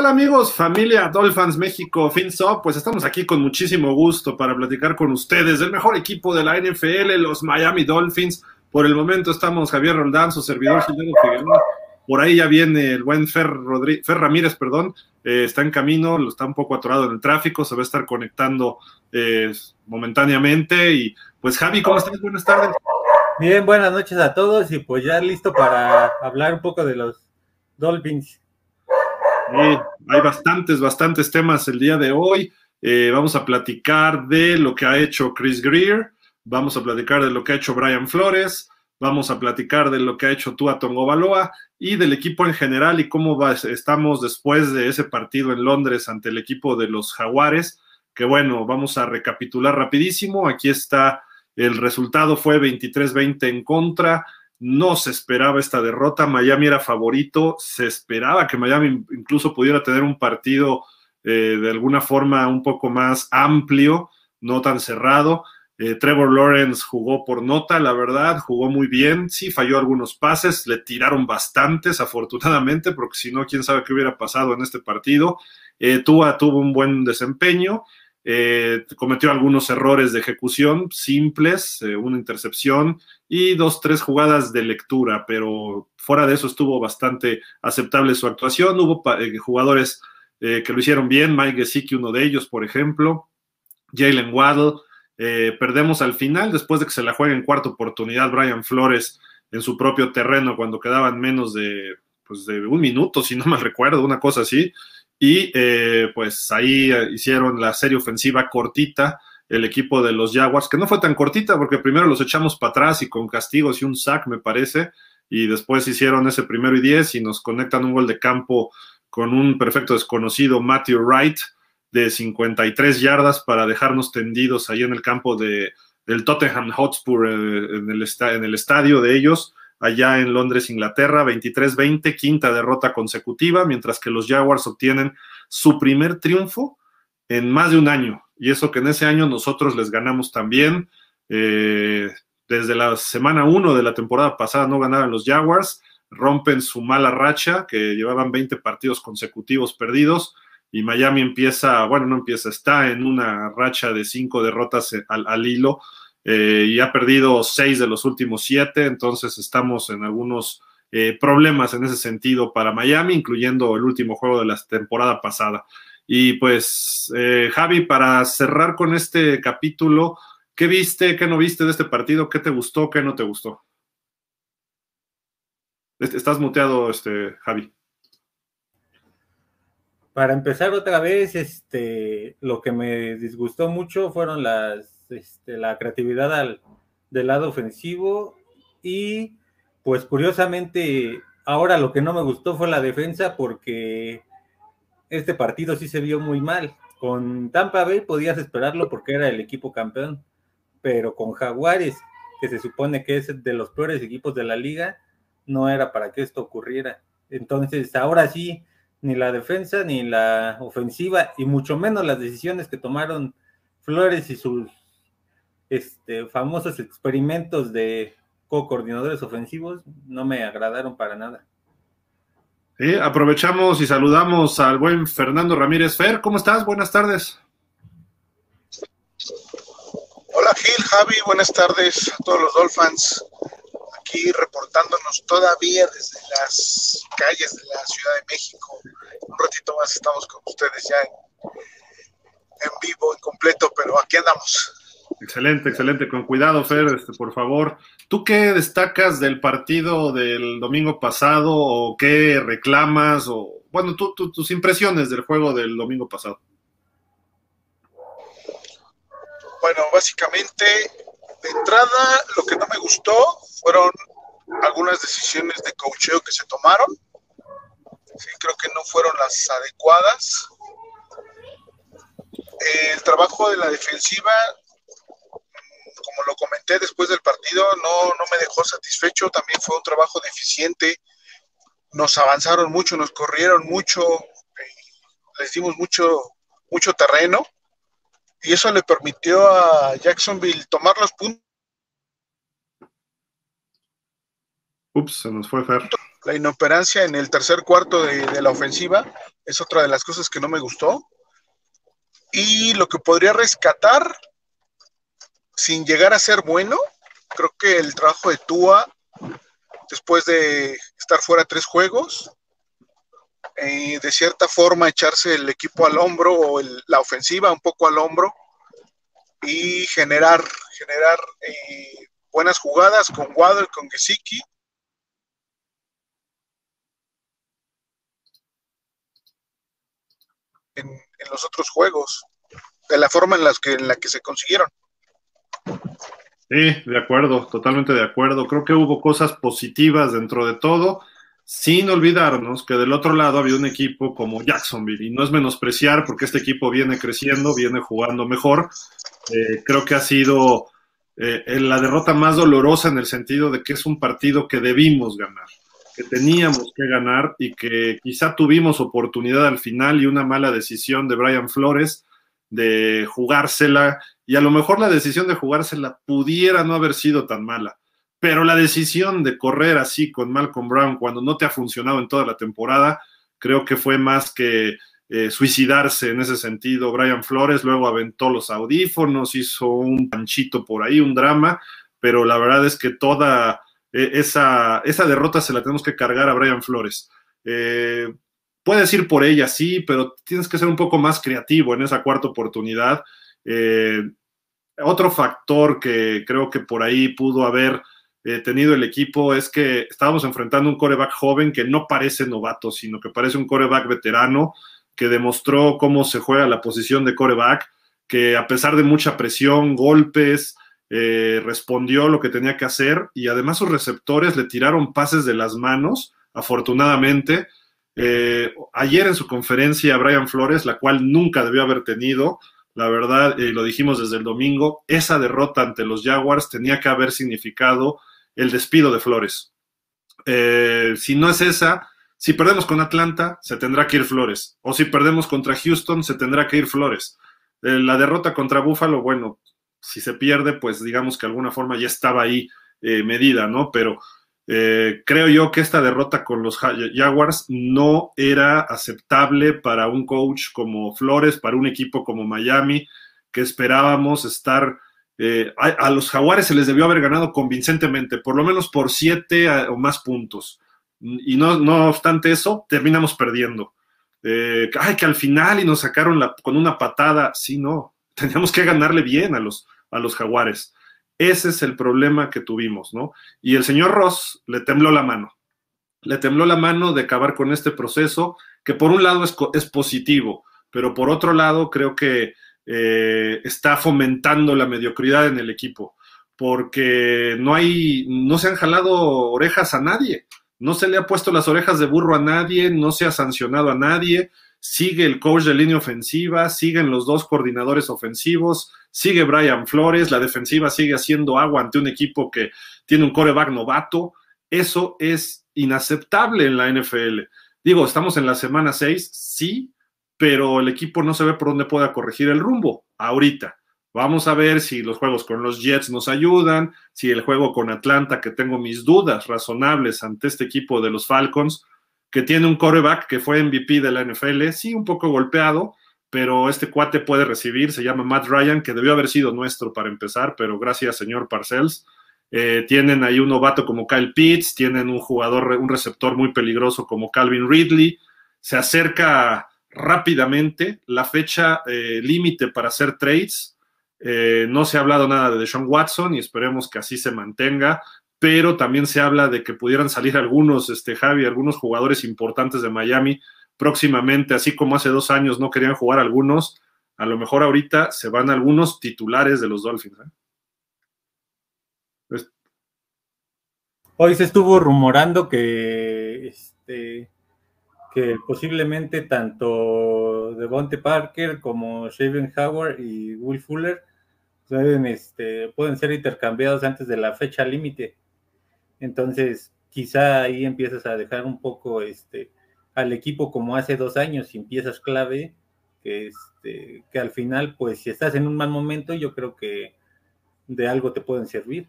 ¿Qué tal amigos, familia Dolphins México, FinSop? Pues estamos aquí con muchísimo gusto para platicar con ustedes del mejor equipo de la NFL, los Miami Dolphins. Por el momento estamos Javier Roldán, su servidor Gilberto Figueroa. Por ahí ya viene el buen Fer, Fer Ramírez, perdón, eh, está en camino, está un poco atorado en el tráfico, se va a estar conectando eh, momentáneamente. Y pues Javi, ¿cómo estás? Buenas tardes. Bien, buenas noches a todos y pues ya listo para hablar un poco de los Dolphins. Sí, hay bastantes, bastantes temas el día de hoy. Eh, vamos a platicar de lo que ha hecho Chris Greer, vamos a platicar de lo que ha hecho Brian Flores, vamos a platicar de lo que ha hecho Tua Tongo y del equipo en general y cómo va, estamos después de ese partido en Londres ante el equipo de los Jaguares, que bueno, vamos a recapitular rapidísimo. Aquí está el resultado fue 23-20 en contra. No se esperaba esta derrota. Miami era favorito. Se esperaba que Miami incluso pudiera tener un partido eh, de alguna forma un poco más amplio, no tan cerrado. Eh, Trevor Lawrence jugó por nota, la verdad, jugó muy bien. Sí, falló algunos pases, le tiraron bastantes, afortunadamente, porque si no, quién sabe qué hubiera pasado en este partido. Eh, Tua tuvo un buen desempeño. Eh, cometió algunos errores de ejecución simples, eh, una intercepción y dos, tres jugadas de lectura, pero fuera de eso estuvo bastante aceptable su actuación. Hubo eh, jugadores que lo hicieron bien, Mike Gesicki, uno de ellos, por ejemplo, Jalen Waddle. perdemos al final, después de que se la juegue en cuarta oportunidad Brian Flores en su propio terreno cuando quedaban menos de, pues de un minuto, si no me recuerdo, una cosa así. Y eh, pues ahí eh, hicieron la serie ofensiva cortita, el equipo de los Jaguars, que no fue tan cortita porque primero los echamos para atrás y con castigos y un sack, me parece, y después hicieron ese primero y diez y nos conectan un gol de campo con un perfecto desconocido Matthew Wright de 53 yardas para dejarnos tendidos ahí en el campo de, del Tottenham Hotspur eh, en, el en el estadio de ellos allá en Londres, Inglaterra, 23-20, quinta derrota consecutiva, mientras que los Jaguars obtienen su primer triunfo en más de un año. Y eso que en ese año nosotros les ganamos también. Eh, desde la semana 1 de la temporada pasada no ganaban los Jaguars, rompen su mala racha, que llevaban 20 partidos consecutivos perdidos, y Miami empieza, bueno, no empieza, está en una racha de cinco derrotas al, al hilo eh, y ha perdido seis de los últimos siete, entonces estamos en algunos eh, problemas en ese sentido para Miami, incluyendo el último juego de la temporada pasada. Y pues, eh, Javi, para cerrar con este capítulo, ¿qué viste, qué no viste de este partido? ¿Qué te gustó, qué no te gustó? Estás muteado, este, Javi. Para empezar otra vez, este, lo que me disgustó mucho fueron las este, la creatividad al, del lado ofensivo y pues curiosamente ahora lo que no me gustó fue la defensa porque este partido sí se vio muy mal. Con Tampa Bay podías esperarlo porque era el equipo campeón, pero con Jaguares, que se supone que es de los peores equipos de la liga, no era para que esto ocurriera. Entonces, ahora sí, ni la defensa ni la ofensiva, y mucho menos las decisiones que tomaron Flores y sus este, famosos experimentos de co-coordinadores ofensivos no me agradaron para nada. Sí, aprovechamos y saludamos al buen Fernando Ramírez Fer. ¿Cómo estás? Buenas tardes. Hola Gil, Javi, buenas tardes a todos los Dolphins. Aquí reportándonos todavía desde las calles de la Ciudad de México. Un ratito más estamos con ustedes ya en, en vivo, en completo, pero aquí andamos. Excelente, excelente. Con cuidado, Fer, este, por favor. ¿Tú qué destacas del partido del domingo pasado o qué reclamas o, bueno, tus impresiones del juego del domingo pasado? Bueno, básicamente, de entrada, lo que no me gustó fueron algunas decisiones de cocheo que se tomaron. Sí, creo que no fueron las adecuadas. El trabajo de la defensiva como lo comenté después del partido, no, no me dejó satisfecho, también fue un trabajo deficiente, nos avanzaron mucho, nos corrieron mucho, les dimos mucho, mucho terreno, y eso le permitió a Jacksonville tomar los puntos. Ups, se nos fue Fer. la inoperancia en el tercer cuarto de, la ofensiva es otra de las cosas que no me gustó. Y lo que podría rescatar, sin llegar a ser bueno, creo que el trabajo de Tua, después de estar fuera tres juegos, eh, de cierta forma echarse el equipo al hombro o la ofensiva un poco al hombro y generar, generar eh, buenas jugadas con Waddle, con Gesicki en, los otros juegos, de la forma en, las que, en la que se consiguieron. Sí, de acuerdo, totalmente de acuerdo. Creo que hubo cosas positivas dentro de todo, sin olvidarnos que del otro lado había un equipo como Jacksonville, y no es menospreciar porque este equipo viene creciendo, viene jugando mejor. Eh, creo que ha sido eh, la derrota más dolorosa en el sentido de que es un partido que debimos ganar que teníamos que ganar y que quizá tuvimos oportunidad al final y una mala decisión de Brian Flores de jugársela y a lo mejor la decisión de jugársela pudiera no haber sido tan mala, pero la decisión de correr así con Malcolm Brown cuando no te ha funcionado en toda la temporada, creo que fue más que eh, suicidarse en ese sentido. Brian Flores luego aventó los audífonos, hizo un panchito por ahí, un drama, pero la verdad es que toda eh, esa, esa, derrota se la tenemos que cargar a Brian Flores. Eh, puedes ir por ella, sí, pero tienes que ser un poco más creativo en esa cuarta oportunidad. Otro factor que creo que por ahí pudo haber tenido el equipo es que estábamos enfrentando un coreback joven que no parece novato, sino que parece un coreback veterano que demostró cómo se juega la posición de coreback, que a pesar de mucha presión, golpes, eh, respondió lo que tenía que hacer y además sus receptores le tiraron pases de las manos, afortunadamente. Eh, ayer en su conferencia Brian Flores, la cual nunca debió haber tenido, la verdad, y lo dijimos desde el domingo, esa derrota ante los Jaguars tenía que haber significado el despido de Flores. Eh, si no es esa, si perdemos con Atlanta, se tendrá que ir Flores. O si perdemos contra Houston, se tendrá que ir Flores. la derrota contra Buffalo, bueno, si se pierde, pues digamos que de alguna forma ya estaba ahí eh, medida, ¿no? Pero eh, creo yo que esta derrota con los Jaguars no era aceptable para un coach como Flores, para un equipo como Miami, que esperábamos estar... Eh, a, los Jaguares se les debió haber ganado convincentemente, por lo menos por siete o más puntos. Y no, no obstante eso, terminamos perdiendo. ay, que al final y nos sacaron con una patada. Sí, no, teníamos que ganarle bien a los, a los jaguares. Ese es el problema que tuvimos, ¿no? Y el señor Ross le tembló la mano. Le tembló la mano de acabar con este proceso, que por un lado es, positivo, pero por otro lado creo que eh, está fomentando la mediocridad en el equipo, porque no hay, no se han jalado orejas a nadie, no se le ha puesto las orejas de burro a nadie, no se ha sancionado a nadie, sigue el coach de línea ofensiva, siguen los dos coordinadores ofensivos, sigue Brian Flores, la defensiva sigue haciendo agua ante un equipo que tiene un coreback novato. Eso es inaceptable en la NFL. Digo, estamos en la semana 6, sí, pero el equipo no se ve por dónde pueda corregir el rumbo ahorita. Vamos a ver si los juegos con los Jets nos ayudan, si el juego con Atlanta, que tengo mis dudas razonables ante este equipo de los Falcons, que tiene un coreback que fue MVP de la NFL, sí, un poco golpeado, pero este cuate puede recibir, se llama Matt Ryan, que debió haber sido nuestro para empezar, pero gracias, señor Parcells. Eh, tienen ahí un novato como Kyle Pitts, tienen un jugador, un receptor muy peligroso como Calvin Ridley. Se acerca rápidamente la fecha eh, límite para hacer trades. Eh, no se ha hablado nada de Deshaun Watson y esperemos que así se mantenga pero también se habla de que pudieran salir algunos, este, Javi, algunos jugadores importantes de Miami próximamente, así como hace dos años no querían jugar algunos, a lo mejor ahorita se van algunos titulares de los Dolphins. ¿eh? Hoy se estuvo rumorando que, este, que posiblemente tanto Devonte Parker como Shaven Howard y Will Fuller pueden, este, pueden ser intercambiados antes de la fecha límite. Entonces, quizá ahí empiezas a dejar un poco este, al equipo como hace dos años y empiezas clave, que, este, que al final, pues si estás en un mal momento, yo creo que de algo te pueden servir.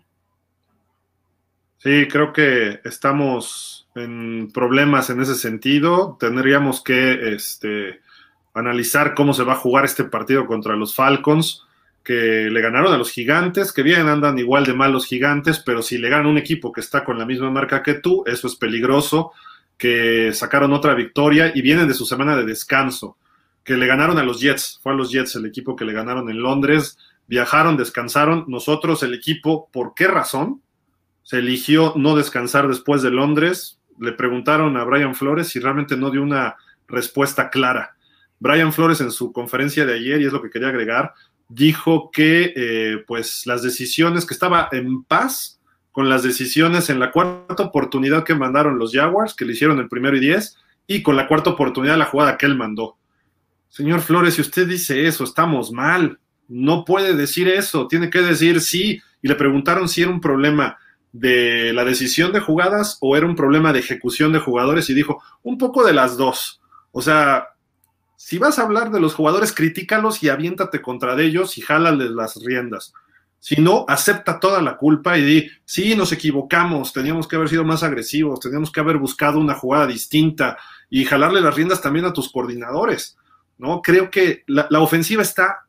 Sí, creo que estamos en problemas en ese sentido. Tendríamos que este, analizar cómo se va a jugar este partido contra los Falcons, que le ganaron a los gigantes, que bien andan igual de mal los gigantes, pero si le ganan un equipo que está con la misma marca que tú, eso es peligroso, que sacaron otra victoria y vienen de su semana de descanso, que le ganaron a los Jets, fue a los Jets el equipo que le ganaron en Londres, viajaron, descansaron, nosotros el equipo, ¿por qué razón? Se eligió no descansar después de Londres, le preguntaron a Brian Flores y realmente no dio una respuesta clara. Brian Flores en su conferencia de ayer, y es lo que quería agregar, dijo que eh, pues las decisiones, que estaba en paz con las decisiones en la cuarta oportunidad que mandaron los Jaguars, que le hicieron el primero y diez, y con la cuarta oportunidad la jugada que él mandó. Señor Flores, si usted dice eso, estamos mal. No puede decir eso, tiene que decir sí. Y le preguntaron si era un problema de la decisión de jugadas o era un problema de ejecución de jugadores y dijo, un poco de las dos. O sea, si vas a hablar de los jugadores, critícalos y aviéntate contra ellos y jálales las riendas. Si no, acepta toda la culpa y di, sí, nos equivocamos, teníamos que haber sido más agresivos, teníamos que haber buscado una jugada distinta y jalarle las riendas también a tus coordinadores. ¿no? Creo que la, ofensiva está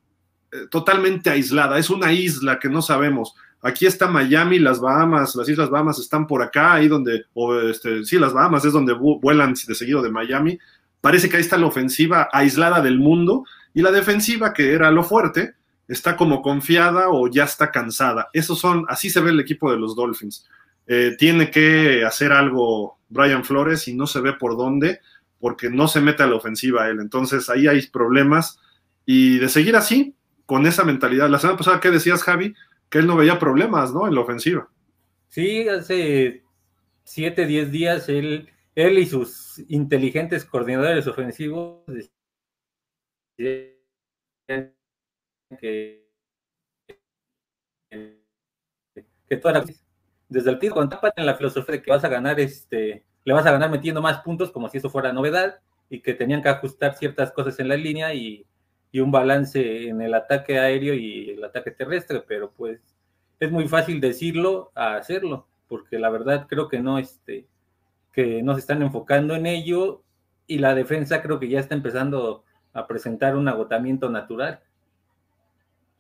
eh, totalmente aislada, es una isla que no sabemos. Aquí está Miami, las Bahamas, las Islas Bahamas están por acá, ahí donde, o este, sí, las Bahamas es donde vuelan de seguido de Miami, Parece que ahí está la ofensiva aislada del mundo y la defensiva, que era lo fuerte, está como confiada o ya está cansada. Esos son, así se ve el equipo de los Dolphins. Eh, tiene que hacer algo Brian Flores y no se ve por dónde, porque no se mete a la ofensiva él. Entonces ahí hay problemas. Y de seguir así, con esa mentalidad. La semana pasada, ¿qué decías, Javi? Que él no veía problemas, ¿no? En la ofensiva. Sí, hace siete, diez días él él y sus inteligentes coordinadores ofensivos que, que toda desde el tiro con en la filosofía de que vas a ganar este le vas a ganar metiendo más puntos como si eso fuera novedad y que tenían que ajustar ciertas cosas en la línea y, y un balance en el ataque aéreo y el ataque terrestre, pero pues es muy fácil decirlo a hacerlo, porque la verdad creo que no este que no se están enfocando en ello y la defensa creo que ya está empezando a presentar un agotamiento natural.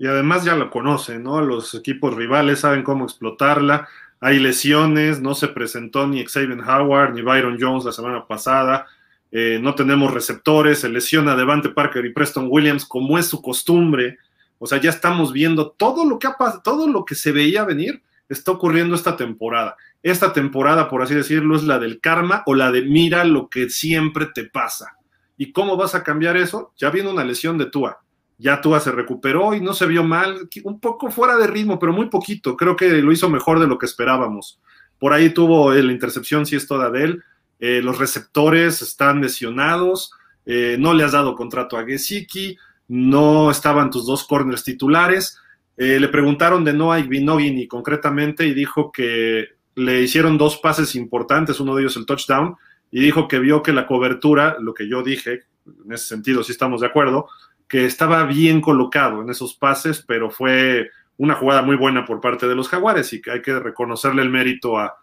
Y además ya lo conocen, ¿no? Los equipos rivales saben cómo explotarla. Hay lesiones, no se presentó ni Xavier Howard ni Byron Jones la semana pasada. Eh, no tenemos receptores, se lesiona Devante Parker y Preston Williams como es su costumbre. O sea, ya estamos viendo todo lo que ha todo lo que se veía venir está ocurriendo esta temporada. Esta temporada, por así decirlo, es la del karma o la de mira lo que siempre te pasa. ¿Y cómo vas a cambiar eso? Ya viene una lesión de Tua. Ya Tua se recuperó y no se vio mal, un poco fuera de ritmo, pero muy poquito. Creo que lo hizo mejor de lo que esperábamos. Por ahí tuvo la intercepción, si es toda de él. Eh, los receptores están lesionados. Eh, no le has dado contrato a Gesicki. No estaban tus dos corners titulares. Eh, le preguntaron de Noah Igbinogin y concretamente y dijo que le hicieron dos pases importantes, uno de ellos el touchdown, y dijo que vio que la cobertura, lo que yo dije, en ese sentido sí estamos de acuerdo, que estaba bien colocado en esos pases, pero fue una jugada muy buena por parte de los Jaguares y que hay que reconocerle el mérito a,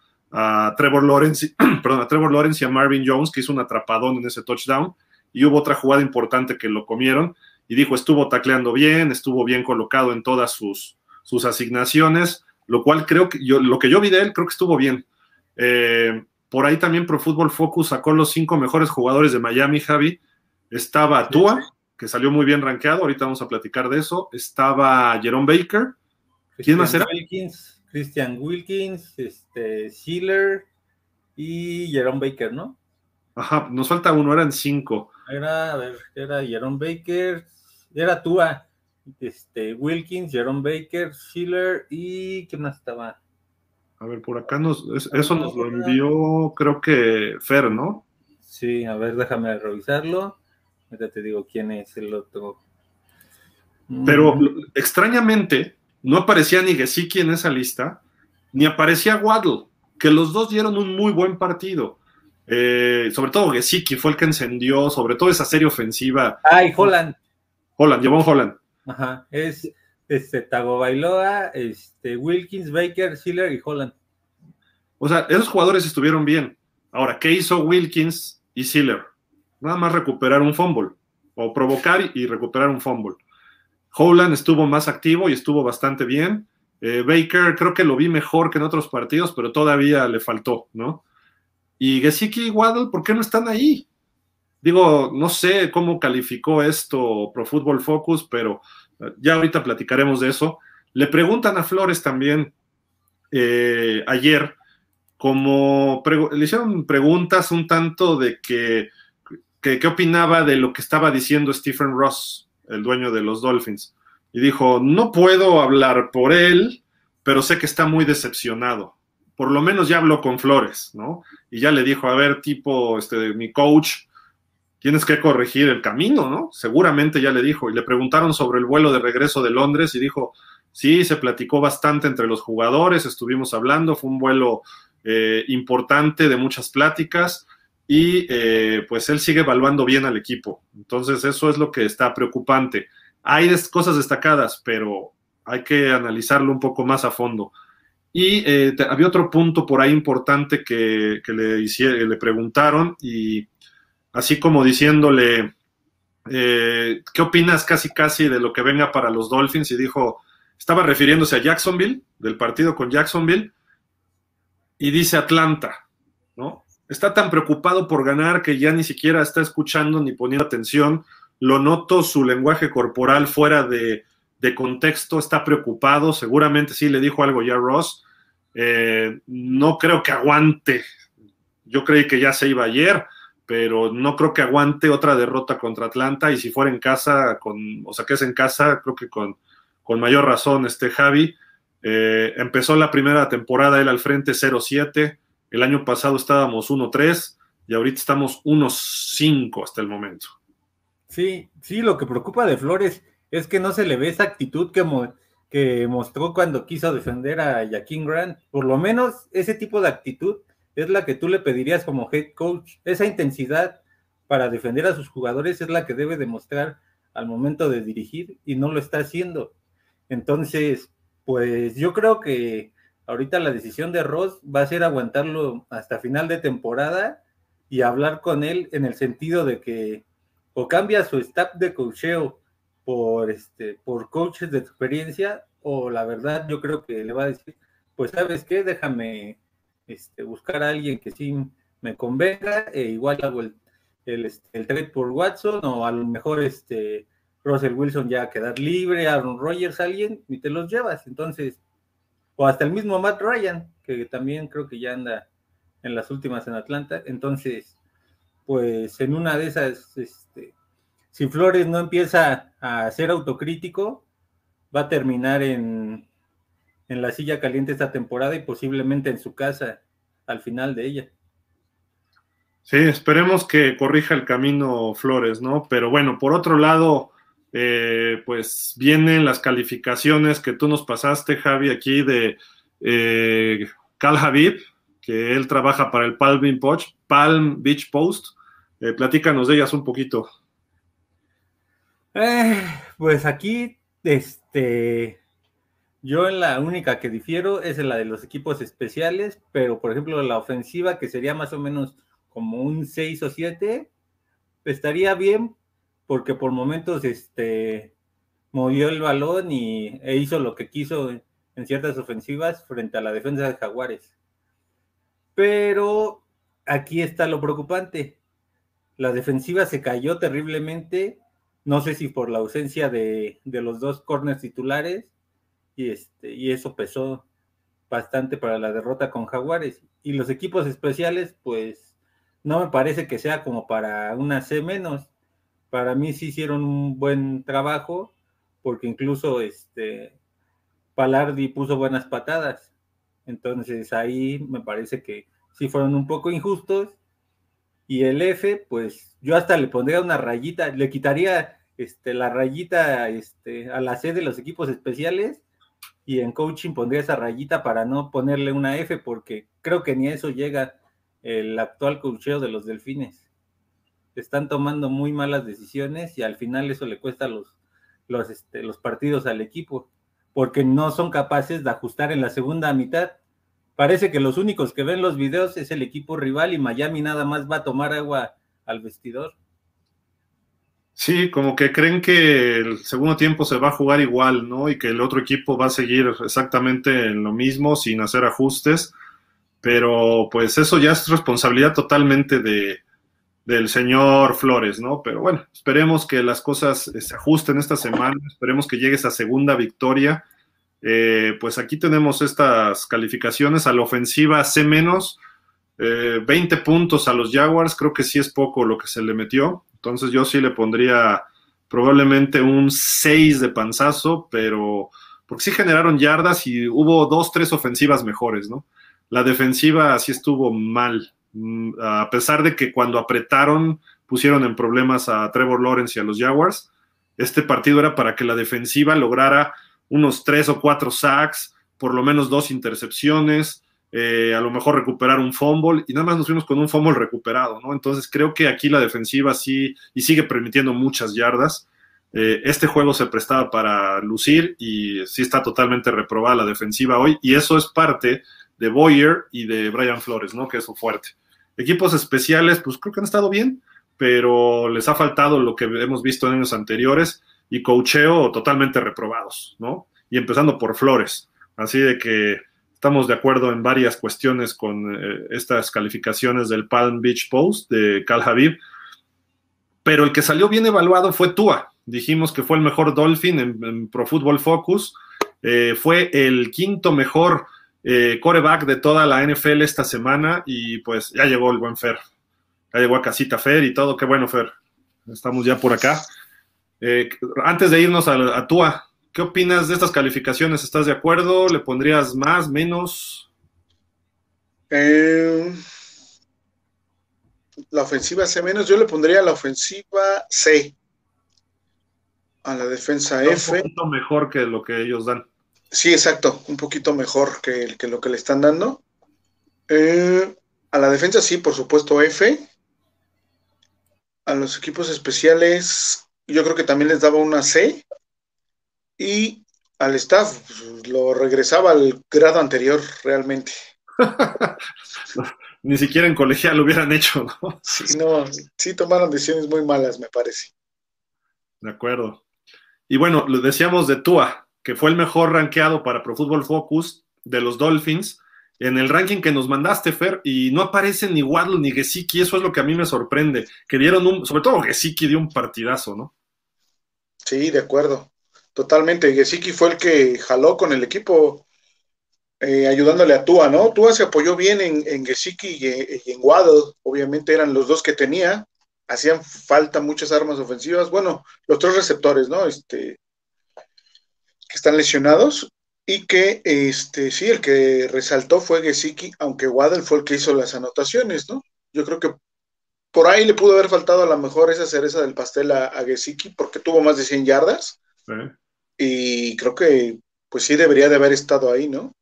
Trevor Lawrence, perdón, a Trevor Lawrence y a Marvin Jones, que hizo un atrapadón en ese touchdown, y hubo otra jugada importante que lo comieron, y dijo, estuvo tacleando bien, estuvo bien colocado en todas sus, sus asignaciones, lo cual creo que yo, lo que yo vi de él, creo que estuvo bien. Eh, por ahí también Pro Football Focus sacó los cinco mejores jugadores de Miami, Javi. Estaba Tua, que salió muy bien rankeado, ahorita vamos a platicar de eso. Estaba Jerome Baker. ¿Quién más era? Wilkins, Christian Wilkins, este, Sealer y Jerome Baker, ¿no? Ajá, nos falta uno, eran cinco. Era, a ver, era Jerome Baker, era Tua este, Wilkins, Jerome Baker, Schiller y ¿quién más estaba? A ver, por acá nos, eso nos lo envió, creo que Fer, ¿no? Sí, a ver, déjame revisarlo. Ya te digo quién es el otro. Pero mm. extrañamente, no aparecía ni Gesicki en esa lista, ni aparecía Waddle, que los dos dieron un muy buen partido. Eh, sobre todo Gesicki fue el que encendió, sobre todo esa serie ofensiva. Ah, y Holland. Holland, llevó Holland. Ajá, es este, Tago Bailoa, este, Wilkins, Baker, Schiller y Holland. O sea, esos jugadores estuvieron bien. Ahora, ¿qué hizo Wilkins y Sealer? Nada más recuperar un fumble, o provocar y recuperar un fumble. Howland estuvo más activo y estuvo bastante bien. Eh, Baker creo que lo vi mejor que en otros partidos, pero todavía le faltó, ¿no? Y Gesicki y Waddle, ¿por qué no están ahí? Digo, no sé cómo calificó esto Pro Football Focus, pero eh, ya ahorita platicaremos de eso. Le preguntan a Flores también eh, ayer, como le hicieron preguntas un tanto de que, qué opinaba de lo que estaba diciendo Stephen Ross, el dueño de los Dolphins. Y dijo, no puedo hablar por él, pero sé que está muy decepcionado. Por lo menos ya habló con Flores, ¿no? Y ya le dijo, a ver, tipo, este, mi coach, tienes que corregir el camino, ¿no? Seguramente ya le dijo. Y le preguntaron sobre el vuelo de regreso de Londres y dijo, sí, se platicó bastante entre los jugadores, estuvimos hablando, fue un vuelo eh, importante de muchas pláticas y eh, pues él sigue evaluando bien al equipo. Entonces eso es lo que está preocupante. Hay cosas destacadas, pero hay que analizarlo un poco más a fondo. Y eh, había otro punto por ahí importante que, le, le preguntaron y así como diciéndole, eh, ¿qué opinas casi casi de lo que venga para los Dolphins? Y dijo, estaba refiriéndose a Jacksonville, del partido con Jacksonville, y dice Atlanta, ¿no? Está tan preocupado por ganar que ya ni siquiera está escuchando ni poniendo atención. Lo noto su lenguaje corporal fuera de, contexto, está preocupado. Seguramente sí le dijo algo ya Ross. Eh, no creo que aguante. Yo creí que ya se iba ayer pero no creo que aguante otra derrota contra Atlanta y si fuera en casa, con, o sea, que es en casa, creo que con, con mayor razón este Javi. Eh, empezó la primera temporada él al frente 0-7, el año pasado estábamos 1-3 y ahorita estamos 1-5 hasta el momento. Sí, sí, lo que preocupa de Flores es que no se le ve esa actitud que, que mostró cuando quiso defender a Jaquín Grant. Por lo menos ese tipo de actitud es la que tú le pedirías como head coach. Esa intensidad para defender a sus jugadores es la que debe demostrar al momento de dirigir y no lo está haciendo. Entonces, pues yo creo que ahorita la decisión de Ross va a ser aguantarlo hasta final de temporada y hablar con él en el sentido de que o cambia su staff de coacheo por este por coaches de experiencia o la verdad yo creo que le va a decir pues sabes qué déjame este, buscar a alguien que sí me convenga, e igual hago el, este, el, trade por Watson, o a lo mejor este Russell Wilson ya quedar libre, Aaron Rodgers, alguien, y te los llevas. Entonces, o hasta el mismo Matt Ryan, que también creo que ya anda en las últimas en Atlanta. Entonces, pues en una de esas, este, si Flores no empieza a ser autocrítico, va a terminar en en la silla caliente esta temporada y posiblemente en su casa al final de ella. Sí, esperemos que corrija el camino Flores, ¿no? Pero bueno, por otro lado, eh, pues vienen las calificaciones que tú nos pasaste, Javi, aquí de eh, Cal Habib, que él trabaja para el Palm Beach, Palm Beach Post. Eh, platícanos de ellas un poquito. pues aquí, este, yo en la única que difiero es la de los equipos especiales, pero por ejemplo la ofensiva, que sería más o menos como un 6 o 7, estaría bien porque por momentos este, movió el balón y, e hizo lo que quiso en ciertas ofensivas frente a la defensa de Jaguares. Pero aquí está lo preocupante. La defensiva se cayó terriblemente, no sé si por la ausencia de, de los dos corners titulares y, este, y eso pesó bastante para la derrota con Jaguares. Y los equipos especiales, pues no me parece que sea como para una C menos. Para mí sí hicieron un buen trabajo, porque incluso este Palardi puso buenas patadas. Entonces ahí me parece que sí fueron un poco injustos. Y el F, pues yo hasta le pondría una rayita, le quitaría este, la rayita este, a la C de los equipos especiales y en coaching pondría esa rayita para no ponerle una F porque creo que ni a eso llega el actual coacheo de los delfines. Están tomando muy malas decisiones y al final eso le cuesta los, los, este, los partidos al equipo porque no son capaces de ajustar en la segunda mitad parece que los únicos que ven los videos es el equipo rival y Miami nada más va a tomar agua al vestidor. Sí, como que creen que el segundo tiempo se va a jugar igual, ¿no? Y que el otro equipo va a seguir exactamente en lo mismo sin hacer ajustes. Pero pues eso ya es responsabilidad totalmente de, del señor Flores, ¿no? Pero bueno, esperemos que las cosas eh, se ajusten esta semana, esperemos que llegue esa segunda victoria. Eh, pues aquí tenemos estas calificaciones a la ofensiva C menos, 20 eh, puntos a los Jaguars, creo que sí es poco lo que se le metió. Entonces yo sí le pondría probablemente un 6 de panzazo, pero porque sí generaron yardas y hubo dos, tres ofensivas mejores, ¿no? La defensiva sí estuvo mal, a pesar de que cuando apretaron pusieron en problemas a Trevor Lawrence y a los Jaguars. Este partido era para que la defensiva lograra unos tres o cuatro sacks, por lo menos dos intercepciones, eh, a lo mejor recuperar un fumble y nada más nos fuimos con un fumble recuperado, ¿no? Entonces creo que aquí la defensiva sí y sigue permitiendo muchas yardas. Eh, este juego se prestaba para lucir y sí está totalmente reprobada la defensiva hoy y eso es parte de Boyer y de Brian Flores, ¿no? Que es fuerte. Equipos especiales, pues creo que han estado bien, pero les ha faltado lo que hemos visto en años anteriores y cocheo totalmente reprobados, ¿no? Y empezando por Flores. Así de que Estamos de acuerdo en varias cuestiones con eh, estas calificaciones del Palm Beach Post de Cal Habib, pero el que salió bien evaluado fue Tua. Dijimos que fue el mejor Dolphin en, Pro Football Focus, eh, fue el quinto mejor eh, coreback de toda la NFL esta semana y pues ya llegó el buen Fer, ya llegó a casita Fer y todo, qué bueno Fer, estamos ya por acá. antes de irnos a, a Tua, ¿Qué opinas de estas calificaciones? ¿Estás de acuerdo? ¿Le pondrías más, menos? Eh, la ofensiva C menos, yo le pondría la ofensiva C. A la defensa F. Un poquito mejor que lo que ellos dan. Sí, exacto, un poquito mejor que, que lo que le están dando. Eh, a la defensa sí, por supuesto, F. A los equipos especiales, yo creo que también les daba una C y al staff pues, lo regresaba al grado anterior realmente. Ni siquiera en colegial lo hubieran hecho, ¿no? Sí, no, sí tomaron decisiones muy malas, me parece. De acuerdo. Y bueno, lo decíamos de Tua, que fue el mejor rankeado para Pro Football Focus de los Dolphins en el ranking que nos mandaste, Fer, y no aparecen ni Waddle ni Gesicki, eso es lo que a mí me sorprende, que dieron un, sobre todo Gesicki dio un partidazo, ¿no? Sí, de acuerdo. Totalmente. Gesicki fue el que jaló con el equipo eh, ayudándole a Tua, ¿no? Tua se apoyó bien en, en Gesicki y, en Waddle. Obviamente eran los dos que tenía. Hacían falta muchas armas ofensivas. Bueno, los tres receptores, ¿no? Este, que están lesionados. Y que, este, sí, el que resaltó fue Gesicki, aunque Waddle fue el que hizo las anotaciones, ¿no? Yo creo que por ahí le pudo haber faltado a lo mejor esa cereza del pastel a, a Gesicki porque tuvo más de 100 yardas y creo que, pues sí, debería de haber estado ahí, ¿no?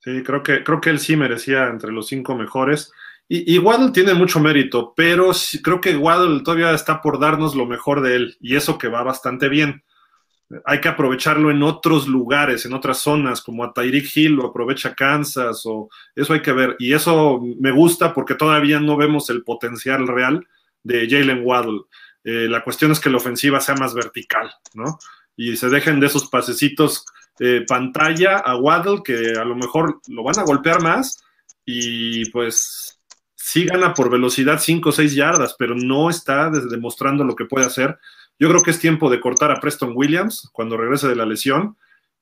Sí, creo que, creo que él sí merecía entre los cinco mejores. Y, Waddle tiene mucho mérito, pero creo que Waddle todavía está por darnos lo mejor de él, y eso que va bastante bien. Hay que aprovecharlo en otros lugares, en otras zonas, como a Tyreek Hill lo aprovecha Kansas, o eso hay que ver. Y eso me gusta porque todavía no vemos el potencial real de Jalen Waddle. Eh, la cuestión es que la ofensiva sea más vertical, ¿no? y se dejen de esos pasecitos eh, pantalla a Waddle que a lo mejor lo van a golpear más y pues sí gana por velocidad 5 o 6 yardas, pero no está demostrando lo que puede hacer. Yo creo que es tiempo de cortar a Preston Williams cuando regrese de la lesión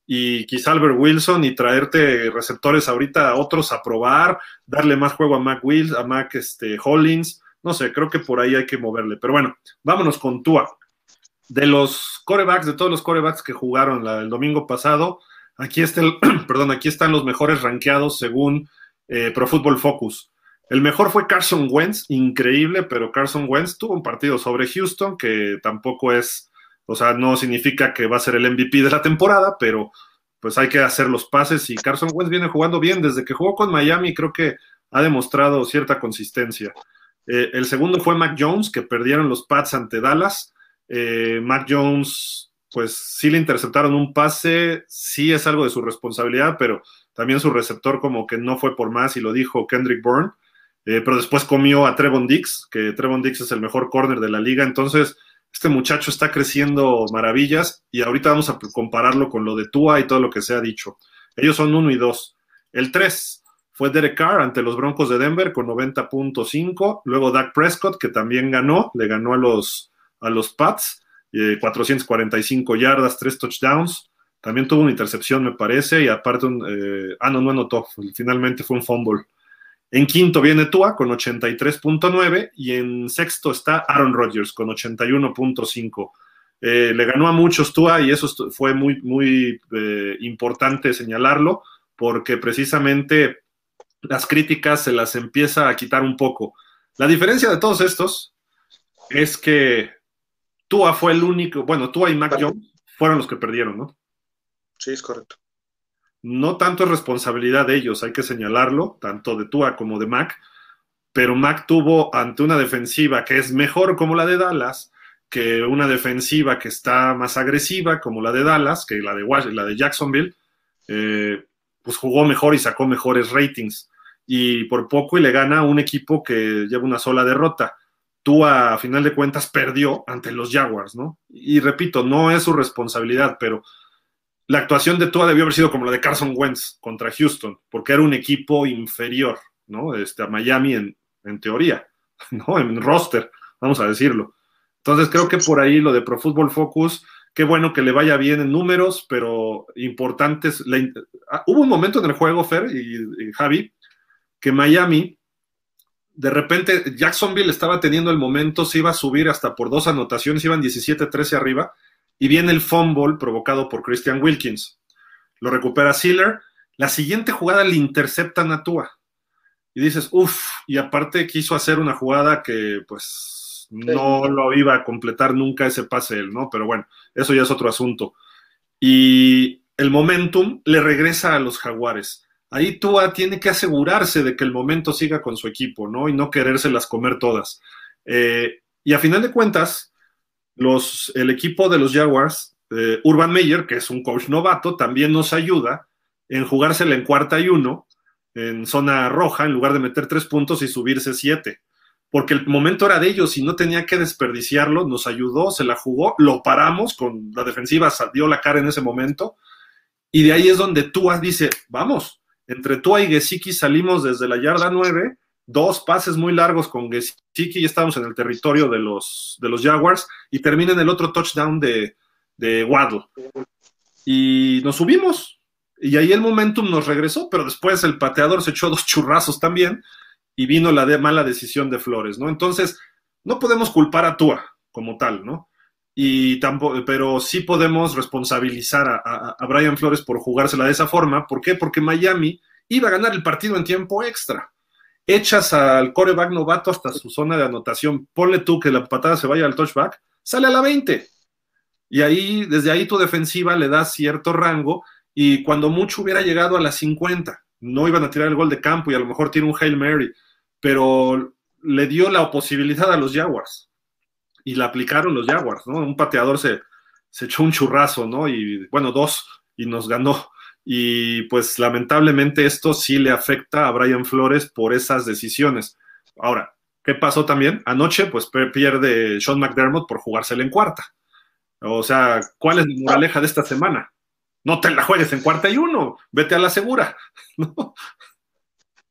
y quizá Albert Wilson y traerte receptores ahorita a otros a probar, darle más juego a Mac Wills, a Mac este, Hollins, no sé, creo que por ahí hay que moverle. Pero bueno, vámonos con Tua de los corebacks, de todos los corebacks que jugaron el domingo pasado, aquí, está el, perdón, aquí están los mejores rankeados según eh, Pro Football Focus. El mejor fue Carson Wentz, increíble, pero Carson Wentz tuvo un partido sobre Houston que tampoco es, o sea, no significa que va a ser el MVP de la temporada, pero pues hay que hacer los pases y Carson Wentz viene jugando bien desde que jugó con Miami, creo que ha demostrado cierta consistencia. Eh, el segundo fue Mac Jones, que perdieron los Pats ante Dallas. Eh, Mac Jones, pues sí le interceptaron un pase, sí es algo de su responsabilidad, pero también su receptor como que no fue por más y lo dijo Kendrick Bourne, eh, pero después comió a Trevon Dix, que Trevon Dix es el mejor corner de la liga, entonces este muchacho está creciendo maravillas y ahorita vamos a compararlo con lo de Tua y todo lo que se ha dicho. Ellos son uno y dos. El tres fue Derek Carr ante los Broncos de Denver con 90.5, luego Dak Prescott que también ganó, le ganó a los, a los Pats, 445 eh, yardas, tres touchdowns. También tuvo una intercepción, me parece, y aparte, un, eh, ah, no, no anotó, finalmente fue un fumble. En quinto viene Tua con 83.9 y en sexto está Aaron Rodgers con 81.5. Eh, le ganó a muchos Tua y eso fue muy, muy eh, importante señalarlo porque precisamente las críticas se las empieza a quitar un poco. La diferencia de todos estos es que Tua fue el único, bueno, Tua y Mac Jones fueron los que perdieron, ¿no? Sí, es correcto. No tanto es responsabilidad de ellos, hay que señalarlo, tanto de Tua como de Mac, pero Mac tuvo ante una defensiva que es mejor como la de Dallas, que una defensiva que está más agresiva como la de Dallas, que la de, la de Jacksonville, eh, pues jugó mejor y sacó mejores ratings. Y por poco y le gana un equipo que lleva una sola derrota. Tua, a final de cuentas, perdió ante los Jaguars, ¿no? Y repito, no es su responsabilidad, pero la actuación de Tua debió haber sido como la de Carson Wentz contra Houston, porque era un equipo inferior, ¿no? Este, a Miami en, en teoría, ¿no? En roster, vamos a decirlo. Entonces creo que por ahí lo de Pro Football Focus, qué bueno que le vaya bien en números, pero importantes. Ah, hubo un momento en el juego, Fer y, y Javi, que Miami, de repente Jacksonville estaba teniendo el momento, se iba a subir hasta por dos anotaciones, iban 17-13 arriba, y viene el fumble provocado por Christian Wilkins. Lo recupera Sealer. La siguiente jugada le intercepta a Tua. Y dices, uff, y aparte quiso hacer una jugada que pues no lo iba a completar nunca ese pase él, ¿no? Pero bueno, eso ya es otro asunto. Y el momentum le regresa a los jaguares. Ahí Tua tiene que asegurarse de que el momento siga con su equipo, ¿no? Y no querérselas comer todas. Eh, y a final de cuentas, los, el equipo de los Jaguars, eh, Urban Meyer, que es un coach novato, también nos ayuda en jugársela en cuarta y uno, en zona roja, en lugar de meter tres puntos y subirse siete. Porque el momento era de ellos y no tenía que desperdiciarlo, nos ayudó, se la jugó, lo paramos con la defensiva, dio la cara en ese momento. Y de ahí es donde Tua dice, vamos, entre Tua y Gesicki salimos desde la yarda nueve dos pases muy largos con Gesicki y estamos en el territorio de los, de los Jaguars y termina en el otro touchdown de, de Waddle. Y nos subimos y ahí el momentum nos regresó, pero después el pateador se echó dos churrazos también y vino la mala decisión de Flores, ¿no? Entonces, no podemos culpar a Tua como tal, ¿no? Y tampoco, pero sí podemos responsabilizar a, a, a Brian Flores por jugársela de esa forma. ¿Por qué? Porque Miami iba a ganar el partido en tiempo extra echas al coreback novato hasta su zona de anotación, ponle tú que la patada se vaya al touchback, sale a la 20. Y ahí, desde ahí tu defensiva le da cierto rango y cuando mucho hubiera llegado a las 50, no iban a tirar el gol de campo y a lo mejor tiene un Hail Mary, pero le dio la posibilidad a los Jaguars y la aplicaron los Jaguars, ¿no? Un pateador se, se echó un churrazo, ¿no? Y bueno, dos y nos ganó. Y pues lamentablemente esto sí le afecta a Brian Flores por esas decisiones. Ahora, ¿qué pasó también? Anoche pues pierde Sean McDermott por jugársela en cuarta. O sea, ¿cuál es la moraleja de esta semana? No te la juegues en cuarta y uno, vete a la segura.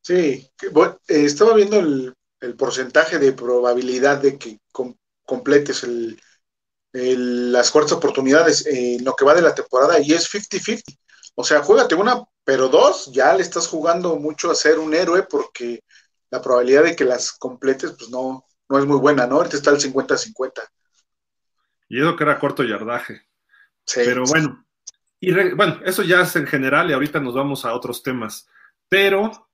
Sí, bueno, estaba viendo el, porcentaje de probabilidad de que completes las cuartas oportunidades en lo que va de la temporada y es 50-50. O sea, juégate una, pero dos, ya le estás jugando mucho a ser un héroe porque la probabilidad de que las completes, pues no, no es muy buena, ¿no? Ahorita está el 50-50. Y eso que era corto yardaje. Sí, pero bueno, y bueno, eso ya es en general y ahorita nos vamos a otros temas. Pero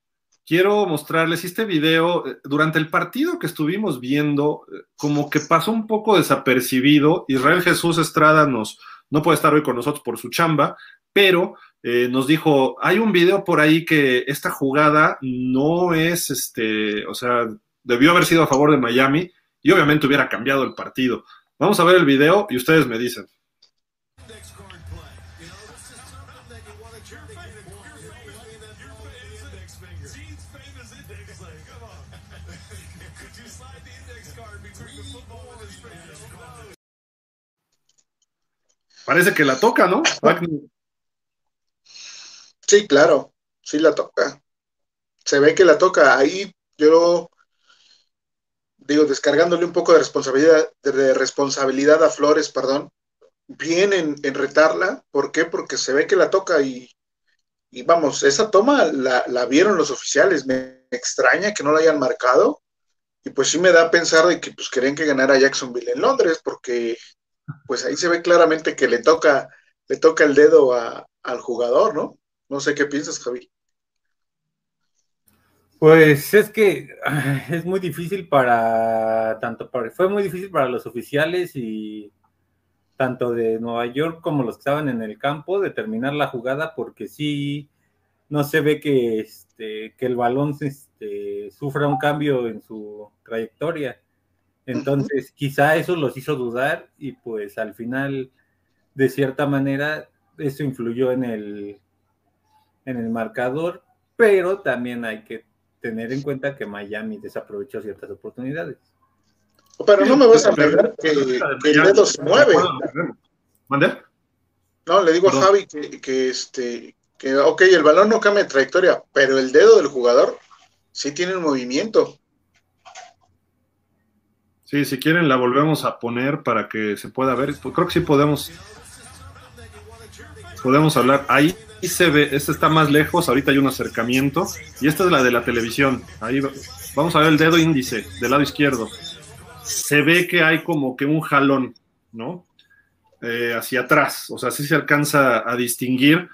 quiero mostrarles este video. Eh, durante el partido que estuvimos viendo, eh, como que pasó un poco desapercibido. Israel Jesús Estrada nos, no puede estar hoy con nosotros por su chamba, pero eh, nos dijo, hay un video por ahí que esta jugada no es, este, o sea, debió haber sido a favor de Miami y obviamente hubiera cambiado el partido. Vamos a ver el video y ustedes me dicen. Parece que la toca, ¿no? Sí, claro, sí la toca. Se ve que la toca. Ahí yo digo, descargándole un poco de responsabilidad, de responsabilidad a Flores, perdón, bien en, retarla. ¿Por qué? Porque se ve que la toca y, y vamos, esa toma la, la, vieron los oficiales. Me extraña que no la hayan marcado. Y pues sí me da a pensar de que pues querían que ganara Jacksonville en Londres, porque pues ahí se ve claramente que le toca, le toca el dedo al jugador, ¿no? No sé qué piensas, Javi. Pues es que es muy difícil para tanto para, fue muy difícil para los oficiales y tanto de Nueva York como los que estaban en el campo determinar la jugada porque sí no se ve que este que el balón este, sufra un cambio en su trayectoria. Entonces, quizá eso los hizo dudar y pues al final de cierta manera eso influyó en el en el marcador, pero también hay que tener en cuenta que Miami desaprovechó ciertas oportunidades. Pero no me vas a negar que, el dedo se mueve. ¿Mande? No, le digo a Javi que, este, que, ok, el balón no cambia de trayectoria, pero el dedo del jugador sí tiene un movimiento. Sí, si quieren la volvemos a poner para que se pueda ver. Creo que sí podemos podemos hablar. Ahí se ve, esta está más lejos, ahorita hay un acercamiento. Y esta es la de la televisión. Ahí vamos a ver el dedo índice del lado izquierdo. Se ve que hay como que un jalón, ¿no? Eh, hacia atrás. O sea, sí se alcanza a distinguir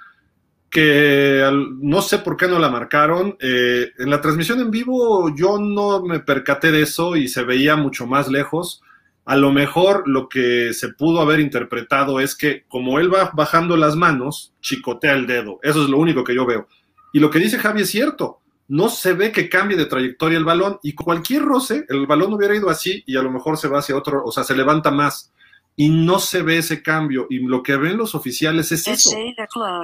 que no sé por qué no la marcaron. Eh, en la transmisión en vivo yo no me percaté de eso y se veía mucho más lejos a lo mejor lo que se pudo haber interpretado es que como él va bajando las manos, chicotea el dedo. Eso es lo único que yo veo. Y lo que dice Javi es cierto. No se ve que cambie de trayectoria el balón y cualquier roce, el balón hubiera ido así y a lo mejor se va hacia otro, o sea, se levanta más. Y no se ve ese cambio. Y lo que ven los oficiales es eso.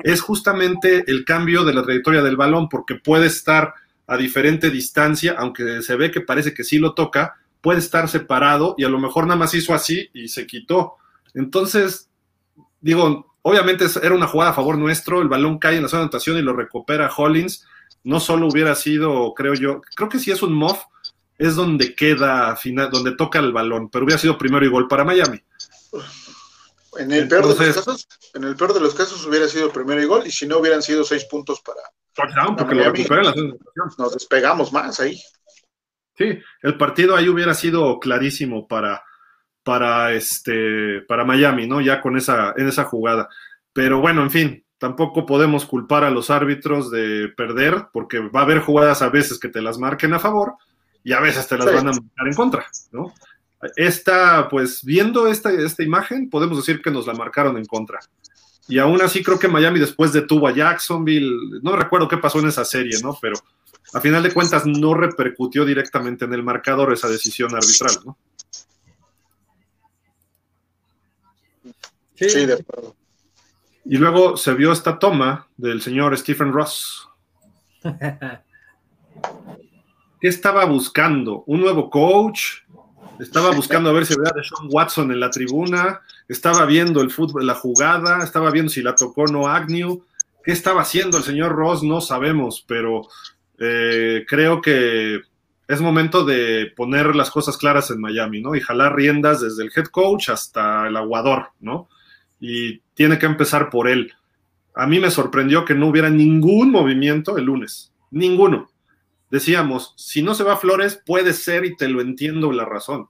Es justamente el cambio de la trayectoria del balón porque puede estar a diferente distancia, aunque se ve que parece que sí lo toca, puede estar separado y a lo mejor nada más hizo así y se quitó. Entonces, digo, obviamente era una jugada a favor nuestro, el balón cae en la zona de anotación y lo recupera Hollins. No solo hubiera sido, creo yo, creo que si es un muff, es donde queda, final, donde toca el balón, pero hubiera sido primero y gol para Miami. En el, peor de los casos, en el peor de los casos hubiera sido primero y gol, y si no hubieran sido seis puntos para. porque lo recupera en la zona de anotación. Nos despegamos más ahí. Sí, el partido ahí hubiera sido clarísimo para, para, este, para Miami, ¿no? Ya con esa, en esa jugada. Pero bueno, en fin, tampoco podemos culpar a los árbitros de perder, porque va a haber jugadas a veces que te las marquen a favor y a veces te las van a marcar en contra, ¿no? Esta, pues viendo esta, esta imagen, podemos decir que nos la marcaron en contra. Y aún así creo que Miami después detuvo a Jacksonville, no recuerdo qué pasó en esa serie, ¿no? Pero a final de cuentas no repercutió directamente en el marcador esa decisión arbitral, ¿no? Sí, de acuerdo. Y luego se vio esta toma del señor Stephen Ross. ¿Qué estaba buscando? ¿Un nuevo coach? Estaba buscando a ver si había de Sean Watson en la tribuna. Estaba viendo el fútbol, la jugada. Estaba viendo si la tocó o no Agnew. ¿Qué estaba haciendo el señor Ross? No sabemos, pero eh, creo que es momento de poner las cosas claras en Miami, ¿no? Y jalar riendas desde el head coach hasta el aguador, ¿no? Y tiene que empezar por él. A mí me sorprendió que no hubiera ningún movimiento el lunes, ninguno. Decíamos, si no se va Flores, puede ser y te lo entiendo la razón.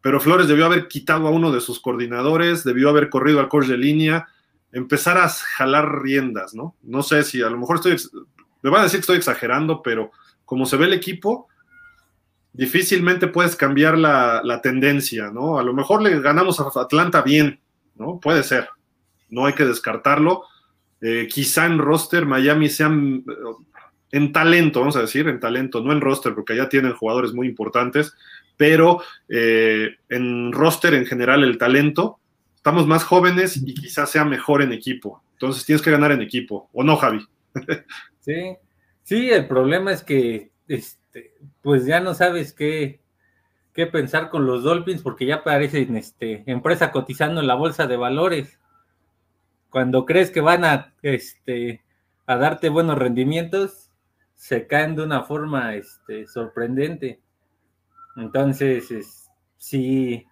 Pero Flores debió haber quitado a uno de sus coordinadores, debió haber corrido al coach de línea, empezar a jalar riendas, ¿no? No sé si a lo mejor estoy me van a decir que estoy exagerando, pero como se ve el equipo, difícilmente puedes cambiar la, tendencia, ¿no? A lo mejor le ganamos a Atlanta bien, ¿no? Puede ser, no hay que descartarlo. Eh, quizá en roster Miami sean en talento, vamos a decir, en talento, no en roster, porque allá tienen jugadores muy importantes, pero eh, en roster en general el talento, estamos más jóvenes y quizás sea mejor en equipo. Entonces tienes que ganar en equipo, ¿o no, Javi? Sí, sí, el problema es que este, pues ya no sabes qué, qué pensar con los Dolphins porque ya parecen este, empresa cotizando en la bolsa de valores. cuando crees que van a, este, a darte buenos rendimientos, se caen de una forma este, sorprendente. Entonces, si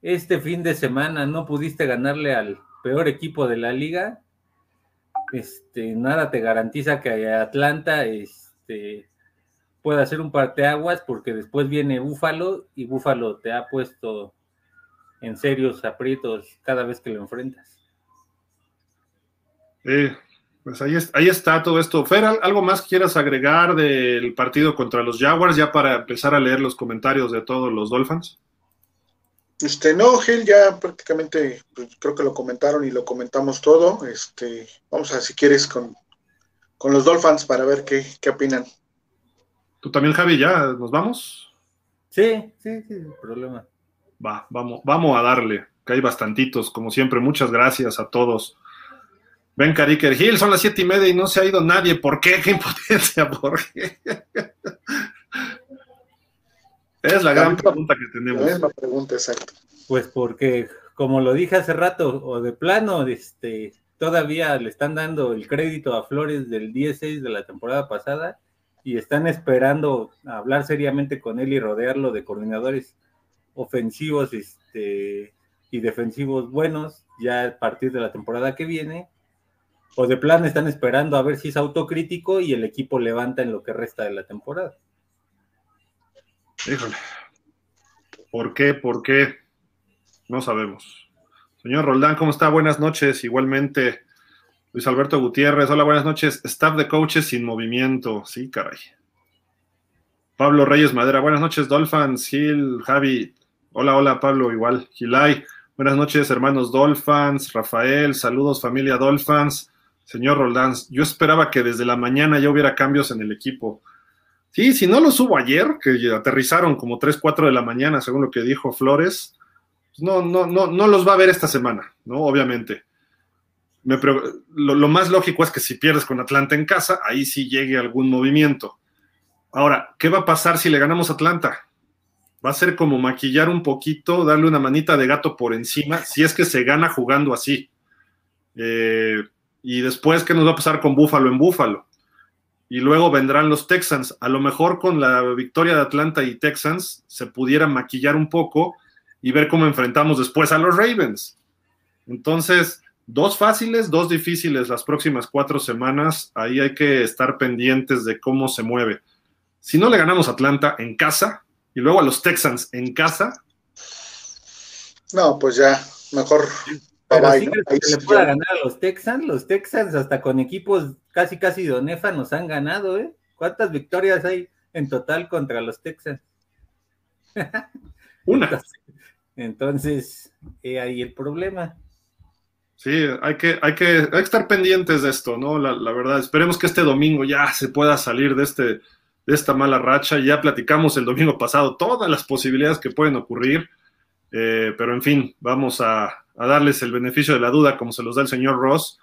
este fin de semana no pudiste ganarle al peor equipo de la liga, este, nada te garantiza que Atlanta este, pueda hacer un parteaguas porque después viene Búfalo y Búfalo te ha puesto en serios aprietos cada vez que lo enfrentas. Pues ahí, ahí está todo esto. Fer, ¿algo más quieras agregar del partido contra los Jaguars ya para empezar a leer los comentarios de todos los Dolphins? Este, no, Gil, ya prácticamente pues, creo que lo comentaron y lo comentamos todo. Este, vamos a ver si quieres con, con los Dolphins para ver qué, qué opinan. ¿Tú también, Javi, ya nos vamos? Sí, sí, sí, sin problema. Va, vamos, vamos a darle, que hay bastantitos, como siempre. Muchas gracias a todos. Ven, Cariker Hill, son las siete y media y no se ha ido nadie. ¿Por qué? ¿Qué impotencia? ¿Por qué? Es la gran pregunta que tenemos. La misma pregunta, exacto. Pues porque, como lo dije hace rato, o de plano, este, todavía le están dando el crédito a Flores del 16 de la temporada pasada y están esperando hablar seriamente con él y rodearlo de coordinadores ofensivos este, y defensivos buenos ya a partir de la temporada que viene o de plan están esperando a ver si es autocrítico y el equipo levanta en lo que resta de la temporada. Híjole. ¿Por qué? ¿Por qué? No sabemos. Señor Roldán, ¿cómo está? Buenas noches. Igualmente, Luis Alberto Gutiérrez. Hola, buenas noches. Staff de coaches sin movimiento. Sí, caray. Pablo Reyes Madera. Buenas noches, Dolphins, Gil, Javi. Hola, hola, Pablo. Igual. Gilay. Buenas noches, hermanos Dolphins. Rafael. Saludos, familia Dolphins. Señor Roldán, yo esperaba que desde la mañana ya hubiera cambios en el equipo. Sí, si no los hubo ayer, que aterrizaron como 3, 4 de la mañana, según lo que dijo Flores, pues no, no, no, no los va a ver esta semana, ¿no? Obviamente. Me, lo, lo, más lógico es que si pierdes con Atlanta en casa, ahí sí llegue algún movimiento. Ahora, ¿qué va a pasar si le ganamos a Atlanta? Va a ser como maquillar un poquito, darle una manita de gato por encima, si es que se gana jugando así. Eh, y después, ¿qué nos va a pasar con Búfalo en Búfalo? Y luego vendrán los Texans. A lo mejor con la victoria de Atlanta y Texans se pudiera maquillar un poco y ver cómo enfrentamos después a los Ravens. Entonces, dos fáciles, dos difíciles las próximas cuatro semanas. Ahí hay que estar pendientes de cómo se mueve. Si no le ganamos a Atlanta en casa y luego a los Texans en casa. No, pues ya, mejor pero sí que se le pueda ganar a los Texans, los Texans hasta con equipos casi casi de Onefa nos han ganado, ¿eh? ¿Cuántas victorias hay en total contra los Texans? Una. Entonces, ahí el problema. Sí, hay que, hay, que, hay que estar pendientes de esto, ¿no? La, la, verdad, esperemos que este domingo ya se pueda salir de, este, de esta mala racha. Ya platicamos el domingo pasado todas las posibilidades que pueden ocurrir, eh, pero en fin, vamos a, a darles el beneficio de la duda, como se los da el señor Ross,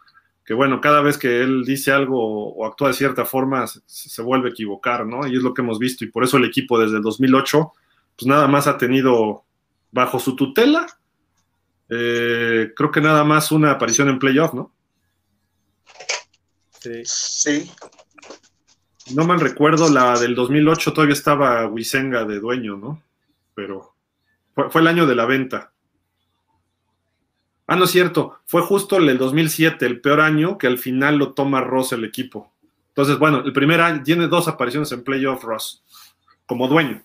que bueno, cada vez que él dice algo o actúa de cierta forma, se, se, vuelve a equivocar, ¿no? Y es lo que hemos visto, y por eso el equipo desde el 2008, pues nada más ha tenido bajo su tutela, eh, creo que nada más una aparición en playoff, ¿no? Sí. sí. No mal recuerdo, la del 2008 todavía estaba Wisenga de dueño, ¿no? Pero fue, fue el año de la venta. Ah, no es cierto, fue justo el 2007, el peor año que al final lo toma Ross el equipo. Entonces, bueno, el primer año tiene dos apariciones en playoff Ross, como dueño,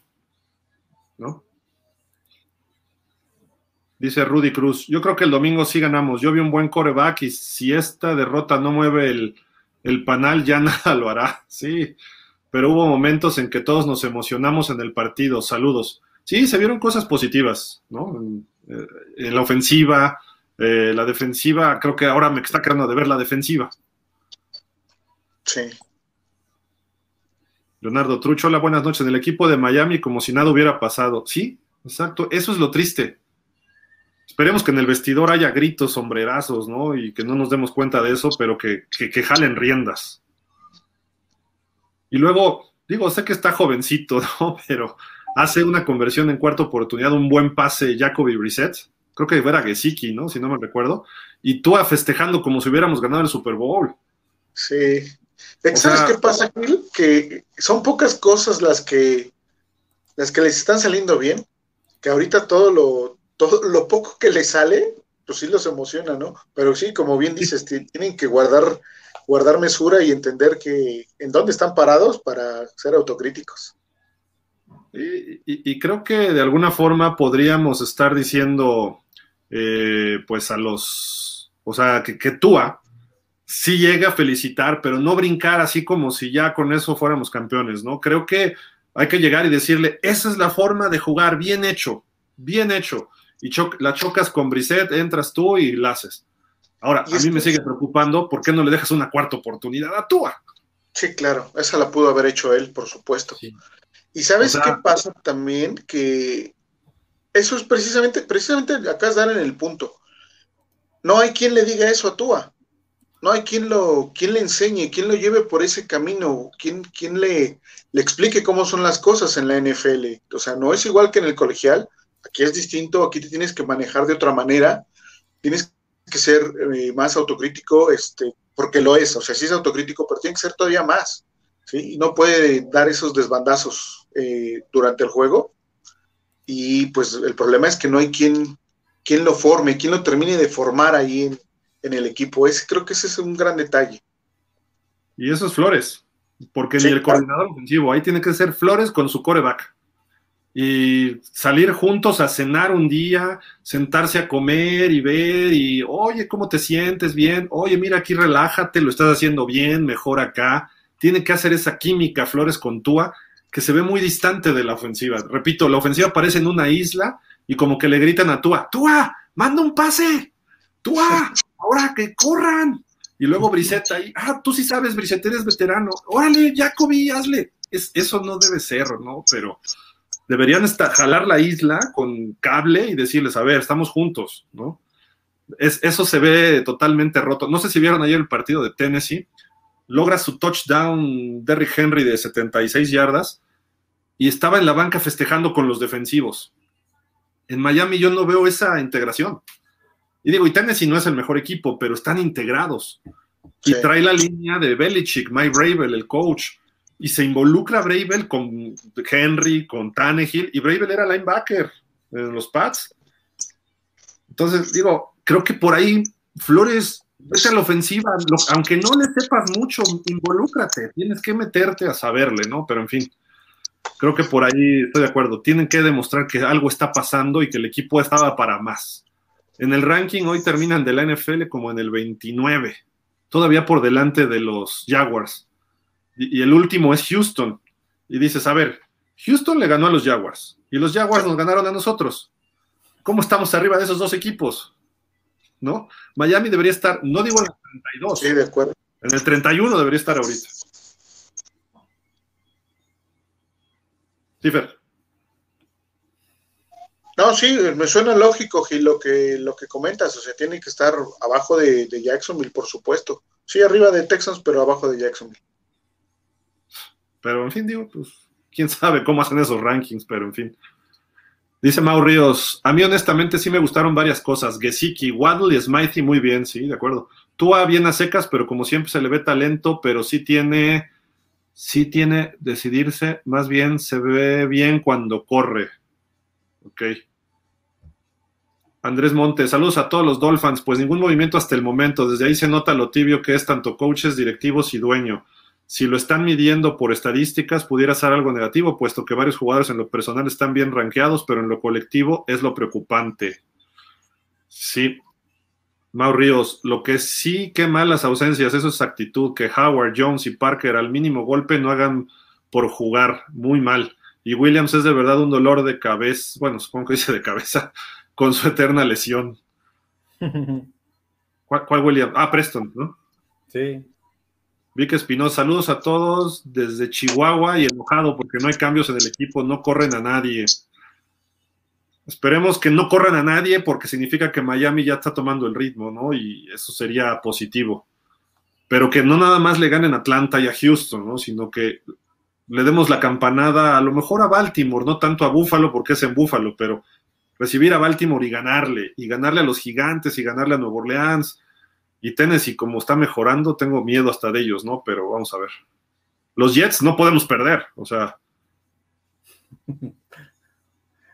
¿no? Dice Rudy Cruz, yo creo que el domingo sí ganamos, yo vi un buen coreback y si esta derrota no mueve el, el panal, ya nada lo hará, sí, pero hubo momentos en que todos nos emocionamos en el partido, saludos. Sí, se vieron cosas positivas, ¿no? En, en la ofensiva, eh, la defensiva, creo que ahora me está quedando de ver la defensiva. Sí. Leonardo Trucho, hola, buenas noches. En el equipo de Miami, como si nada hubiera pasado. Sí, exacto. Eso es lo triste. Esperemos que en el vestidor haya gritos, sombrerazos, ¿no? Y que no nos demos cuenta de eso, pero que, que, que jalen riendas. Y luego, digo, sé que está jovencito, ¿no? Pero hace una conversión en cuarta oportunidad, un buen pase Jacoby Brissett creo que era Gesicki, ¿no? Si no me recuerdo, y Tua festejando como si hubiéramos ganado el Super Bowl. Sí. ¿Sabes qué pasa, Gil? Que son pocas cosas las que las que les están saliendo bien, que ahorita todo lo, todo lo poco que les sale, pues sí los emociona, ¿no? Pero sí, como bien dices, tienen que guardar, guardar mesura y entender que en dónde están parados para ser autocríticos. Y, creo que de alguna forma podríamos estar diciendo, eh, pues a los, o sea, que, que Tua sí llega a felicitar, pero no brincar así como si ya con eso fuéramos campeones, ¿no? Creo que hay que llegar y decirle, esa es la forma de jugar, bien hecho, bien hecho. Y la chocas con Brisset, entras tú y la haces. Ahora, a mí me sigue preocupando, ¿por qué no le dejas una cuarta oportunidad a Tua? Sí, claro, esa la pudo haber hecho él, por supuesto. Y sabes qué pasa también, que eso es precisamente, precisamente acá es dar en el punto. No hay quien le diga eso a Tua. No hay quien lo, quien le enseñe, quien lo lleve por ese camino, quien, quien le, le explique cómo son las cosas en la NFL. O sea, no es igual que en el colegial. Aquí es distinto, aquí te tienes que manejar de otra manera. Tienes que ser eh, más autocrítico, este, porque lo es. O sea, sí es autocrítico, pero tiene que ser todavía más. ¿sí? Y no puede dar esos desbandazos eh, durante el juego. Y pues el problema es que no hay quien, quien lo forme, quien lo termine de formar ahí en, en el equipo. Ese, creo que ese es un gran detalle. Y eso es Flores, porque ni el coordinador ofensivo, ahí tiene que ser Flores con su coreback. Y salir juntos a cenar un día, sentarse a comer y ver y, oye, ¿cómo te sientes? Bien, oye, mira aquí, relájate, lo estás haciendo bien, mejor acá. Tiene que hacer esa química Flores con Tua que se ve muy distante de la ofensiva. Repito, la ofensiva aparece en una isla y como que le gritan a Tua, Tua, manda un pase, Tua, ahora que corran. Y luego Brissette ahí, ah, tú sí sabes, Brissette, eres veterano. Órale, Jacoby, hazle. Es, eso no debe ser, ¿no? Pero deberían estar, jalar la isla con cable y decirles, a ver, estamos juntos, ¿no? Es, eso se ve totalmente roto. No sé si vieron ayer el partido de Tennessee. Logra su touchdown Derrick Henry de 76 yardas y estaba en la banca festejando con los defensivos. En Miami yo no veo esa integración. Y digo, y Tennessee no es el mejor equipo, pero están integrados. Y trae la línea de Belichick, Mike Bravel, el coach. Y se involucra Bravel con Henry, con Tannehill. Y Bravel era linebacker en los Pats. Entonces, digo, creo que por ahí Flores, vete a la ofensiva. aunque no le sepas mucho, involúcrate. Tienes que meterte a saberle, ¿no? Pero en fin creo que por ahí estoy de acuerdo. Tienen que demostrar que algo está pasando y que el equipo estaba para más. En el ranking hoy terminan de la NFL como en el 29, todavía por delante de los Jaguars. Y, el último es Houston. Y dices, a ver, Houston le ganó a los Jaguars y los Jaguars nos ganaron a nosotros. ¿Cómo estamos arriba de esos dos equipos? ¿No? Miami debería estar, no digo en el 32. Sí, de acuerdo. En el 31 debería estar ahorita. Sí, Fer. No, sí, me suena lógico, Gil, lo que, lo que comentas. O sea, tiene que estar abajo de, Jacksonville, por supuesto. Sí, arriba de Texans, pero abajo de Jacksonville. Pero, en fin, digo, pues, quién sabe cómo hacen esos rankings, pero en fin. Dice Mau Ríos, a mí honestamente sí me gustaron varias cosas. Gesicki, Waddle Smithy muy bien, sí, de acuerdo. Tua bien a secas, pero como siempre se le ve talento, pero sí tiene, sí tiene decidirse, más bien se ve bien cuando corre. Ok. Andrés Montes, saludos a todos los Dolphins, pues ningún movimiento hasta el momento, desde ahí se nota lo tibio que es tanto coaches, directivos y dueño. Si lo están midiendo por estadísticas, pudiera ser algo negativo, puesto que varios jugadores en lo personal están bien rankeados, pero en lo colectivo es lo preocupante. Sí. Mau Ríos, lo que sí que malas ausencias, eso es actitud, que Howard, Jones y Parker al mínimo golpe no hagan por jugar, muy mal. Y Williams es de verdad un dolor de cabeza, bueno, supongo que dice de cabeza, con su eterna lesión. ¿Cuál, William? Ah, Preston, ¿no? Sí. Vic Espinosa, saludos a todos desde Chihuahua y enojado porque no hay cambios en el equipo, no corren a nadie. Esperemos que no corran a nadie porque significa que Miami ya está tomando el ritmo, ¿no? Y eso sería positivo. Pero que no nada más le ganen a Atlanta y a Houston, ¿no? Sino que le demos la campanada a lo mejor a Baltimore, no tanto a Buffalo porque es en Buffalo, pero recibir a Baltimore y ganarle, y ganarle a los gigantes y ganarle a Nueva Orleans. Y Tennessee, como está mejorando, tengo miedo hasta de ellos, ¿no? Pero vamos a ver. Los Jets no podemos perder, o sea.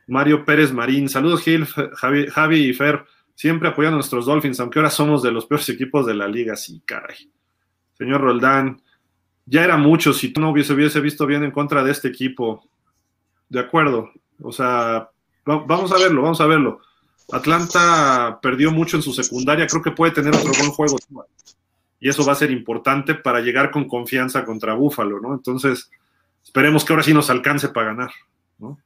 Mario Pérez Marín, saludos Gil, Javi, Javi y Fer, siempre apoyando a nuestros Dolphins, aunque ahora somos de los peores equipos de la liga, sí, caray. Señor Roldán, ya era mucho si tú no hubiese, hubiese visto bien en contra de este equipo. De acuerdo, o sea, vamos a verlo, vamos a verlo. Atlanta perdió mucho en su secundaria, creo que puede tener otro buen juego. Y eso va a ser importante para llegar con confianza contra Búfalo, ¿no? Entonces, esperemos que ahora sí nos alcance para ganar, ¿no?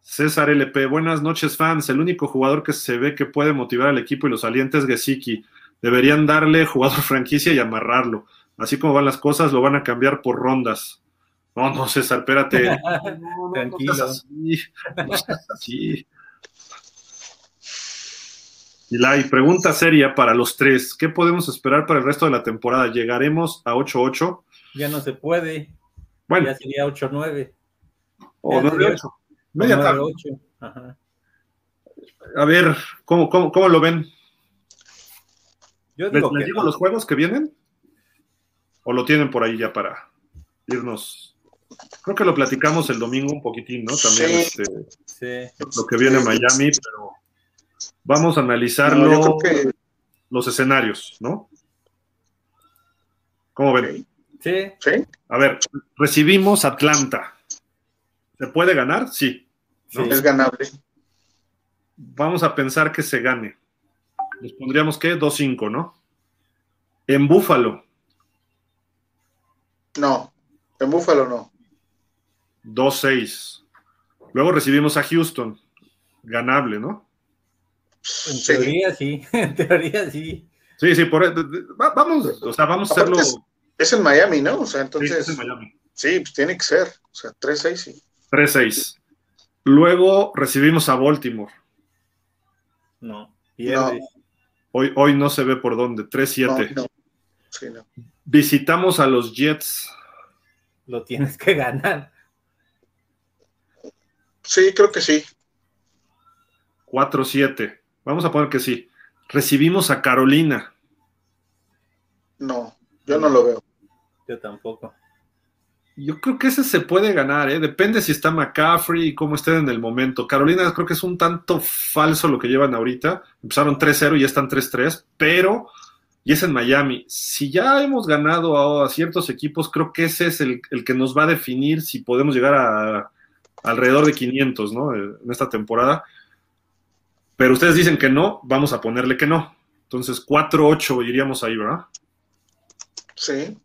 César LP, buenas noches fans. El único jugador que se ve que puede motivar al equipo y los alientes es Gesicki. Deberían darle jugador franquicia y amarrarlo. Así como van las cosas, lo van a cambiar por rondas. No, no, César, espérate. Tranquilo. Y la pregunta seria para los tres: ¿qué podemos esperar para el resto de la temporada? ¿Llegaremos a 8-8? Ya no se puede. Bueno. Ya sería 8-9. O 9-8. Media tarde. A ver, ¿cómo, cómo, cómo lo ven? Yo digo ¿Les, que digo no. los juegos que vienen? ¿O lo tienen por ahí ya para irnos? Creo que lo platicamos el domingo un poquitín, ¿no? También Sí. este, Sí. lo que viene en Miami, pero vamos a No, que los escenarios, ¿no? ¿Cómo ven? Sí, sí. A ver, recibimos Atlanta. ¿Se puede ganar? Sí. sí. Es ganable. Vamos a pensar que se gane. Les pondríamos que 2-5, ¿no? En Búfalo, No, en Búfalo no. 2-6. Luego recibimos a Houston. Ganable, ¿no? En Sí. teoría sí, en teoría sí. Sí, sí, por, va- vamos, o sea, vamos a hacerlo. Sí, Es en Miami, ¿no? O sea, entonces, es en Miami. sí, pues tiene que ser. O sea, 3-6, sí. 3-6. Luego recibimos a Baltimore. No, pierdes. Hoy, hoy no se ve por dónde. 3-7. No, no. Sí, no. Visitamos a los Jets. Lo tienes que ganar. Sí, creo que sí. 4-7. Vamos a poner que sí. Recibimos a Carolina. No, yo no lo veo. Yo tampoco. Yo creo que ese se puede ganar, ¿eh? Depende si está McCaffrey y cómo estén en el momento. Carolina creo que es un tanto falso lo que llevan ahorita. Empezaron 3-0 y ya están 3-3, pero y es en Miami. Si ya hemos ganado a, a ciertos equipos, creo que ese es el, el, que nos va a definir si podemos llegar a, a alrededor de 500, ¿no? En esta temporada. Pero ustedes dicen que no, vamos a ponerle que no. Entonces 4-8 iríamos ahí, ¿verdad? Sí.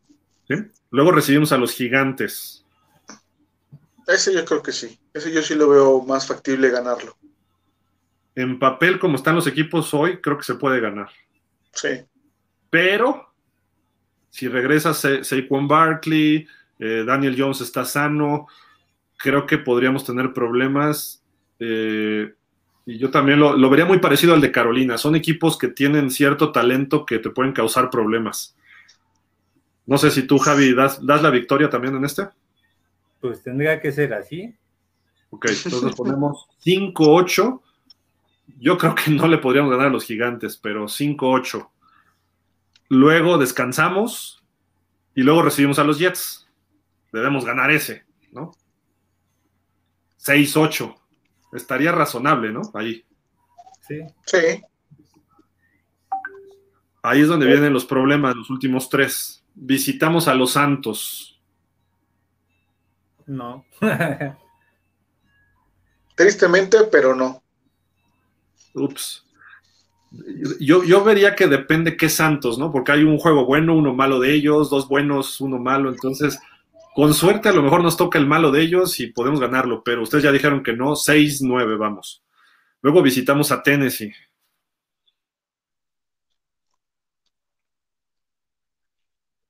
¿Sí? Luego recibimos a los gigantes. Ese yo creo que sí. Ese yo sí lo veo más factible ganarlo. En papel, como están los equipos hoy, creo que se puede ganar. Sí. Pero si regresa Sa Saquon Barkley, eh, Daniel Jones está sano, creo que podríamos tener problemas. Eh, y yo también lo, lo, vería muy parecido al de Carolina. Son equipos que tienen cierto talento que te pueden causar problemas. No sé si tú, Javi, das, das la victoria también en este. Pues tendría que ser así. Ok, entonces ponemos 5-8. Yo creo que no le podríamos ganar a los gigantes, pero 5-8. Luego descansamos y luego recibimos a los Jets. Debemos ganar ese, ¿no? 6-8. Estaría razonable, ¿no? Ahí. Sí. Sí. Ahí es donde vienen los problemas, los últimos tres. Visitamos a los Santos. No. Tristemente, pero no. Ups. Yo, yo, vería que depende qué Santos, ¿no? Porque hay un juego bueno, uno malo de ellos, dos buenos, uno malo. Entonces, con suerte a lo mejor nos toca el malo de ellos y podemos ganarlo, pero ustedes ya dijeron que no, 6-9 vamos. Luego visitamos a Tennessee.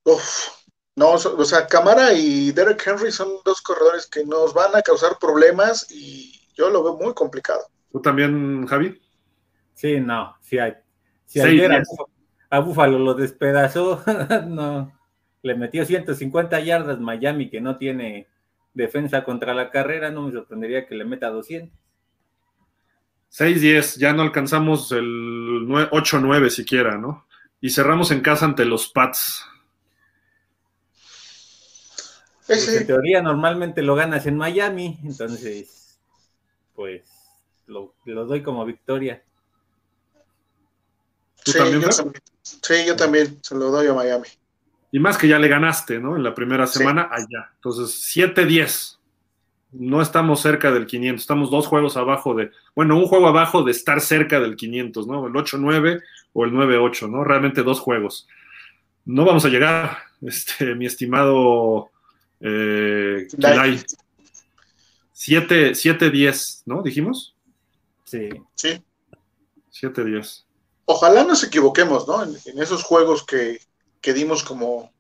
Uf. No, o sea, Camara y Derek Henry son dos corredores que nos van a causar problemas y yo lo veo muy complicado. ¿Tú también, Javi? Sí, no. Si, hay, si ayer a, a Búfalo lo despedazó, no. Le metió 150 yardas Miami, que no tiene defensa contra la carrera, no me sorprendería que le meta 200. 6-10, ya no alcanzamos el 8-9 siquiera, ¿no? Y cerramos en casa ante los Pats. Pues en teoría normalmente lo ganas en Miami, entonces, pues lo, doy como victoria. sí, también, yo también, sí, yo también se lo doy a Miami. Y más que ya le ganaste, ¿no? En la primera semana allá. Entonces, 7-10. No estamos cerca del 500, estamos dos juegos abajo de, bueno, un juego abajo de estar cerca del 500, ¿no? El 8-9 o el 9-8, ¿no? Realmente dos juegos. No vamos a llegar, este, mi estimado eh, 7-10, ¿no? ¿Dijimos? Sí. Sí. 7-10. Ojalá nos equivoquemos, ¿no? En, esos juegos que, que, dimos como.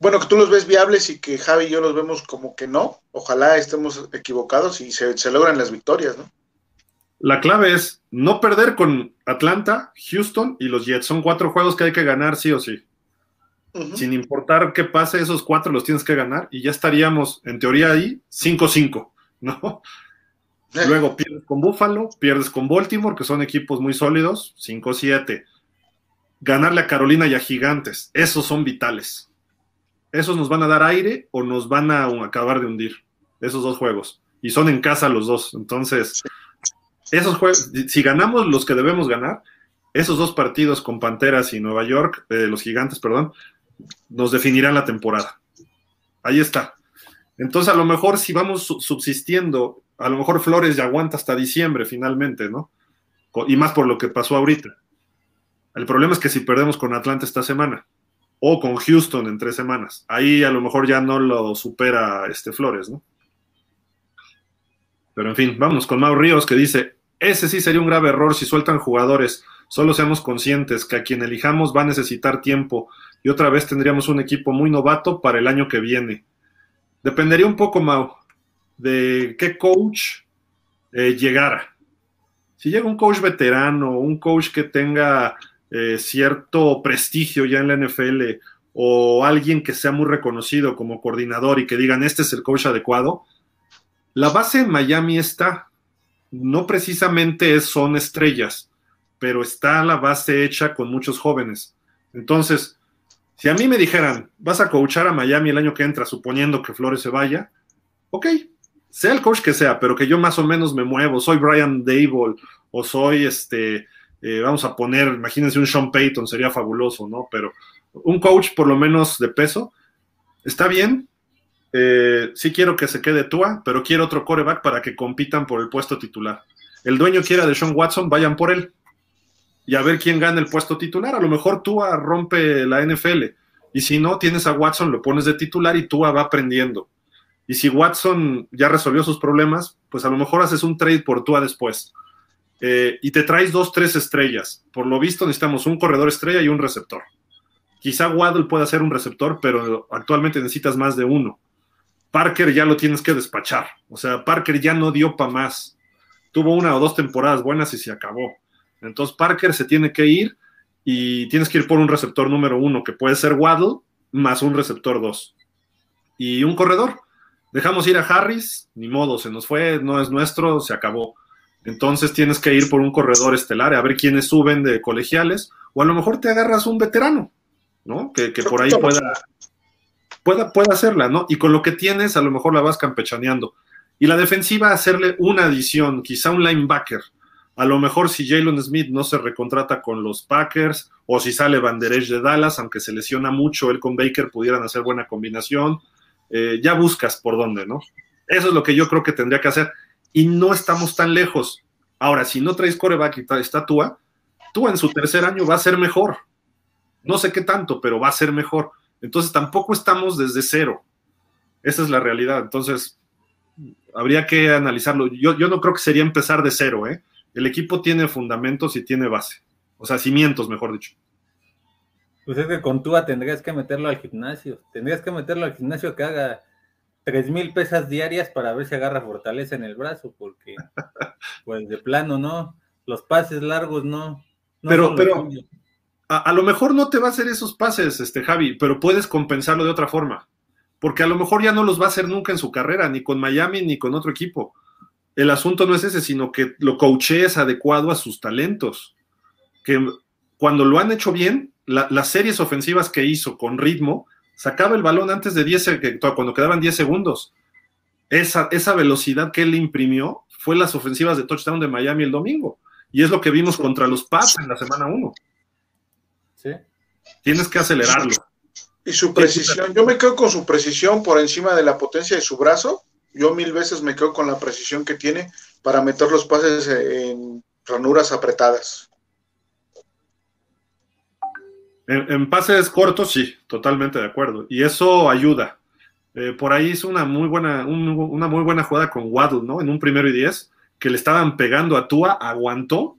Bueno, que tú los ves viables y que Javi y yo los vemos como que no. Ojalá estemos equivocados y se, se logran las victorias, ¿no? La clave es no perder con Atlanta, Houston y los Jets. Son cuatro juegos que hay que ganar sí o sí. Sin importar qué pase, esos cuatro los tienes que ganar y ya estaríamos, en teoría, ahí 5-5, ¿no? Luego pierdes con Buffalo, pierdes con Baltimore, que son equipos muy sólidos, 5-7. Ganarle a Carolina y a Gigantes, esos son vitales. Esos nos van a dar aire o nos van a acabar de hundir, esos dos juegos. Y son en casa los dos. Entonces, esos juegos, si ganamos los que debemos ganar, esos dos partidos con Panteras y Nueva York, eh, los Gigantes, perdón, nos definirán la temporada. Ahí está. Entonces, a lo mejor si vamos subsistiendo, a lo mejor Flores ya aguanta hasta diciembre finalmente, ¿no? Y más por lo que pasó ahorita. El problema es que si perdemos con Atlanta esta semana o con Houston en tres semanas, ahí a lo mejor ya no lo supera este Flores, ¿no? Pero en fin, vamos con Mau Ríos que dice, ese sí sería un grave error si sueltan jugadores. Solo seamos conscientes que a quien elijamos va a necesitar tiempo y otra vez tendríamos un equipo muy novato para el año que viene. Dependería un poco, Mau, de qué coach eh, llegara. Si llega un coach veterano, un coach que tenga eh, cierto prestigio ya en la NFL o alguien que sea muy reconocido como coordinador y que digan este es el coach adecuado, la base en Miami está. No precisamente son estrellas, pero está la base hecha con muchos jóvenes. Entonces, si a mí me dijeran, vas a coachar a Miami el año que entra, suponiendo que Flores se vaya, ok, sea el coach que sea, pero que yo más o menos me muevo, soy Brian Dable o soy este, eh, vamos a poner, imagínense un Sean Payton, sería fabuloso, ¿no? Pero un coach por lo menos de peso, está bien. Eh, sí quiero que se quede Tua, pero quiero otro coreback para que compitan por el puesto titular. El dueño quiera de Sean Watson, vayan por él y a ver quién gana el puesto titular. A lo mejor Tua rompe la NFL y si no tienes a Watson, lo pones de titular y Tua va aprendiendo. Y si Watson ya resolvió sus problemas, pues a lo mejor haces un trade por Tua después. Eh, y te traes dos, tres estrellas. Por lo visto necesitamos un corredor estrella y un receptor. Quizá Waddle pueda ser un receptor, pero actualmente necesitas más de uno. Parker ya lo tienes que despachar. O sea, Parker ya no dio para más. Tuvo una o dos temporadas buenas y se acabó. Entonces Parker se tiene que ir y tienes que ir por un receptor número uno, que puede ser Waddle, más un receptor dos. Y un corredor. Dejamos ir a Harris, ni modo, se nos fue, no es nuestro, se acabó. Entonces tienes que ir por un corredor estelar, a ver quiénes suben de colegiales, o a lo mejor te agarras un veterano, ¿no? Que, por ahí pueda, pueda, pueda hacerla, ¿no? Y con lo que tienes, a lo mejor la vas campechaneando. Y la defensiva, hacerle una adición, quizá un linebacker, a lo mejor si Jalen Smith no se recontrata con los Packers o si sale Banderech de Dallas, aunque se lesiona mucho, él con Baker pudieran hacer buena combinación. Eh, ya buscas por dónde, ¿no? Eso es lo que yo creo que tendría que hacer. Y no estamos tan lejos. Ahora, si no traes coreback y está Tua, Tua en su tercer año va a ser mejor. No sé qué tanto, pero va a ser mejor. Entonces tampoco estamos desde cero. Esa es la realidad. Entonces, habría que analizarlo. Yo, yo no creo que sería empezar de cero, ¿eh? el equipo tiene fundamentos y tiene base, o sea, cimientos, mejor dicho. Pues es que con Tua tendrías que meterlo al gimnasio, tendrías que meterlo al gimnasio que haga tres mil pesas diarias para ver si agarra fortaleza en el brazo, porque pues de plano no, los pases largos no. pero, pero a, a, lo mejor no te va a hacer esos pases, este Javi, pero puedes compensarlo de otra forma, porque a lo mejor ya no los va a hacer nunca en su carrera, ni con Miami ni con otro equipo el asunto no es ese, sino que lo es adecuado a sus talentos. Que cuando lo han hecho bien, las series ofensivas que hizo con ritmo, sacaba el balón antes de 10, cuando quedaban 10 segundos. Esa, esa velocidad que él le imprimió fue las ofensivas de touchdown de Miami el domingo. Y es lo que vimos contra los Pats en la semana 1. Sí. Tienes que acelerarlo. Y su precisión, yo me quedo con su precisión por encima de la potencia de su brazo. Yo mil veces me quedo con la precisión que tiene para meter los pases en ranuras apretadas. En, pases cortos, sí, totalmente de acuerdo. Y eso ayuda. Eh, por ahí hizo una muy buena, una muy buena jugada con Waddle, ¿no? En un primero y diez, que le estaban pegando a Tua, aguantó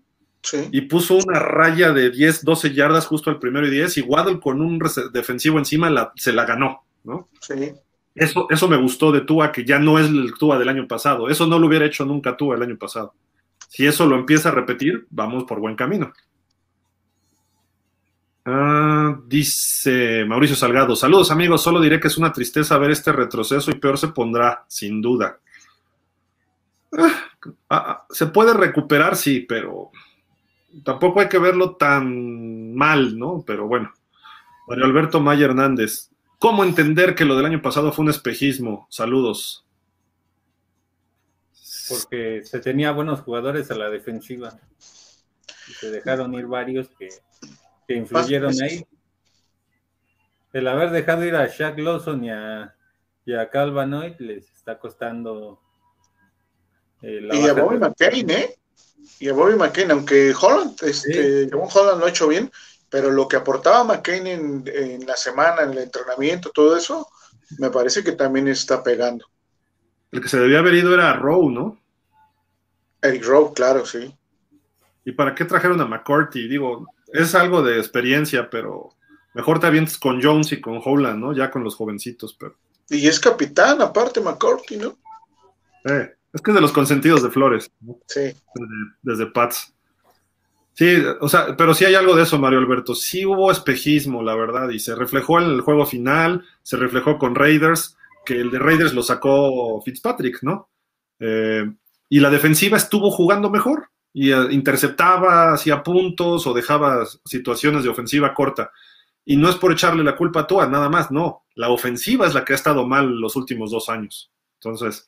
y puso una raya de 10, 12 yardas justo al primero y 10 y Waddle con un defensivo encima se la ganó, ¿no? Sí. Eso, eso me gustó de Tua, que ya no es el Tua del año pasado. Eso no lo hubiera hecho nunca Tua el año pasado. Si eso lo empieza a repetir, vamos por buen camino. Ah, dice Mauricio Salgado, saludos amigos, solo diré que es una tristeza ver este retroceso y peor se pondrá, sin duda. Ah, ah, se puede recuperar, sí, pero tampoco hay que verlo tan mal, ¿no? Pero bueno. Mario Alberto Maya Hernández, ¿cómo entender que lo del año pasado fue un espejismo? Saludos. Porque se tenía buenos jugadores a la defensiva. Y se dejaron ir varios que, influyeron ahí. El haber dejado ir a Shaq Lawson y a, y a Calvanoid les está costando. Eh, y a Bobby McCain, ¿eh? y a Bobby McCain, aunque Holland, este, Holland lo ha hecho bien, pero lo que aportaba McCain en, la semana, en el entrenamiento, todo eso, me parece que también está pegando. El que se debía haber ido era Rowe, ¿no? Eric Rowe, claro, sí. ¿Y para qué trajeron a McCarthy? Digo, es algo de experiencia, pero mejor te avientes con Jones y con Holland, ¿no? Ya con los jovencitos, pero. Y es capitán, aparte, McCarthy, ¿no? Eh. Es que es de los consentidos de Flores. Sí. Desde, Pats. Sí, o sea, pero sí hay algo de eso, Mario Alberto. Sí hubo espejismo, la verdad, y se reflejó en el juego final, se reflejó con Raiders, que el de Raiders lo sacó Fitzpatrick, ¿no? Eh, y la defensiva estuvo jugando mejor y eh, interceptaba, hacía puntos o dejaba situaciones de ofensiva corta. Y no es por echarle la culpa a Tua, nada más, no. La ofensiva es la que ha estado mal los últimos dos años. Entonces,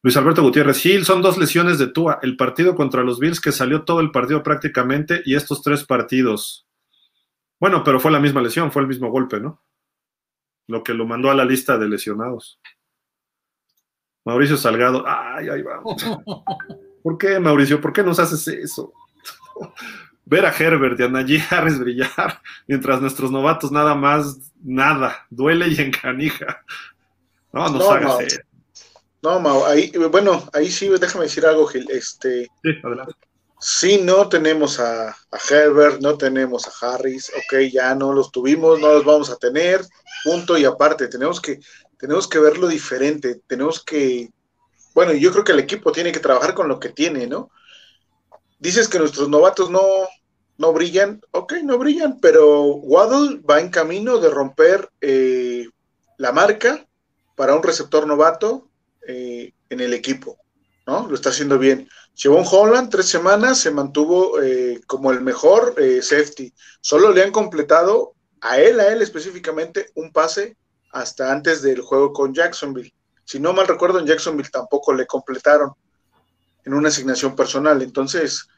Luis Alberto Gutiérrez Gil, son dos lesiones de Tua. El partido contra los Bills que salió todo el partido prácticamente y estos tres partidos. Bueno, pero fue la misma lesión, fue el mismo golpe, ¿no? Lo que lo mandó a la lista de lesionados. Mauricio Salgado, ay, ahí vamos. ¿Por qué, Mauricio? ¿Por qué nos haces eso? Ver a Herbert y a Najee Harris brillar, mientras nuestros novatos nada más, nada, duele y encanija. No, nos hagas eso. No, ahí, bueno, ahí sí, déjame decir algo, Gil. Este, sí, adelante. Sí, no tenemos a, Herbert, no tenemos a Harris, ok, ya no los tuvimos, no los vamos a tener, punto y aparte, tenemos que, tenemos que verlo diferente, tenemos que, bueno, yo creo que el equipo tiene que trabajar con lo que tiene, ¿no? Dices que nuestros novatos no, no brillan, ok, no brillan, pero Waddle va en camino de romper eh, la marca para un receptor novato eh, en el equipo, ¿no? Lo está haciendo bien. Llevó un Holland tres semanas, se mantuvo eh, como el mejor eh, safety. Solo le han completado a él, a él específicamente, un pase hasta antes del juego con Jacksonville. Si no mal recuerdo, en Jacksonville tampoco le completaron en una asignación personal. Entonces,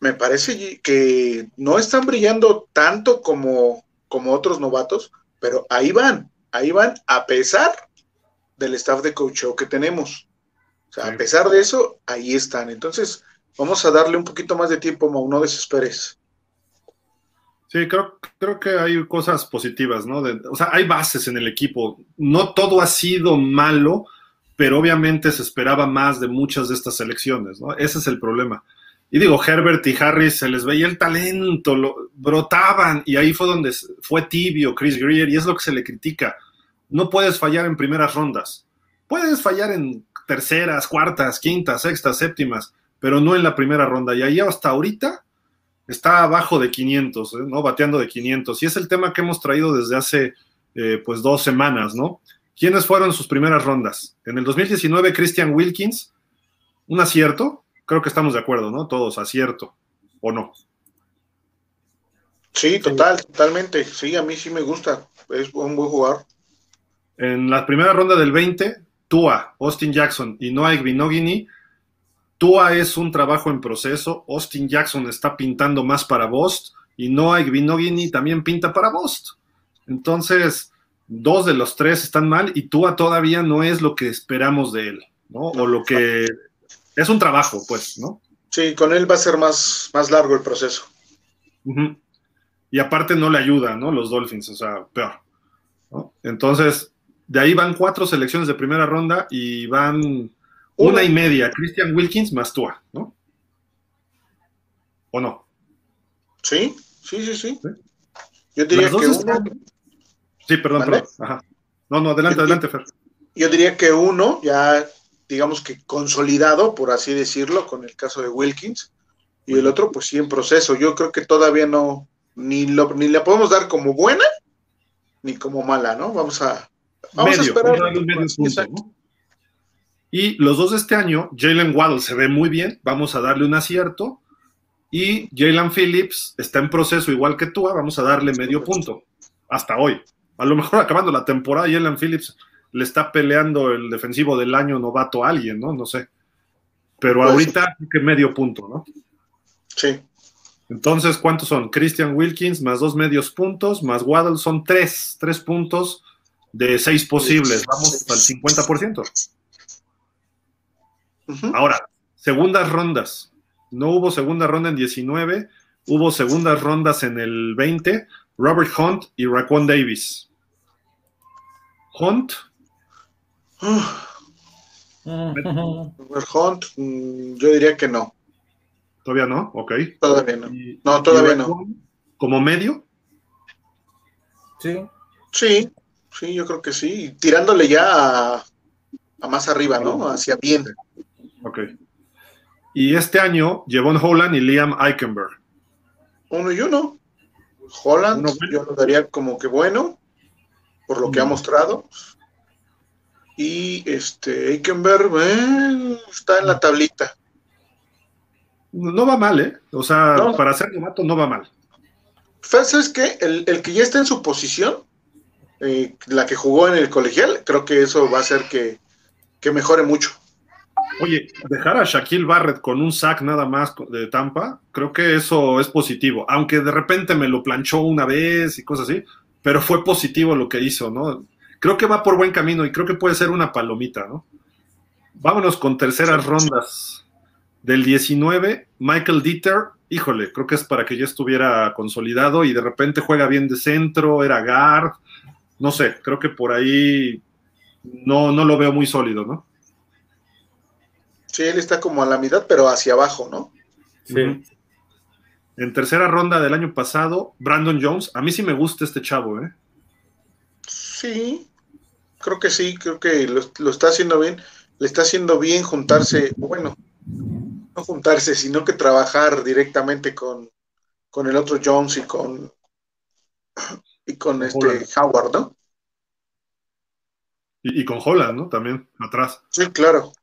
me parece que no están brillando tanto como, como otros novatos, pero ahí van, ahí van, a pesar del staff de coach que tenemos. O sea, a pesar de eso, ahí están. Entonces, vamos a darle un poquito más de tiempo, Mau, no desesperes. Creo, que hay cosas positivas, ¿no? o sea, hay bases en el equipo. No todo ha sido malo, pero obviamente se esperaba más de muchas de estas selecciones, ¿no? Ese es el problema. Y digo, Herbert y Harris se les veía el talento, brotaban, y ahí fue donde fue tibio Chris Greer, y es lo que se le critica no puedes fallar en primeras rondas. Puedes fallar en terceras, cuartas, quintas, sextas, séptimas, pero no en la primera ronda. Y ahí hasta ahorita está abajo de 500, ¿eh? ¿no? Bateando de 500. Y es el tema que hemos traído desde hace, eh, pues, dos semanas, ¿no? ¿Quiénes fueron sus primeras rondas? En el 2019, Christian Wilkins un acierto. Creo que estamos de acuerdo, ¿no? Todos, acierto, ¿o no? Sí, total, totalmente. Sí, a mí sí me gusta. Es un buen jugador. En la primera ronda del 20, Tua, Austin Jackson y Noah Binogini. Tua es un trabajo en proceso. Austin Jackson está pintando más para Bost y Noah Binogini también pinta para Bost. Entonces, dos de los tres están mal y Tua todavía no es lo que esperamos de él, ¿no? O lo que es un trabajo, pues, ¿no? Sí, con él va a ser más, más largo el proceso. Y aparte no le ayuda, ¿no? Los Dolphins, o sea, peor. Entonces, de ahí van cuatro selecciones de primera ronda y van una, y media, Christian Wilkins más Tua, ¿no? ¿O no? Sí, sí, sí, sí. Yo diría que uno... Sí, perdón, perdón. No, no, adelante, adelante, Fer. Yo diría que uno ya, digamos que consolidado, por así decirlo, con el caso de Wilkins, y el otro, pues sí, en proceso. Yo creo que todavía no, ni, lo, ni la podemos dar como buena, ni como mala, ¿no? Vamos a, vamos a esperar. Y los dos de este año, Jalen Waddle se ve muy bien, vamos a darle un acierto. Y Jalen Phillips está en proceso igual que tú, vamos a darle medio punto, hasta hoy. A lo mejor acabando la temporada, Jalen Phillips le está peleando el defensivo del año novato a alguien, ¿no? No sé. Pero pues ahorita que medio punto, ¿no? Sí. Entonces, ¿cuántos son? Christian Wilkins más dos medios puntos, más Waddle son tres, tres puntos de seis posibles. Vamos al 50%. Ahora, segundas rondas. No hubo segunda ronda en 19, hubo segundas rondas en el 20, Robert Hunt y Raquan Davis. Hunt. Robert Hunt, mm, yo diría que no. Todavía no, ok. Todavía no. no, todavía no. ¿Como medio? Sí. Sí, sí, yo creo que sí. Tirándole ya a, más arriba, ¿no? Hacia bien. Ok. Y este año, Jevon Holland y Liam Eichenberg. Uno y uno. Holland, yo lo daría como que bueno, por lo que ha mostrado. Y este, Eichenberg eh, está en la tablita. No va mal, ¿eh? O sea, para ser novato no va mal. ¿Sabes qué? El, el que ya está en su posición, eh, la que jugó en el colegial, creo que eso va a hacer que, que mejore mucho. Oye, dejar a Shaquille Barrett con un sack nada más de Tampa, creo que eso es positivo. Aunque de repente me lo planchó una vez y cosas así, pero fue positivo lo que hizo, ¿no? Creo que va por buen camino y creo que puede ser una palomita, ¿no? Vámonos con terceras rondas. Del 19, Michael Dieter, híjole, creo que es para que ya estuviera consolidado y de repente juega bien de centro, era guard, no sé, creo que por ahí no, no lo veo muy sólido, ¿no? Sí, él está como a la mitad, pero hacia abajo, ¿no? Sí. En tercera ronda del año pasado, Brandon Jones. A mí sí me gusta este chavo, ¿eh? Sí, creo que sí, creo que lo, está haciendo bien. Le está haciendo bien juntarse, bueno, no juntarse, sino que trabajar directamente con, con el otro Jones y con y con este Howard, ¿no? Y, y, con Holland, ¿no? También atrás. Sí, claro.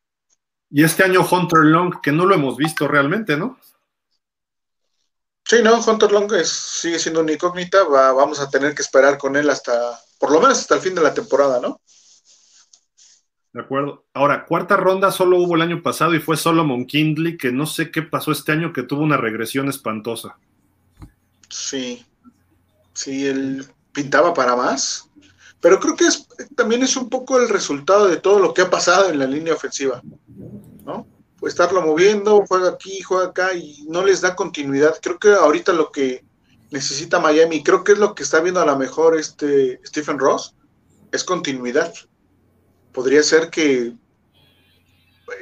Y este año Hunter Long, que no lo hemos visto realmente, ¿no? Sí, no, Hunter Long sigue siendo una incógnita, vamos a tener que esperar con él hasta, por lo menos hasta el fin de la temporada, ¿no? De acuerdo. Ahora, cuarta ronda solo hubo el año pasado y fue Solomon Kindley, que no sé qué pasó este año, que tuvo una regresión espantosa. Sí, sí, él pintaba para más, pero creo que es, también es un poco el resultado de todo lo que ha pasado en la línea ofensiva. ¿no? Pues estarlo moviendo, juega aquí, juega acá y no les da continuidad. Creo que ahorita lo que necesita Miami, creo que es lo que está viendo a lo mejor este Stephen Ross, es continuidad. Podría ser que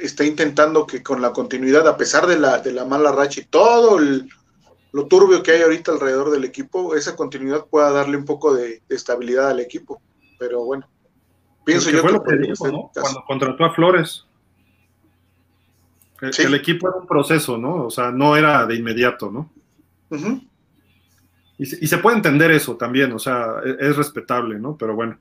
está intentando que con la continuidad, a pesar de la, de la mala racha y todo lo turbio que hay ahorita alrededor del equipo, esa continuidad pueda darle un poco de, estabilidad al equipo. Pero bueno, pienso yo que, cuando contrató a Flores. El, equipo era un proceso, ¿no? O sea, no era de inmediato, ¿no? y, se, puede entender eso también, o sea, es, es, respetable, ¿no? Pero bueno.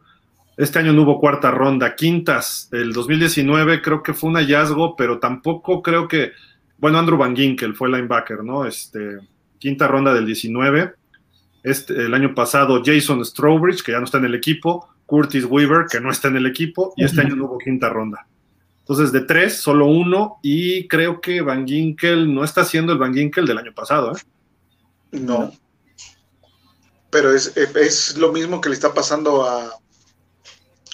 Este año no hubo cuarta ronda, quintas. El 2019 creo que fue un hallazgo, pero tampoco creo que. Bueno, Andrew Van Ginkel fue linebacker, ¿no? Este, quinta ronda del 19. Este, el año pasado Jason Strowbridge, que ya no está en el equipo. Curtis Weaver, que no está en el equipo. Y este año no hubo quinta ronda. Entonces, de tres, solo uno. Y creo que Van Ginkel no está siendo el Van Ginkel del año pasado, ¿eh? No. Pero es, es lo mismo que le está pasando a,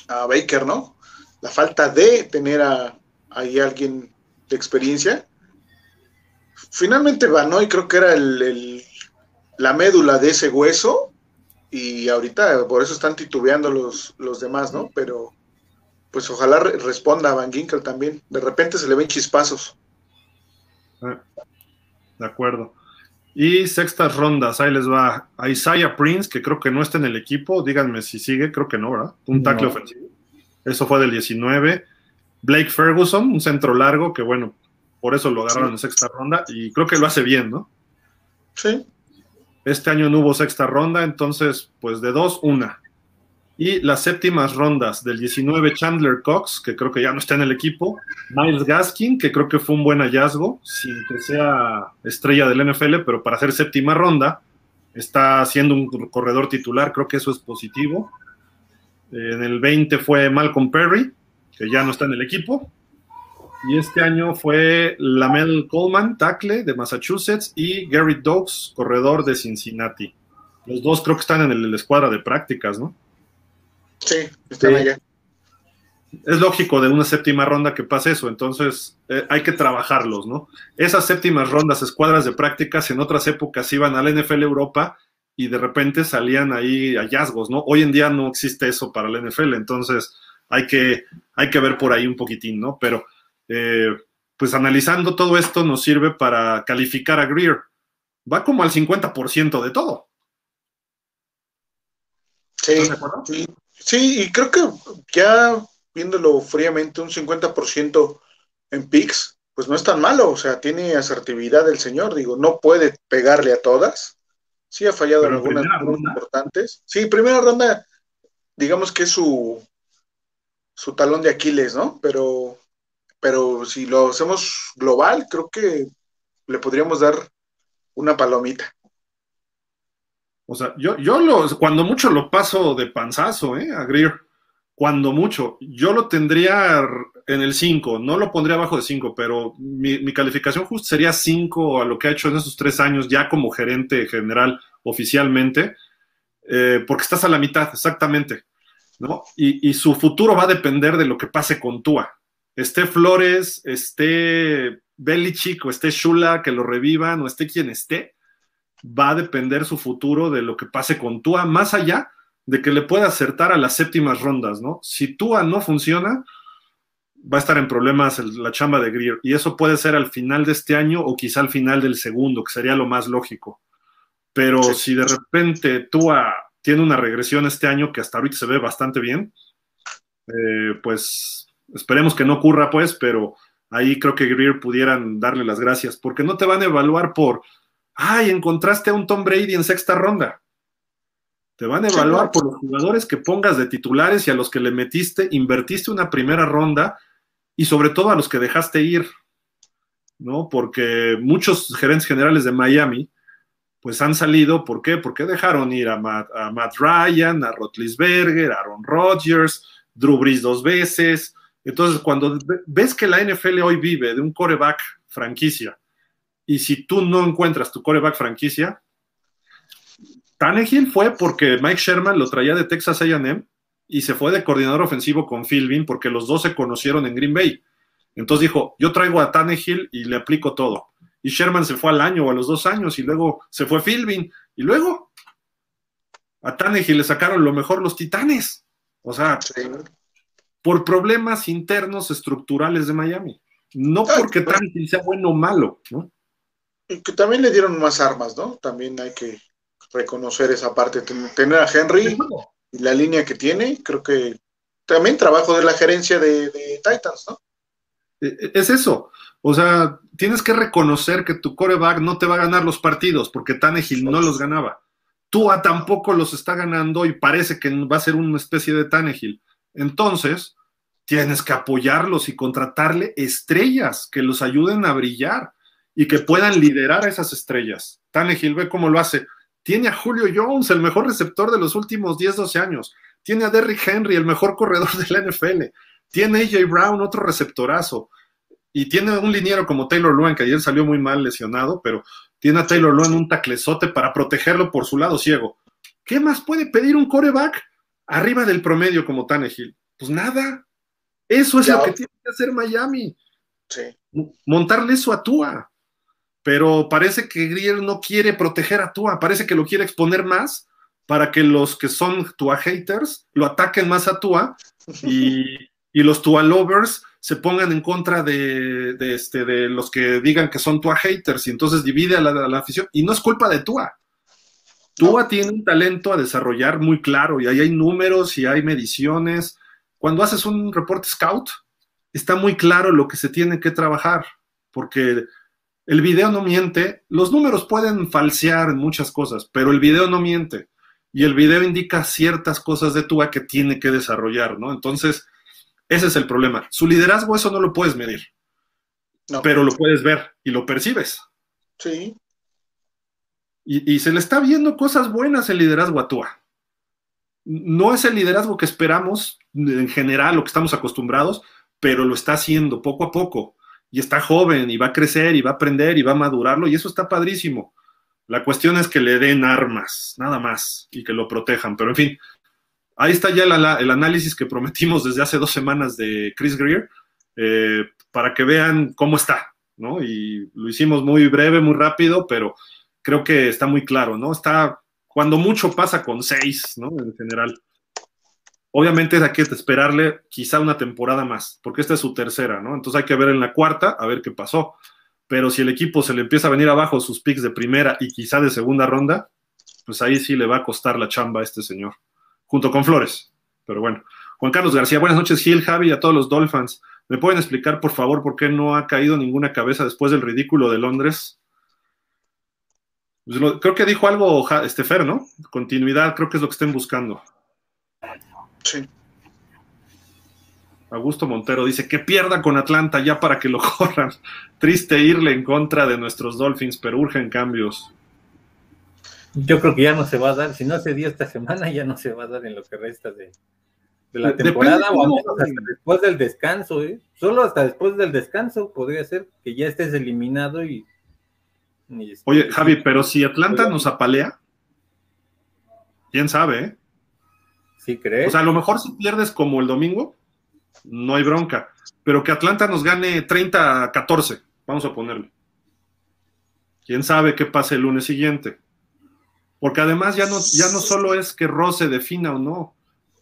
a Baker, ¿no? La falta de tener a, ahí alguien de experiencia. Finalmente y creo que era el, la médula de ese hueso y ahorita por eso están titubeando los, los demás, ¿no? Pero pues ojalá responda a Van Ginkel también. De repente se le ven chispazos. Ah, de acuerdo. Y sextas rondas, ahí les va. A Isaiah Prince, que creo que no está en el equipo, díganme si sigue, creo que no, ¿verdad? Un tackle ofensivo. Eso fue del 19. Blake Ferguson, un centro largo, que bueno, por eso lo agarraron en sexta ronda, y creo que lo hace bien, ¿no? Sí. Este año no hubo sexta ronda, entonces, pues de dos, una. Y las séptimas rondas del 19, Chandler Cox, que creo que ya no está en el equipo. Miles Gaskin, que creo que fue un buen hallazgo, sin que sea estrella del NFL, pero para hacer séptima ronda, está siendo un corredor titular, creo que eso es positivo. En el 20 fue Malcolm Perry, que ya no está en el equipo. Y este año fue Lamel Coleman, tackle de Massachusetts, y Gary Dogs, corredor de Cincinnati. Los dos creo que están en la escuadra de prácticas, ¿no? Sí, están allá. Es lógico de una séptima ronda que pase eso, entonces eh, hay que trabajarlos, ¿no? Esas séptimas rondas, escuadras de prácticas, en otras épocas iban a la NFL Europa y de repente salían ahí hallazgos, ¿no? Hoy en día no existe eso para la NFL, entonces hay que, hay que ver por ahí un poquitín, ¿no? Pero eh, pues analizando todo esto nos sirve para calificar a Greer. Va como al 50% de todo. Sí, sí, Sí, y creo que ya viéndolo fríamente, un 50% en picks, pues no es tan malo, o sea, tiene asertividad el señor, digo, no puede pegarle a todas. Sí ha fallado en algunas importantes. Sí, primera ronda, digamos que es su, su talón de Aquiles, ¿no? Pero, pero si lo hacemos global, creo que le podríamos dar una palomita. O sea, yo, yo lo, cuando mucho lo paso de panzazo, ¿eh? A Greer. Cuando mucho. Yo lo tendría en el 5, no lo pondría abajo de 5, pero mi, calificación justo sería 5 a lo que ha hecho en esos tres años ya como gerente general oficialmente, eh, porque estás a la mitad, exactamente. ¿no? Y, y, su futuro va a depender de lo que pase con Tua. Esté Flores, esté Belichick o esté Shula, que lo revivan o esté quien esté va a depender su futuro de lo que pase con Tua, más allá de que le pueda acertar a las séptimas rondas, ¿no? Si Tua no funciona, va a estar en problemas la chamba de Greer, y eso puede ser al final de este año o quizá al final del segundo, que sería lo más lógico. Pero si de repente Tua tiene una regresión este año que hasta ahorita se ve bastante bien, eh, pues esperemos que no ocurra, pues, pero ahí creo que Greer pudieran darle las gracias, porque no te van a evaluar por ay, encontraste a un Tom Brady en sexta ronda. Te van a evaluar por los jugadores que pongas de titulares y a los que le metiste, invertiste una primera ronda y sobre todo a los que dejaste ir, ¿no? Porque muchos gerentes generales de Miami, pues han salido, ¿por qué? Porque dejaron ir a Matt, Ryan, a Rotlisberger, a Aaron Rodgers, Drew Brees dos veces. Entonces, cuando ves que la NFL hoy vive de un coreback franquicia, y si tú no encuentras tu coreback franquicia, Tannehill fue porque Mike Sherman lo traía de Texas AM y se fue de coordinador ofensivo con Philbin porque los dos se conocieron en Green Bay. Entonces dijo, yo traigo a Tannehill y le aplico todo. Y Sherman se fue al año o a los dos años y luego se fue Philbin y luego a Tannehill le sacaron lo mejor los titanes. O sea, por problemas internos estructurales de Miami. No porque Tannehill sea bueno o malo, ¿no? Y que también le dieron más armas, ¿no? También hay que reconocer esa parte. Tener a Henry y la línea que tiene, creo que también trabajo de la gerencia de, Titans, ¿no? E, e, es eso. O sea, tienes que reconocer que tu coreback no te va a ganar los partidos porque Tannehill no los ganaba. Tua tampoco los está ganando y parece que va a ser una especie de Tannehill. Entonces, tienes que apoyarlos y contratarle estrellas que los ayuden a brillar y que puedan liderar a esas estrellas. Tannehill ve cómo lo hace. Tiene a Julio Jones, el mejor receptor de los últimos 10, 12 años. Tiene a Derrick Henry, el mejor corredor de la NFL. Tiene a AJ Brown, otro receptorazo. Y tiene un liniero como Taylor Luan, que ayer salió muy mal lesionado, pero tiene a Taylor Luan un taclezote para protegerlo por su lado ciego. ¿Qué más puede pedir un coreback arriba del promedio como Tannehill? Pues nada. Eso es lo que tiene que hacer Miami. Sí. Montarle eso a Tua. Pero parece que Grier no quiere proteger a Tua, parece que lo quiere exponer más para que los que son Tua haters lo ataquen más a Tua y, y los Tua lovers se pongan en contra de, este, de los que digan que son Tua haters y entonces divide a la, afición. Y no es culpa de Tua. Tua tiene un talento a desarrollar muy claro y ahí hay números y hay mediciones. Cuando haces un reporte scout, está muy claro lo que se tiene que trabajar, porque el video no miente, los números pueden falsear muchas cosas, pero el video no miente. Y el video indica ciertas cosas de Tua que tiene que desarrollar, ¿no? Entonces, ese es el problema. Su liderazgo, eso no lo puedes medir. Pero lo puedes ver y lo percibes. Sí. Y, se le está viendo cosas buenas el liderazgo a Tua. No es el liderazgo que esperamos en general, lo que estamos acostumbrados, pero lo está haciendo poco a poco. Y está joven y va a crecer y va a aprender y va a madurarlo y eso está padrísimo. La cuestión es que le den armas, nada más, y que lo protejan. Pero en fin, Ahí está ya el análisis que prometimos desde hace dos semanas de Chris Greer, eh, para que vean cómo está, ¿no? Y lo hicimos muy breve, muy rápido, pero creo que está muy claro, ¿no? Está, cuando mucho pasa con seis, ¿no? En general. Obviamente hay que esperarle quizá una temporada más, porque esta es su tercera, ¿no? Entonces hay que ver en la cuarta a ver qué pasó. Pero si el equipo se le empieza a venir abajo sus picks de primera y quizá de segunda ronda, pues ahí sí le va a costar la chamba a este señor junto con Flores. Pero bueno, Juan Carlos García, buenas noches, Gil, Javi y a todos los Dolphins. ¿Me pueden explicar, por favor, por qué no ha caído ninguna cabeza después del ridículo de Londres? Pues creo que dijo algo este Fer, ¿no? Continuidad, creo que es lo que estén buscando. Sí. Augusto Montero dice que pierda con Atlanta ya para que lo corran. Triste irle en contra de nuestros Dolphins, pero urgen cambios. Yo creo que ya no se va a dar, si no se dio esta semana, ya no se va a dar en lo que resta de, la temporada o hasta después del descanso, ¿eh? Solo hasta después del descanso podría ser que ya estés eliminado y... Este, Oye, Javi, pero si Atlanta nos apalea, quién sabe, ¿eh? ¿Sí crees? O sea, a lo mejor si pierdes como el domingo, no hay bronca, pero que Atlanta nos gane 30 a 14, vamos a ponerle. ¿Quién sabe qué pase el lunes siguiente? Porque además ya no, ya no solo es que Ross se defina o no.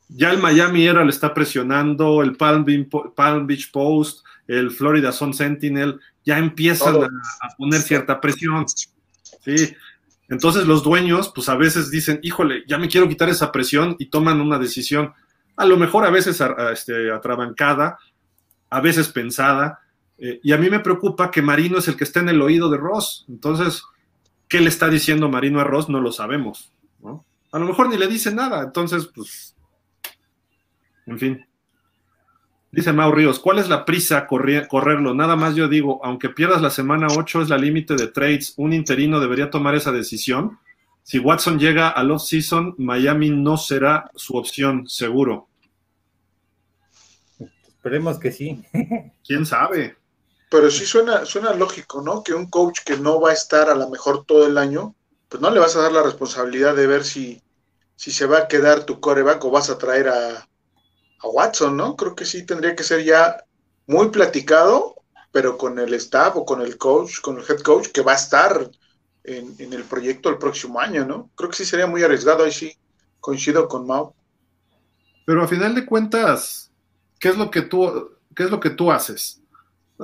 Ya el Miami Era le está presionando, el Palm, Beach Post, el Florida Sun Sentinel, ya empiezan a, poner cierta presión. Sí. Entonces los dueños, pues a veces dicen, híjole, ya me quiero quitar esa presión y toman una decisión, a lo mejor a veces este, atrabancada, a veces pensada. Eh, y a mí me preocupa que Marino es el que está en el oído de Ross. Entonces, ¿Qué le está diciendo Marino Arroz? No lo sabemos. A lo mejor ni le dice nada, entonces, pues, en fin. Dice Mau Ríos, ¿cuál es la prisa correrlo? Nada más yo digo, aunque pierdas la semana 8 es la límite de trades, un interino debería tomar esa decisión. Si Watson llega al off-season, Miami no será su opción, seguro. Esperemos que sí. ¿Quién sabe? Pero sí suena, suena lógico, ¿no? Que un coach que no va a estar a lo mejor todo el año, pues no le vas a dar la responsabilidad de ver si, si se va a quedar tu coreback o vas a traer a, a Watson, ¿no? Creo que sí tendría que ser ya muy platicado, pero con el staff o con el coach, con el head coach que va a estar en, en, el proyecto el próximo año, ¿no? Creo que sí sería muy arriesgado, ahí sí coincido con Mao. Pero a final de cuentas, ¿qué es lo que tú, qué es lo que tú haces?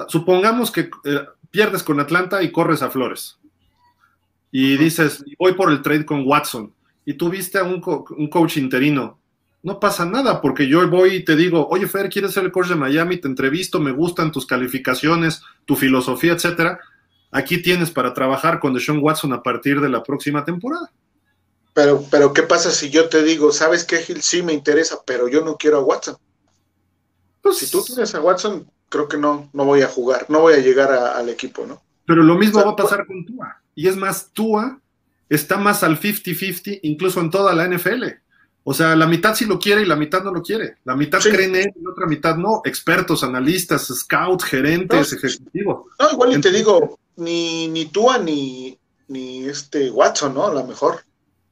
Supongamos que eh, pierdes con Atlanta y corres a Flores. Y dices, voy por el trade con Watson. Y tú viste a un, un, coach interino. No pasa nada, porque yo voy y te digo, oye Fer, ¿quieres ser el coach de Miami? Te entrevisto, me gustan tus calificaciones, tu filosofía, etcétera. Aquí tienes para trabajar con Deshaun Watson a partir de la próxima temporada. Pero, pero, ¿qué pasa si yo te digo, sabes qué, Gil? Sí me interesa, pero yo no quiero a Watson. Pues, si tú tienes a Watson, creo que no, no voy a jugar, no voy a llegar al equipo, ¿no? Pero lo mismo va a pasar con Tua. Y es más, Tua está más al 50-50, incluso en toda la NFL. O sea, la mitad sí lo quiere y la mitad no lo quiere. La mitad cree en él y la otra mitad no. Expertos, analistas, scouts, gerentes, ejecutivos. No, igual y te digo, ni, ni Tua ni, ni este Watson, ¿no? A lo mejor,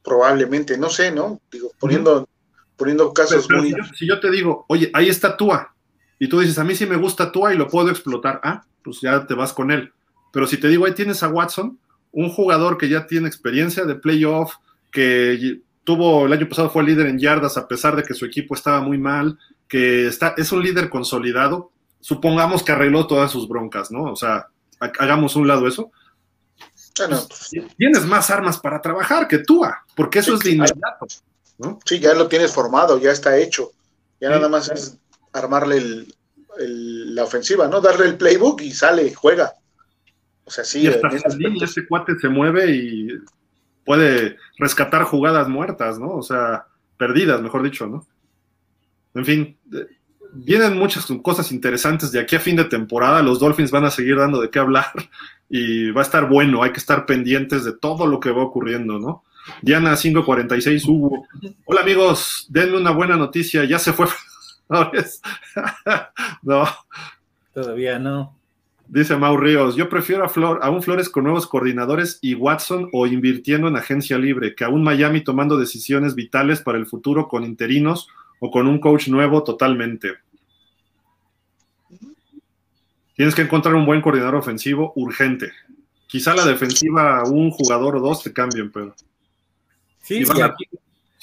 probablemente, no sé, ¿no? Digo, poniendo, poniendo casos muy. Si yo, te digo, oye, ahí está Tua, y tú dices, a mí sí me gusta Tua y lo puedo explotar, ah, pues ya te vas con él. Pero si te digo, ahí tienes a Watson, un jugador que ya tiene experiencia de playoff, que tuvo el año pasado fue líder en yardas a pesar de que su equipo estaba muy mal, que está, es un líder consolidado, supongamos que arregló todas sus broncas, ¿no? O sea, hagamos un lado eso. Pues, tienes más armas para trabajar que tú, porque eso es de inmediato. ¿no? Sí, ya lo tienes formado, ya está hecho. Ya nada más es armarle la ofensiva, ¿no? Darle el playbook y sale, juega. O sea, sí. Y ese cuate se mueve y puede rescatar jugadas muertas, ¿no? O sea, perdidas, mejor dicho, ¿no? En fin, eh, vienen muchas cosas interesantes de aquí a fin de temporada. Los Dolphins van a seguir dando de qué hablar y va a estar bueno. Hay que estar pendientes de todo lo que va ocurriendo, ¿no? Diana 546 Hugo. Hola amigos, denme una buena noticia. Ya se fue. no. Todavía no. Dice Mau Ríos, yo prefiero a, Flor, a un Flores con nuevos coordinadores y Watson o invirtiendo en agencia libre que a un Miami tomando decisiones vitales para el futuro con interinos o con un coach nuevo totalmente. Tienes que encontrar un buen coordinador ofensivo urgente. Quizá la defensiva, un jugador o dos te cambien, pero. Sí, y, aquí,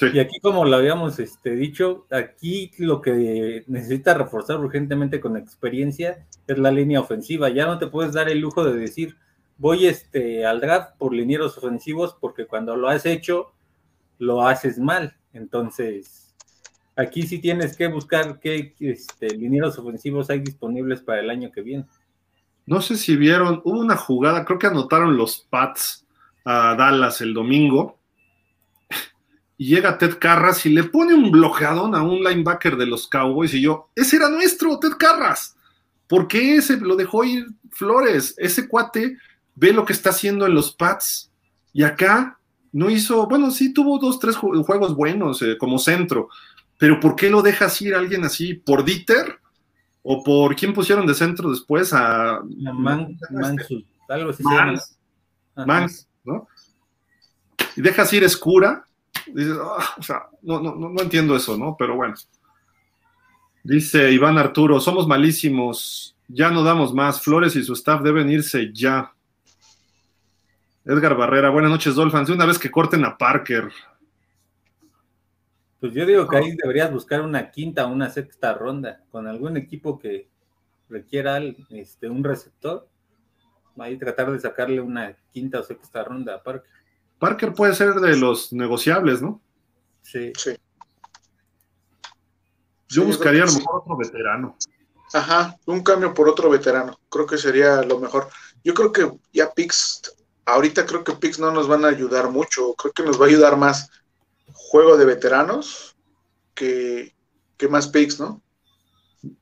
y aquí, como lo habíamos este, dicho, aquí lo que necesita reforzar urgentemente con experiencia es la línea ofensiva. Ya no te puedes dar el lujo de decir, voy este, al draft por linieros ofensivos, porque cuando lo has hecho, lo haces mal. Entonces, Aquí sí tienes que buscar qué este, linieros ofensivos hay disponibles para el año que viene. No sé si vieron, hubo una jugada, creo que anotaron los Pats a Dallas el domingo. Y llega Ted Carras y le pone un bloqueadón a un linebacker de los Cowboys. Y yo, ese era nuestro, Ted Carras. ¿Por qué ese lo dejó ir Flores? Ese cuate ve lo que está haciendo en los Pats. Y acá no hizo, bueno, sí tuvo dos, tres juegos buenos eh, como centro, pero ¿por qué lo dejas ir a alguien así? ¿Por Dieter? ¿O por quién pusieron de centro después? A Man, algo así. Mans, ¿no? Y dejas ir Escura. Dices, ah, o sea, no, no, no, entiendo eso, ¿no? Pero bueno. Dice Iván Arturo, somos malísimos, ya no damos más, Flores y su staff deben irse ya. Edgar Barrera, buenas noches, Dolphins. De una vez que corten a Parker, pues yo digo que ahí deberías buscar una quinta o una sexta ronda con algún equipo que requiera este, un receptor. Ahí tratar de sacarle una quinta o sexta ronda a Parker. Parker puede ser de los negociables, ¿no? Sí. sí. Yo buscaría a lo mejor otro veterano. Ajá, un cambio por otro veterano. Creo que sería lo mejor. Yo creo que ya Pix, ahorita creo que Pix no nos van a ayudar mucho. Creo que nos va a ayudar más juego de veteranos que, más picks, ¿no?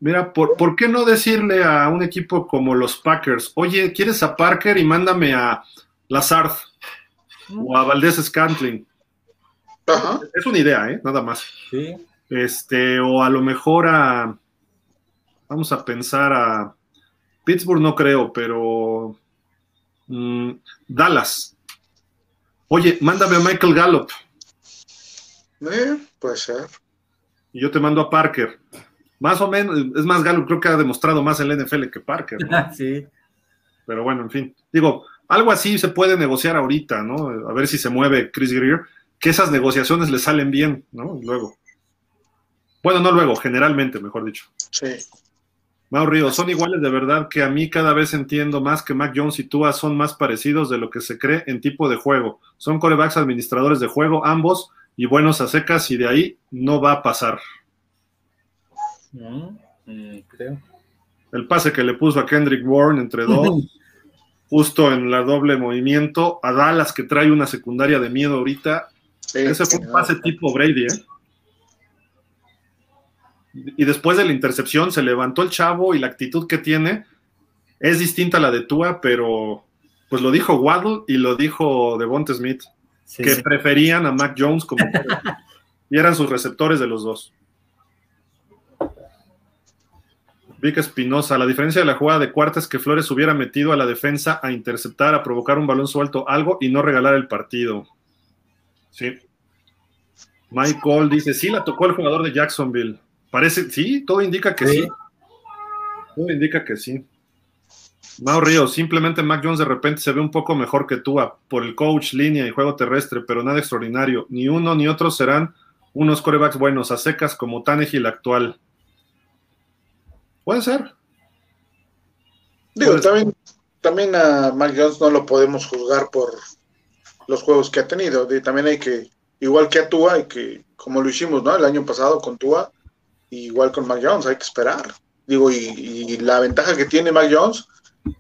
Mira, ¿por, ¿por, qué no decirle a un equipo como los Packers, oye, ¿quieres a Parker y mándame a Lazard o a Valdés Scantling? Es una idea, ¿eh? Nada más. Sí. Este, o a lo mejor a, vamos a pensar a Pittsburgh, no creo, pero mm, Dallas. Oye, mándame a Michael Gallup. Eh, puede ser. Y yo te mando a Parker. Más o menos, es más, Galo creo que ha demostrado más el NFL que Parker. sí. Pero bueno, en fin. Digo, algo así se puede negociar ahorita, ¿no? A ver si se mueve Chris Greer, que esas negociaciones le salen bien, ¿no? Luego. Bueno, no luego, generalmente, mejor dicho. Sí. Mau Río, son iguales de verdad que a mí cada vez entiendo más que Mac Jones y Tua son más parecidos de lo que se cree en tipo de juego. Son corebacks administradores de juego, ambos, y buenos a secas y de ahí no va a pasar. Mm, creo. El pase que le puso a Kendrick Warren entre dos, justo en la doble movimiento, a Dallas que trae una secundaria de miedo ahorita. Ese fue un pase tipo Brady, ¿eh? Y después de la intercepción se levantó el chavo y la actitud que tiene es distinta a la de Tua, pero pues lo dijo Waddle y lo dijo Devonta Smith, que preferían a Mac Jones como y eran sus receptores de los dos. Vic Espinosa, la diferencia de la jugada de cuarta es que Flores hubiera metido a la defensa a interceptar, a provocar un balón suelto, algo y no regalar el partido. Sí. Michael dice, sí, la tocó el jugador de Jacksonville. Parece, sí, todo indica que sí. Todo indica que sí. Mau Río, simplemente Mac Jones de repente se ve un poco mejor que tú por el coach, línea y juego terrestre, pero nada extraordinario. Ni uno ni otro serán unos corebacks buenos, a secas como Tannehill actual. Puede ser. Digo, también, también a Mac Jones no lo podemos juzgar por los juegos que ha tenido. También hay que, igual que a Tua, y que, como lo hicimos ¿no? el año pasado con Tua, igual con Mac Jones, hay que esperar. Digo, y, la ventaja que tiene Mac Jones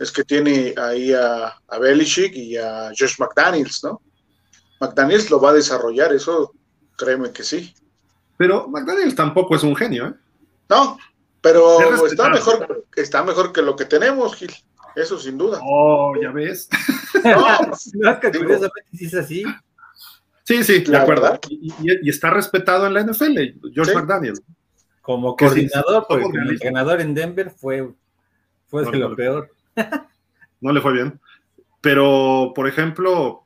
es que tiene ahí a, a Belichick y a Josh McDaniels, ¿no? McDaniels lo va a desarrollar, eso créeme que sí. Pero McDaniels tampoco es un genio, ¿eh? No, pero está mejor, está mejor que lo que tenemos, Gil. Eso sin duda. Oh, ya ves. No, que curiosamente sí es así. Sí, sí, de acuerdo. Y, está respetado en la NFL, George McDaniel. Como coordinador, porque el ganador en Denver fue, fue de lo peor. no le fue bien. Pero, por ejemplo,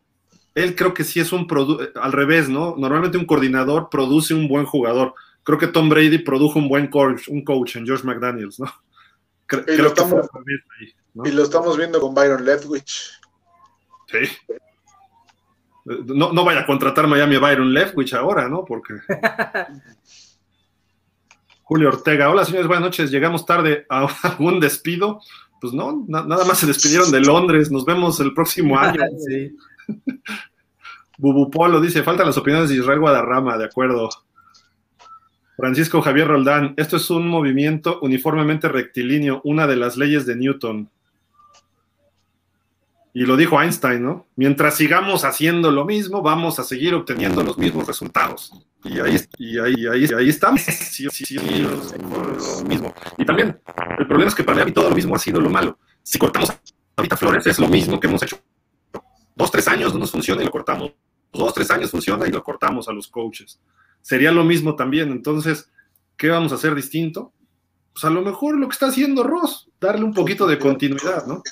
él creo que sí es un al revés, ¿no? Normalmente un coordinador produce un buen jugador creo que Tom Brady produjo un buen coach, un coach en George McDaniels, ¿no? y, lo estamos, y lo estamos viendo con Byron Leftwich. Sí. No, no, vaya a contratar Miami a Byron Leftwich ahora, ¿no? Porque. Julio Ortega, hola señores, buenas noches. Llegamos tarde a un despido. Pues no, nada más se despidieron de Londres. Nos vemos el próximo año. sí. Bubupolo dice: faltan las opiniones de Israel Guadarrama, de acuerdo. Francisco Javier Roldán, esto es un movimiento uniformemente rectilíneo, una de las leyes de Newton. Y lo dijo Einstein, ¿no? Mientras sigamos haciendo lo mismo, vamos a seguir obteniendo los mismos resultados. Y ahí, y ahí, ahí, ahí estamos. Sí, sí, sí, lo mismo. Y también, el problema es que para mí todo lo mismo ha sido lo malo. Si cortamos ahorita flores, es lo mismo que hemos hecho. Dos, tres años no nos funciona y lo cortamos. Dos, tres años funciona y lo cortamos a los coaches sería lo mismo también. Entonces, ¿qué vamos a hacer distinto? Pues a lo mejor lo que está haciendo Ross, darle un poquito de continuidad, ¿no?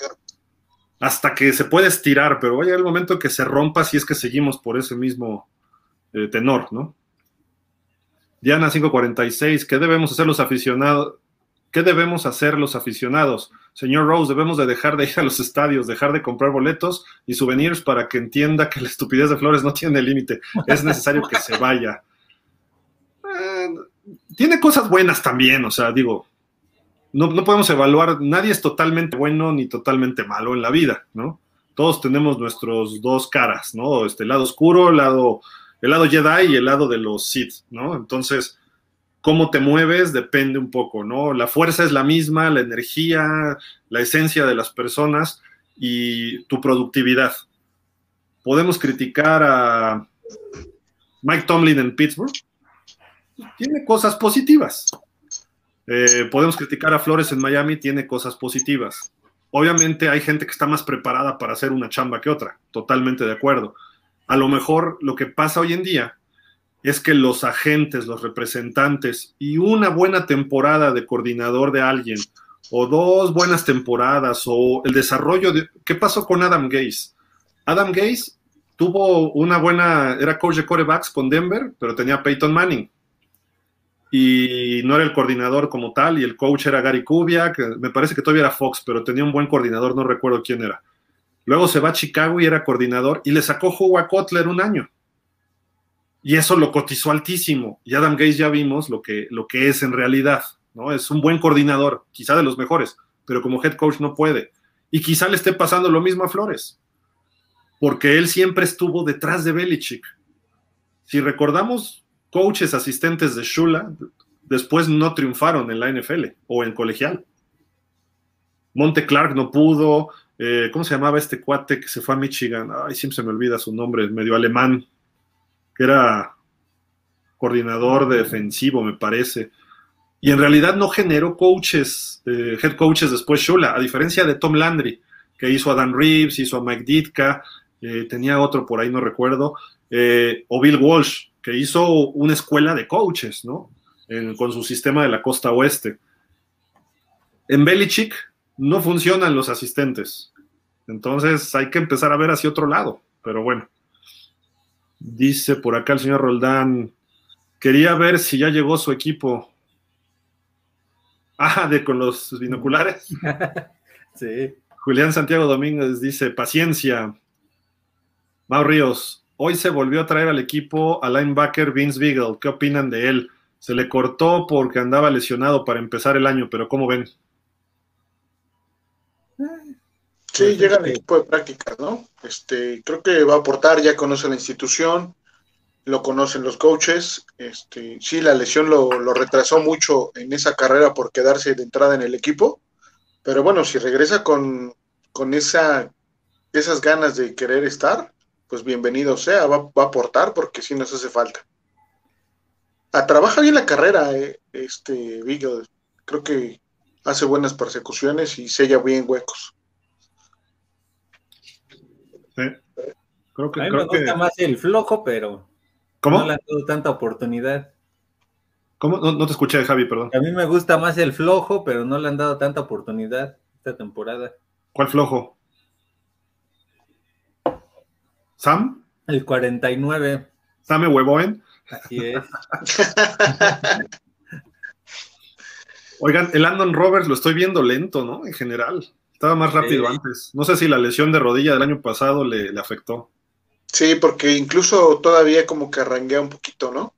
Hasta que se puede estirar, pero vaya el momento que se rompa si es que seguimos por ese mismo eh, tenor, ¿no? Diana 546, ¿qué debemos hacer los aficionados? ¿Qué debemos hacer los aficionados? Señor Rose, debemos de dejar de ir a los estadios, dejar de comprar boletos y souvenirs para que entienda que la estupidez de Flores no tiene límite. Es necesario que se vaya. Tiene cosas buenas también, o sea, digo, no, podemos evaluar, nadie es totalmente bueno ni totalmente malo en la vida, ¿no? Todos tenemos nuestros dos caras, ¿no? Este lado oscuro, el lado, el lado Jedi y el lado de los Sith, ¿no? Entonces, cómo te mueves depende un poco, ¿no? La fuerza es la misma, la energía, la esencia de las personas y tu productividad. Podemos criticar a Mike Tomlin en Pittsburgh, tiene cosas positivas. Eh, podemos criticar a Flores en Miami, tiene cosas positivas. Obviamente hay gente que está más preparada para hacer una chamba que otra, totalmente de acuerdo. A lo mejor lo que pasa hoy en día es que los agentes, los representantes y una buena temporada de coordinador de alguien, o dos buenas temporadas, o el desarrollo de... ¿Qué pasó con Adam Gaze? Adam Gaze tuvo una buena, era coach de corebacks con Denver, pero tenía Peyton Manning y no era el coordinador como tal, y el coach era Gary Kubiak, me parece que todavía era Fox, pero tenía un buen coordinador, no recuerdo quién era. Luego se va a Chicago y era coordinador, y le sacó jugo a Kotler un año. Y eso lo cotizó altísimo. Y Adam Gates ya vimos lo que, lo que es en realidad, ¿no? Es un buen coordinador, quizá de los mejores, pero como head coach no puede. Y quizá le esté pasando lo mismo a Flores, porque él siempre estuvo detrás de Belichick. Si recordamos coaches asistentes de Shula después no triunfaron en la NFL o en colegial. Monte Clark no pudo. Eh, ¿Cómo se llamaba este cuate que se fue a Michigan? Ay, siempre se me olvida su nombre, medio alemán, que era coordinador defensivo, me parece. Y en realidad no generó coaches, eh, head coaches después Shula, a diferencia de Tom Landry, que hizo a Dan Reeves, hizo a Mike Ditka, eh, tenía otro por ahí, no recuerdo, o Bill Walsh, que hizo una escuela de coaches, ¿no? con su sistema de la costa oeste. En Belichick no funcionan los asistentes. Entonces hay que empezar a ver hacia otro lado. Pero bueno. Dice por acá el señor Roldán. Quería ver si ya llegó su equipo. Ah, de con los binoculares. sí. Julián Santiago Domínguez dice: paciencia. Mau Ríos, hoy se volvió a traer al equipo a linebacker Vince Beagle. ¿Qué opinan de él? Se le cortó porque andaba lesionado para empezar el año, pero ¿cómo ven? Sí, pues llega al equipo de práctica, ¿no? Este, creo que va a aportar, ya conoce la institución, lo conocen los coaches. Este, sí, la lesión lo, retrasó mucho en esa carrera por quedarse de entrada en el equipo, pero bueno, si regresa con, con esa, esas ganas de querer estar, pues bienvenido sea, va, va a aportar porque sí nos hace falta. Ah, trabaja bien la carrera, eh, este Vigo. Creo que hace buenas persecuciones y sella bien huecos. Sí. Creo que, a mí me gusta más el flojo, pero ¿Cómo? no le han dado tanta oportunidad. ¿Cómo? No, te escuché, Javi, perdón. A mí me gusta más el flojo, pero no le han dado tanta oportunidad esta temporada. ¿Cuál flojo? ¿Sam? El 49. ¿Same Huevoen? Así es. Oigan, el Landon Roberts lo estoy viendo lento, ¿no? En general. Estaba más rápido antes. No sé si la lesión de rodilla del año pasado le, afectó. Sí, porque incluso todavía como que arranquea un poquito, ¿no?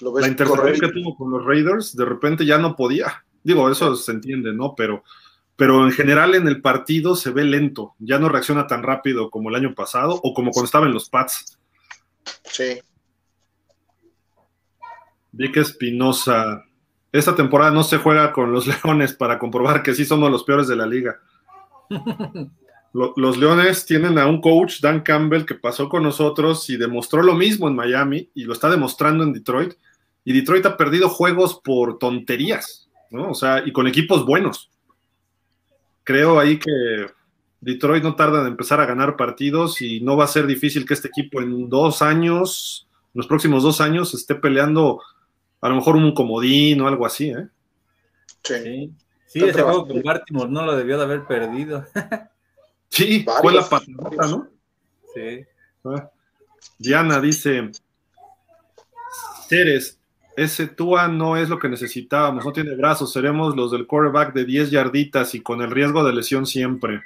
Lo ves la intercepción que tuvo con los Raiders, de repente ya no podía. Digo, eso se entiende, ¿no? Pero, pero en general en el partido se ve lento. Ya no reacciona tan rápido como el año pasado o como cuando estaba en los Pats. Sí. Vic Espinosa. Esta temporada no se juega con los Leones para comprobar que sí somos los peores de la liga. los Leones tienen a un coach, Dan Campbell, que pasó con nosotros y demostró lo mismo en Miami y lo está demostrando en Detroit. Y Detroit ha perdido juegos por tonterías, ¿no? O sea, y con equipos buenos. Creo ahí que Detroit no tarda en empezar a ganar partidos y no va a ser difícil que este equipo en dos años, en los próximos dos años, esté peleando a lo mejor un comodín o algo así, ¿eh? Sí. Sí, ese juego con Baltimore no lo debió de haber perdido. sí, fue la patada, ¿no? Sí. Ah. Diana dice, Ceres, ese Tua no es lo que necesitábamos, no tiene brazos, seremos los del quarterback de 10 yarditas y con el riesgo de lesión siempre.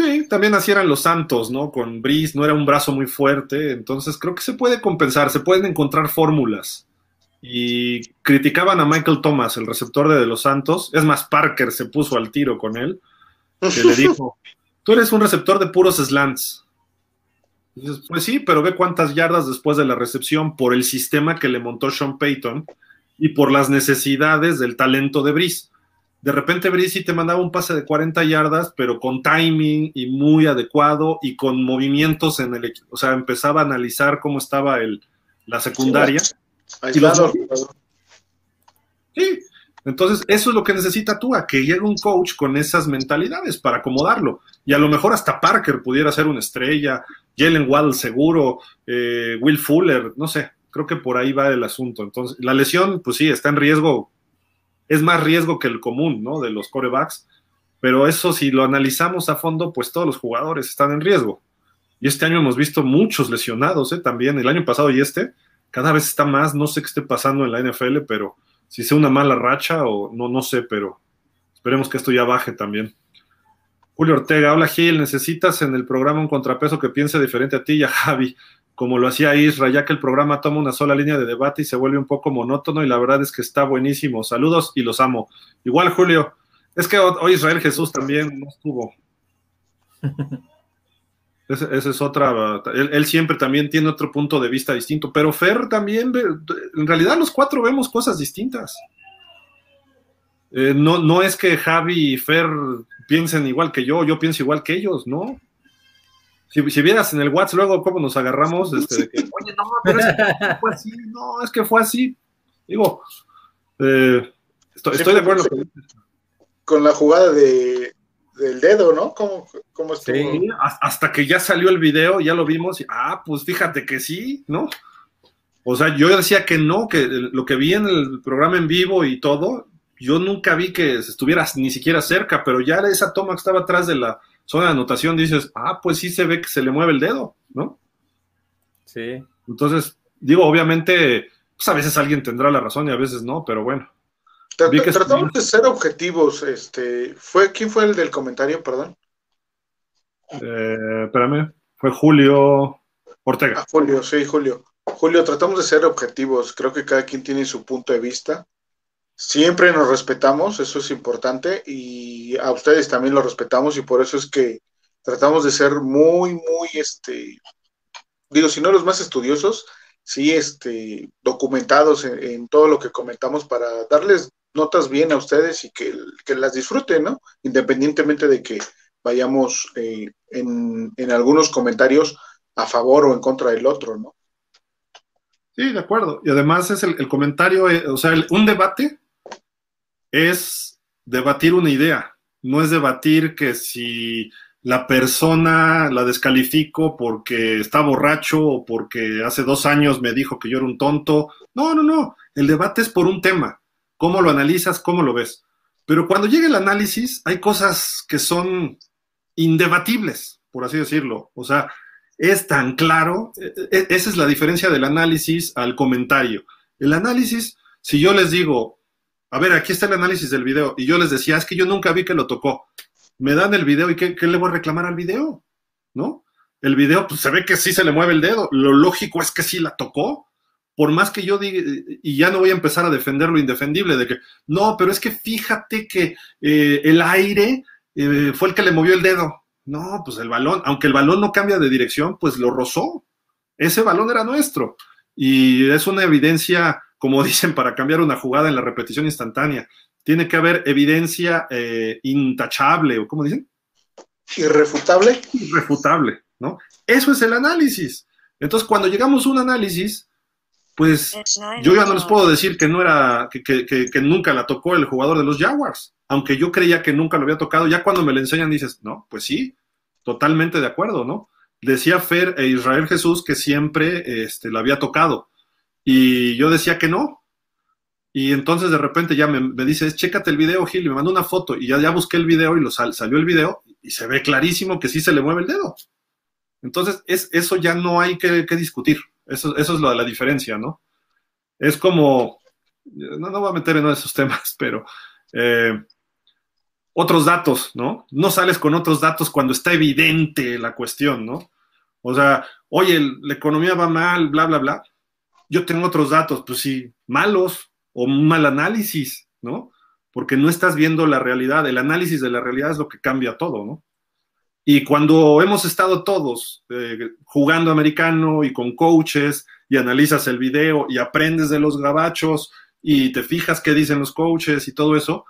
Sí, también así eran los Santos, ¿no? Con Brice no era un brazo muy fuerte, entonces creo que se puede compensar, se pueden encontrar fórmulas. Y criticaban a Michael Thomas, el receptor de los Santos. Es más, Parker se puso al tiro con él, que le dijo, tú eres un receptor de puros slants. Dices, pues sí, pero ve cuántas yardas después de la recepción por el sistema que le montó Sean Payton y por las necesidades del talento de Brice de repente Brice te mandaba un pase de 40 yardas, pero con timing y muy adecuado y con movimientos en el equipo. O sea, empezaba a analizar cómo estaba el, la secundaria. Sí, sí, entonces eso es lo que necesita tú, a que llegue un coach con esas mentalidades para acomodarlo. Y a lo mejor hasta Parker pudiera ser una estrella, Jalen Waddle seguro, eh, Will Fuller, no sé, creo que por ahí va el asunto. Entonces, la lesión, pues sí, está en riesgo es más riesgo que el común, ¿no? De los corebacks, pero eso si lo analizamos a fondo, pues todos los jugadores están en riesgo. Y este año hemos visto muchos lesionados, ¿eh? También el año pasado y este, cada vez está más, no sé qué esté pasando en la NFL, pero si sea una mala racha o no, no sé, pero esperemos que esto ya baje también. Julio Ortega, hola Gil, necesitas en el programa un contrapeso que piense diferente a ti y a Javi como lo hacía Isra, ya que el programa toma una sola línea de debate y se vuelve un poco monótono y la verdad es que está buenísimo. Saludos y los amo. Igual, Julio, es que hoy Israel Jesús también no estuvo. Esa es otra, él, siempre también tiene otro punto de vista distinto, pero Fer también, en realidad los cuatro vemos cosas distintas. Eh, no, no es que Javi y Fer piensen igual que yo, yo pienso igual que ellos, ¿no? Si, vieras en el WhatsApp luego cómo nos agarramos, este, de que, oye, no, pero es que fue así, no, es que fue así. Digo, eh, estoy, de acuerdo. Con la jugada de, del dedo, ¿no? ¿Cómo, cómo Sí, hasta que ya salió el video, ya lo vimos, y, ah, pues fíjate que sí, ¿no? O sea, yo decía que no, que lo que vi en el programa en vivo y todo, yo nunca vi que estuviera ni siquiera cerca, pero ya esa toma que estaba atrás de la zona de anotación, dices, ah, pues sí se ve que se le mueve el dedo, ¿no? Sí. Entonces, digo, obviamente, pues a veces alguien tendrá la razón y a veces no, pero bueno. Tratamos de ser objetivos, este, fue, ¿quién fue el del comentario, perdón? Eh, espérame, fue Julio Ortega. Ah, Julio, sí, Julio. Julio, tratamos de ser objetivos, creo que cada quien tiene su punto de vista. Siempre nos respetamos, eso es importante, y a ustedes también lo respetamos, y por eso es que tratamos de ser muy, muy, este, digo, si no los más estudiosos, sí, este, documentados en, todo lo que comentamos para darles notas bien a ustedes y que, las disfruten, ¿no? Independientemente de que vayamos eh, en, en algunos comentarios a favor o en contra del otro, ¿no? Sí, de acuerdo. Y además es el, comentario, eh, o sea, un debate es debatir una idea, no es debatir que si la persona la descalifico porque está borracho o porque hace dos años me dijo que yo era un tonto. No, no, no. El debate es por un tema. ¿Cómo lo analizas? ¿Cómo lo ves? Pero cuando llega el análisis, hay cosas que son indebatibles, por así decirlo. O sea, es tan claro. E, e, esa es la diferencia del análisis al comentario. El análisis, si yo les digo, a ver, aquí está el análisis del video, y yo les decía, es que yo nunca vi que lo tocó. Me dan el video y ¿qué, le voy a reclamar al video? ¿No? El video, pues se ve que sí se le mueve el dedo. Lo lógico es que sí la tocó. Por más que yo diga, y ya no voy a empezar a defender lo indefendible, de que, no, pero es que fíjate que eh, el aire eh, fue el que le movió el dedo. No, pues el balón, aunque el balón no cambia de dirección, pues lo rozó. Ese balón era nuestro. Y es una evidencia, como dicen, para cambiar una jugada en la repetición instantánea. Tiene que haber evidencia eh, intachable, o ¿cómo dicen? Irrefutable. Irrefutable, ¿no? Eso es el análisis. Entonces, cuando llegamos a un análisis, pues yo ya no les puedo decir que no era, que, que, nunca la tocó el jugador de los Jaguars, aunque yo creía que nunca lo había tocado, ya cuando me lo enseñan dices, no, pues sí, totalmente de acuerdo, ¿no? Decía Fer e Israel Jesús que siempre este, lo había tocado. Y yo decía que no. Y entonces de repente ya me, me chécate el video, Gil, me mandó una foto. Y ya, ya busqué el video y lo salió el video y se ve clarísimo que sí se le mueve el dedo. Entonces, es, eso ya no hay que, discutir. Eso, eso es lo de la diferencia, ¿no? Es como, no, no voy a meter en uno de esos temas, pero eh, otros datos, ¿no? No sales con otros datos cuando está evidente la cuestión, ¿no? O sea, oye, la economía va mal, bla, bla, bla. Yo tengo otros datos, pues sí, malos o mal análisis, ¿no? Porque no estás viendo la realidad. El análisis de la realidad es lo que cambia todo, ¿no? Y cuando hemos estado todos eh, jugando americano y con coaches y analizas el video y aprendes de los gabachos y te fijas qué dicen los coaches y todo eso,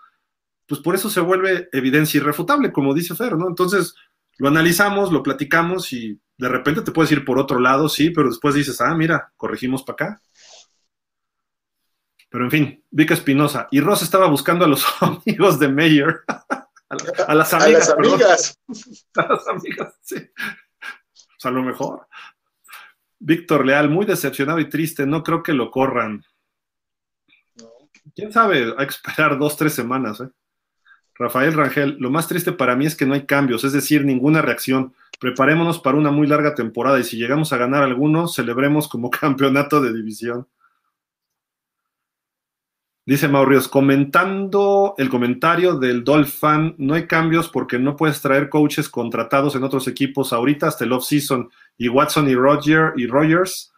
pues por eso se vuelve evidencia irrefutable, como dice Fer, ¿no? Entonces lo analizamos, lo platicamos y de repente te puedes ir por otro lado, sí, pero después dices, ah, mira, corregimos para acá. Pero en fin, Vic Espinosa. Y Ross estaba buscando a los amigos de Mayer. a, las amigas. A las amigas. A las amigas, sí. Pues a lo mejor. Víctor Leal, muy decepcionado y triste. No creo que lo corran. ¿Quién sabe? Hay que esperar dos, tres semanas, ¿eh? Rafael Rangel, lo más triste para mí es que no hay cambios, es decir, ninguna reacción. Preparémonos para una muy larga temporada y si llegamos a ganar alguno, celebremos como campeonato de división. Dice Maurios, comentando el comentario del Dolphin, no hay cambios porque no puedes traer coaches contratados en otros equipos ahorita hasta el off-season. Y Watson y Roger y Rogers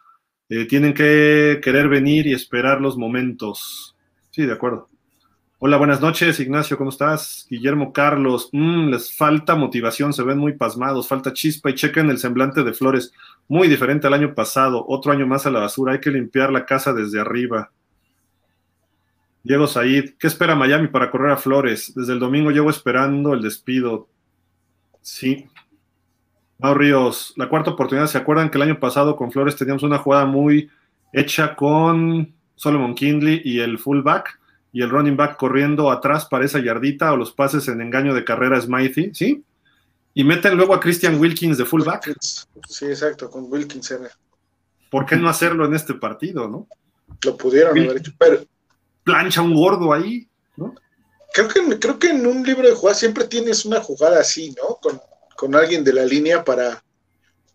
eh, tienen que querer venir y esperar los momentos. Sí, de acuerdo. Hola, buenas noches, Ignacio, ¿cómo estás? Guillermo Carlos, mm, les falta motivación, se ven muy pasmados, falta chispa y chequen el semblante de Flores, muy diferente al año pasado, otro año más a la basura, hay que limpiar la casa desde arriba. Diego Said, ¿qué espera Miami para correr a Flores? Desde el domingo llevo esperando el despido. Sí. Mau Ríos, la cuarta oportunidad, ¿se acuerdan que el año pasado con Flores teníamos una jugada muy hecha con Solomon Kindley y el fullback, y el running back corriendo atrás para esa yardita o los pases en engaño de carrera Smithy, ¿sí? Y meten luego a Christian Wilkins de fullback. Sí, exacto, con Wilkins era. ¿Por qué no hacerlo en este partido, no? Lo pudieron haber hecho, pero... Plancha un gordo ahí, ¿no? Creo que, creo que en un libro de jugadas siempre tienes una jugada así, ¿no? Con, con alguien de la línea para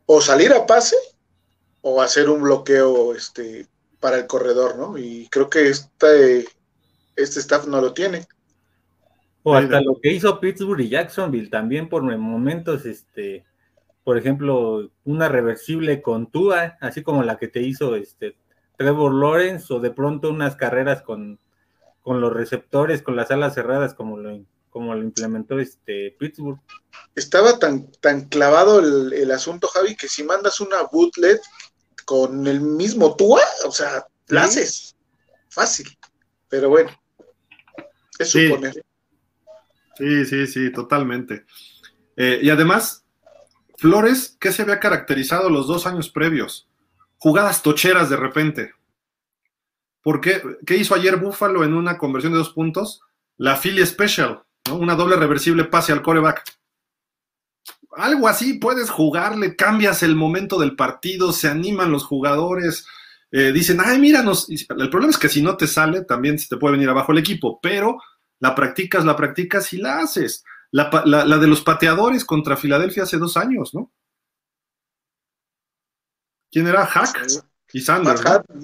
o salir a pase o hacer un bloqueo este, para el corredor, ¿no? Y creo que este, este staff no lo tiene. O hasta lo que hizo Pittsburgh y Jacksonville también por momentos, este, por ejemplo, una reversible con Tua, así como la que te hizo este Trevor Lawrence, o de pronto unas carreras con, con los receptores, con las alas cerradas, como lo, como lo implementó este Pittsburgh. Estaba tan, tan clavado el, el asunto, Javi, que si mandas una bootlet con el mismo Tua, o sea, la haces fácil. Pero bueno, es Sí. suponer. Sí, sí, sí, totalmente. Eh, y además, Flores, ¿qué se había caracterizado los dos años previos? Jugadas tocheras de repente. ¿Por qué? ¿Qué hizo ayer Buffalo en una conversión de dos puntos? La Philly Special, ¿no? Una doble reversible pase al coreback. Algo así puedes jugarle, cambias el momento del partido, se animan los jugadores, eh, dicen, ay, míranos. El problema es que si no te sale, también se te puede venir abajo el equipo, pero la practicas, la practicas y la haces. La, pa- la- la de los pateadores contra Filadelfia hace dos años, ¿no? ¿Quién era? Hack y Sanders.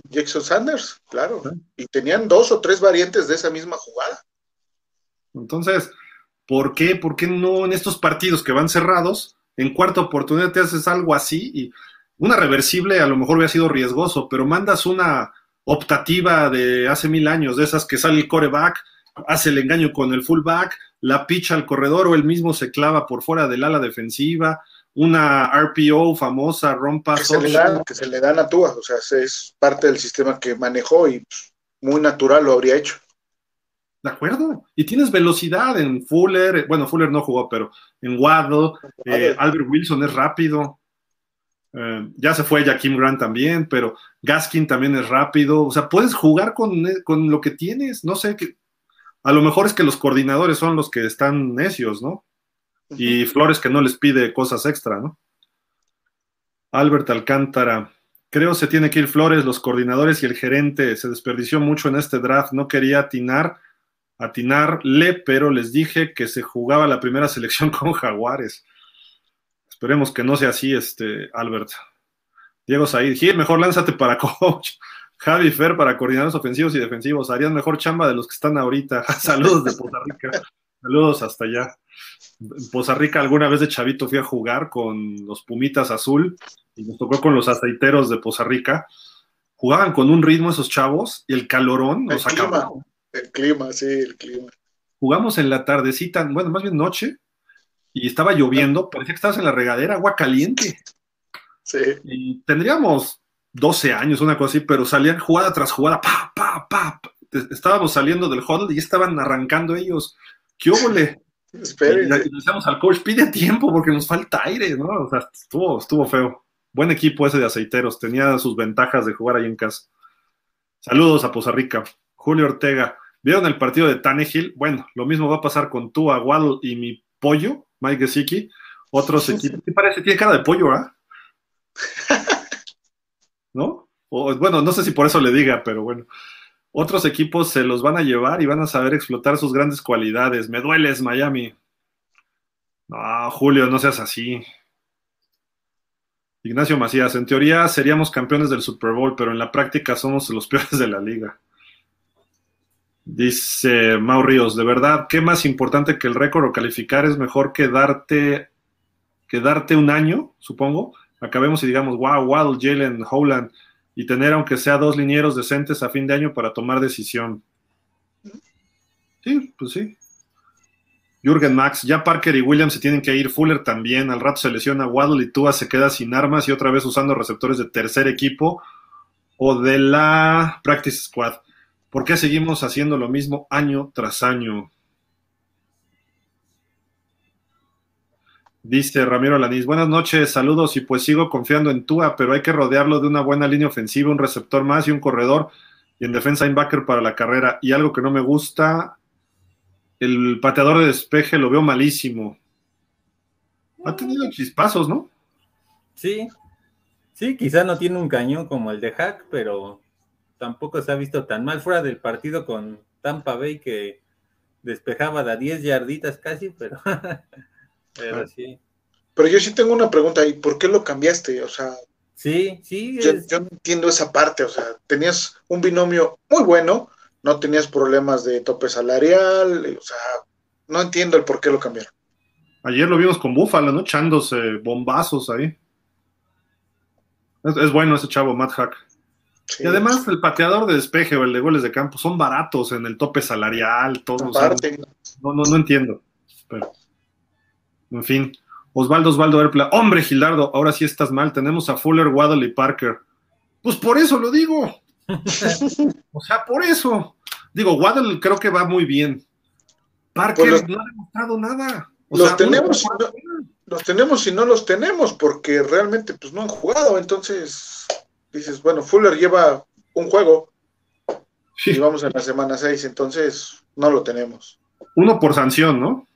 Jackson Sanders, claro. Y tenían dos o tres variantes de esa misma jugada. Entonces, ¿por qué? ¿Por qué no en estos partidos que van cerrados, en cuarta oportunidad te haces algo así? Y una reversible a lo mejor hubiera sido riesgoso, pero mandas una optativa de hace mil años, de esas que sale el coreback, hace el engaño con el fullback, la picha al corredor o él mismo se clava por fuera del ala defensiva, una RPO famosa, rompa Que se, le dan, que se le dan a Tua. O sea, es parte del sistema que manejó y muy natural lo habría hecho. ¿De acuerdo? Y tienes velocidad en Fuller, eh, bueno, Fuller no jugó, pero en Waddle, eh, Albert Wilson es rápido. Eh, ya se fue Jaquim Grant también, pero Gaskin también es rápido. O sea, puedes jugar con, eh, con lo que tienes. No sé, que, a lo mejor es que los coordinadores son los que están necios, ¿no? Y Flores que no les pide cosas extra, ¿no? Albert Alcántara. Creo se tiene que ir Flores, los coordinadores y el gerente. Se desperdició mucho en este draft. No quería atinar, atinarle, pero les dije que se jugaba la primera selección con Jaguares. Esperemos que no sea así, este, Albert. Diego Said, Gil, mejor lánzate para coach. Javi Fer para coordinadores ofensivos y defensivos. Harían mejor chamba de los que están ahorita. Saludos de Costa Rica. Saludos hasta allá. En Poza Rica alguna vez de chavito fui a jugar con los Pumitas Azul y nos tocó con los aceiteros de Poza Rica. Jugaban con un ritmo esos chavos y el calorón El nos clima, acabó. el clima, sí, el clima. Jugamos en la tardecita, bueno, más bien noche, y estaba lloviendo, parecía que estabas en la regadera, agua caliente. Sí. Y tendríamos 12 años, una cosa así, pero salían jugada tras jugada, pa, pa, pa. Estábamos saliendo del huddle y estaban arrancando ellos. ¿Qué óvole? Y Esperen. decíamos al coach, pide tiempo porque nos falta aire, ¿no? O sea, estuvo, estuvo feo. Buen equipo ese de aceiteros, tenía sus ventajas de jugar ahí en casa. Saludos a Poza Rica. Julio Ortega, ¿vieron el partido de Tannehill? Bueno, lo mismo va a pasar con tú, Waddle y mi pollo, Mike Gesicki. Otros equipos. ¿Qué parece? Tiene cara de pollo, ¿ah? ¿No? O, bueno, no sé si por eso le diga, pero bueno. Otros equipos se los van a llevar y van a saber explotar sus grandes cualidades. Me dueles, Miami. No, Julio, no seas así. Ignacio Macías, en teoría seríamos campeones del Super Bowl, pero en la práctica somos los peores de la liga. Dice Mau Ríos, de verdad, ¿qué más importante que el récord o calificar es mejor que darte, que darte un año, supongo? Acabemos y digamos, wow, Waddle, Jalen, Howland, y tener aunque sea dos linieros decentes a fin de año para tomar decisión. Sí, pues sí. Jürgen Max, ya Parker y Williams se tienen que ir, Fuller también, al rato se lesiona Waddle y Tua se queda sin armas y otra vez usando receptores de tercer equipo o de la Practice Squad. ¿Por qué seguimos haciendo lo mismo año tras año? Dice Ramiro Lanís, buenas noches, saludos y pues sigo confiando en Tua, pero hay que rodearlo de una buena línea ofensiva, un receptor más y un corredor y en defensa linebacker para la carrera. Y algo que no me gusta, el pateador de despeje lo veo malísimo. Ha tenido chispazos, ¿no? Sí, sí, quizá no tiene un cañón como el de Hack, pero tampoco se ha visto tan mal fuera del partido con Tampa Bay que despejaba de 10 yarditas casi, pero, pero sí. Pero yo sí tengo una pregunta ahí, ¿por qué lo cambiaste? O sea, Sí, sí, yo, es- yo entiendo esa parte, o sea, tenías un binomio muy bueno, no tenías problemas de tope salarial, o sea, no entiendo el por qué lo cambiaron. Ayer lo vimos con Búfalo, ¿no? Echándose bombazos ahí. Es, es bueno ese chavo, Matt Hack. Sí, Y además, el pateador de despeje o el de goles de campo son baratos en el tope salarial, todo. o sea, aparte, no, no, no entiendo. Pero, en fin. Osvaldo, Osvaldo Erpla. Hombre, Gilardo, ahora sí estás mal. Tenemos a Fuller, Waddle y Parker. Pues por eso lo digo. o sea, por eso. Digo, Waddle creo que va muy bien. Parker Pues los- no ha demostrado nada. O los sea, tenemos y una- no, los tenemos y no los tenemos porque realmente pues no han jugado, entonces dices, bueno, Fuller lleva un juego Sí, y vamos en la semana 6, entonces no lo tenemos. uno por sanción, ¿no?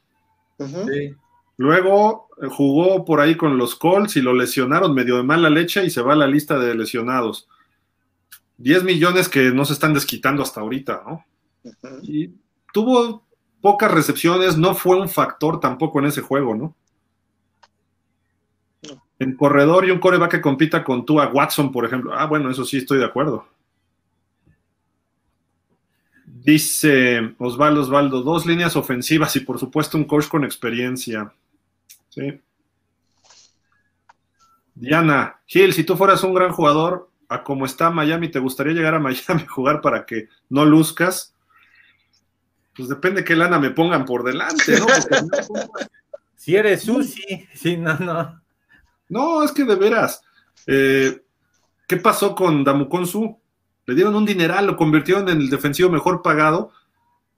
Sí. Luego eh, jugó por ahí con los Colts y lo lesionaron medio de mala leche y se va a la lista de lesionados. 10 millones que no se están desquitando hasta ahorita, ¿no? Y tuvo pocas recepciones, no fue un factor tampoco en ese juego, ¿no? En corredor y un coreback que compita con tú a Watson, por ejemplo. Ah, bueno, eso sí estoy de acuerdo. Dice Osvaldo Osvaldo, dos líneas ofensivas y por supuesto un coach con experiencia. Sí. Diana, Gil, si tú fueras un gran jugador, a como está Miami, ¿te gustaría llegar a Miami a jugar para que no luzcas? Pues depende qué lana me pongan por delante, ¿no? Si eres Susi, sí, no, no. No, es que de veras. eh, ¿Qué pasó con Damukon Su? Le dieron un dineral, lo convirtieron en el defensivo mejor pagado.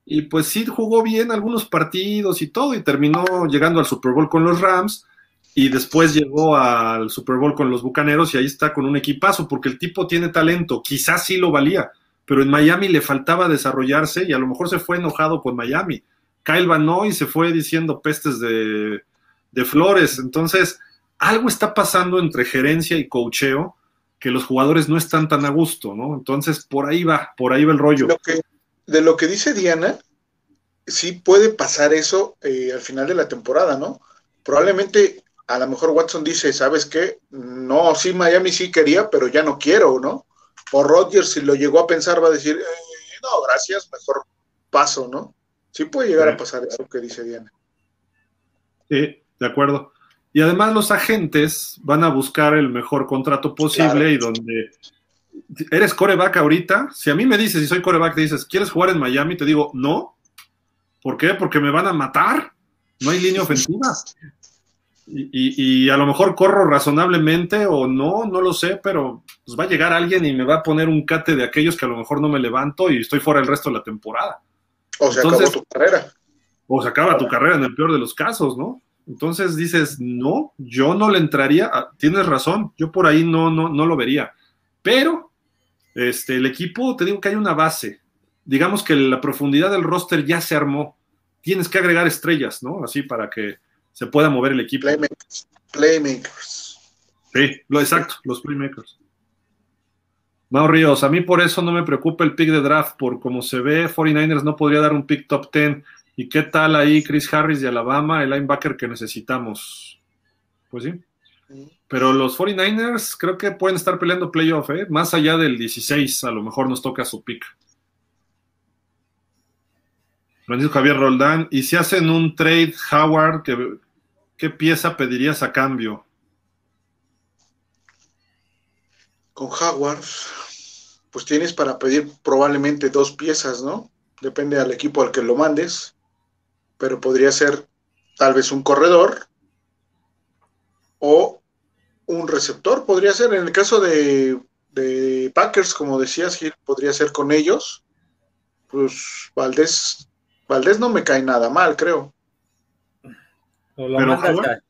Y pues sí jugó bien algunos partidos y todo, y terminó llegando al Super Bowl con los Rams. Y después llegó al Super Bowl con los Bucaneros y ahí está con un equipazo, porque el tipo tiene talento, quizás sí lo valía, pero en Miami le faltaba desarrollarse y a lo mejor se fue enojado con Miami. Kyle Van Noy se fue diciendo pestes de, de flores. Entonces, algo está pasando entre gerencia y cocheo que los jugadores no están tan a gusto, ¿no? Entonces, por ahí va, por ahí va el rollo. Lo que, de lo que dice Diana, sí puede pasar eso eh, al final de la temporada, ¿no? Probablemente a lo mejor Watson dice, ¿sabes qué? No, sí, Miami sí quería, pero ya no quiero, ¿no? O Rodgers, si lo llegó a pensar, va a decir, eh, no, gracias, mejor paso, ¿no? Sí puede llegar Sí. a pasar eso que dice Diana. Sí, de acuerdo. Y además los agentes van a buscar el mejor contrato posible Claro. y donde eres coreback ahorita, si a mí me dices, si soy coreback, te dices, ¿quieres jugar en Miami? Te digo, no. ¿Por qué? Porque me van a matar. No hay línea ofensiva. Y, y- y a lo mejor corro razonablemente o no, no lo sé, pero pues va a llegar alguien y me va a poner un cate de aquellos que a lo mejor no me levanto y estoy fuera el resto de la temporada. O se Entonces- acabó tu carrera. O se acaba tu carrera en el peor de los casos, ¿no? Entonces dices, no, yo no le entraría, Ah, tienes razón, yo por ahí no, no, no lo vería. Pero este, el equipo, te digo que hay una base. Digamos que la profundidad del roster ya se armó. Tienes que agregar estrellas, ¿no? Así para que se pueda mover el equipo. Playmakers. Playmakers. Sí, lo exacto, los playmakers. Mau Ríos, a mí por eso no me preocupa el pick de draft, por como se ve, 49ers no podría dar un pick top 10. ¿Y qué tal ahí Chris Harris de Alabama, el linebacker que necesitamos? Pues sí. Pero los 49ers creo que pueden estar peleando playoff, ¿eh? Más allá del 16, a lo mejor nos toca su pick. Francisco Javier Roldán, y si hacen un trade Howard, ¿qué, qué pieza pedirías a cambio? Con Howard, pues tienes para pedir probablemente dos piezas, ¿no? Depende al equipo al que lo mandes, pero podría ser tal vez un corredor o un receptor, podría ser. En el caso de, de Packers, como decías, Gil, podría ser con ellos. Pues Valdés, Valdés no me cae nada mal, creo. O lo, Pero mandas a,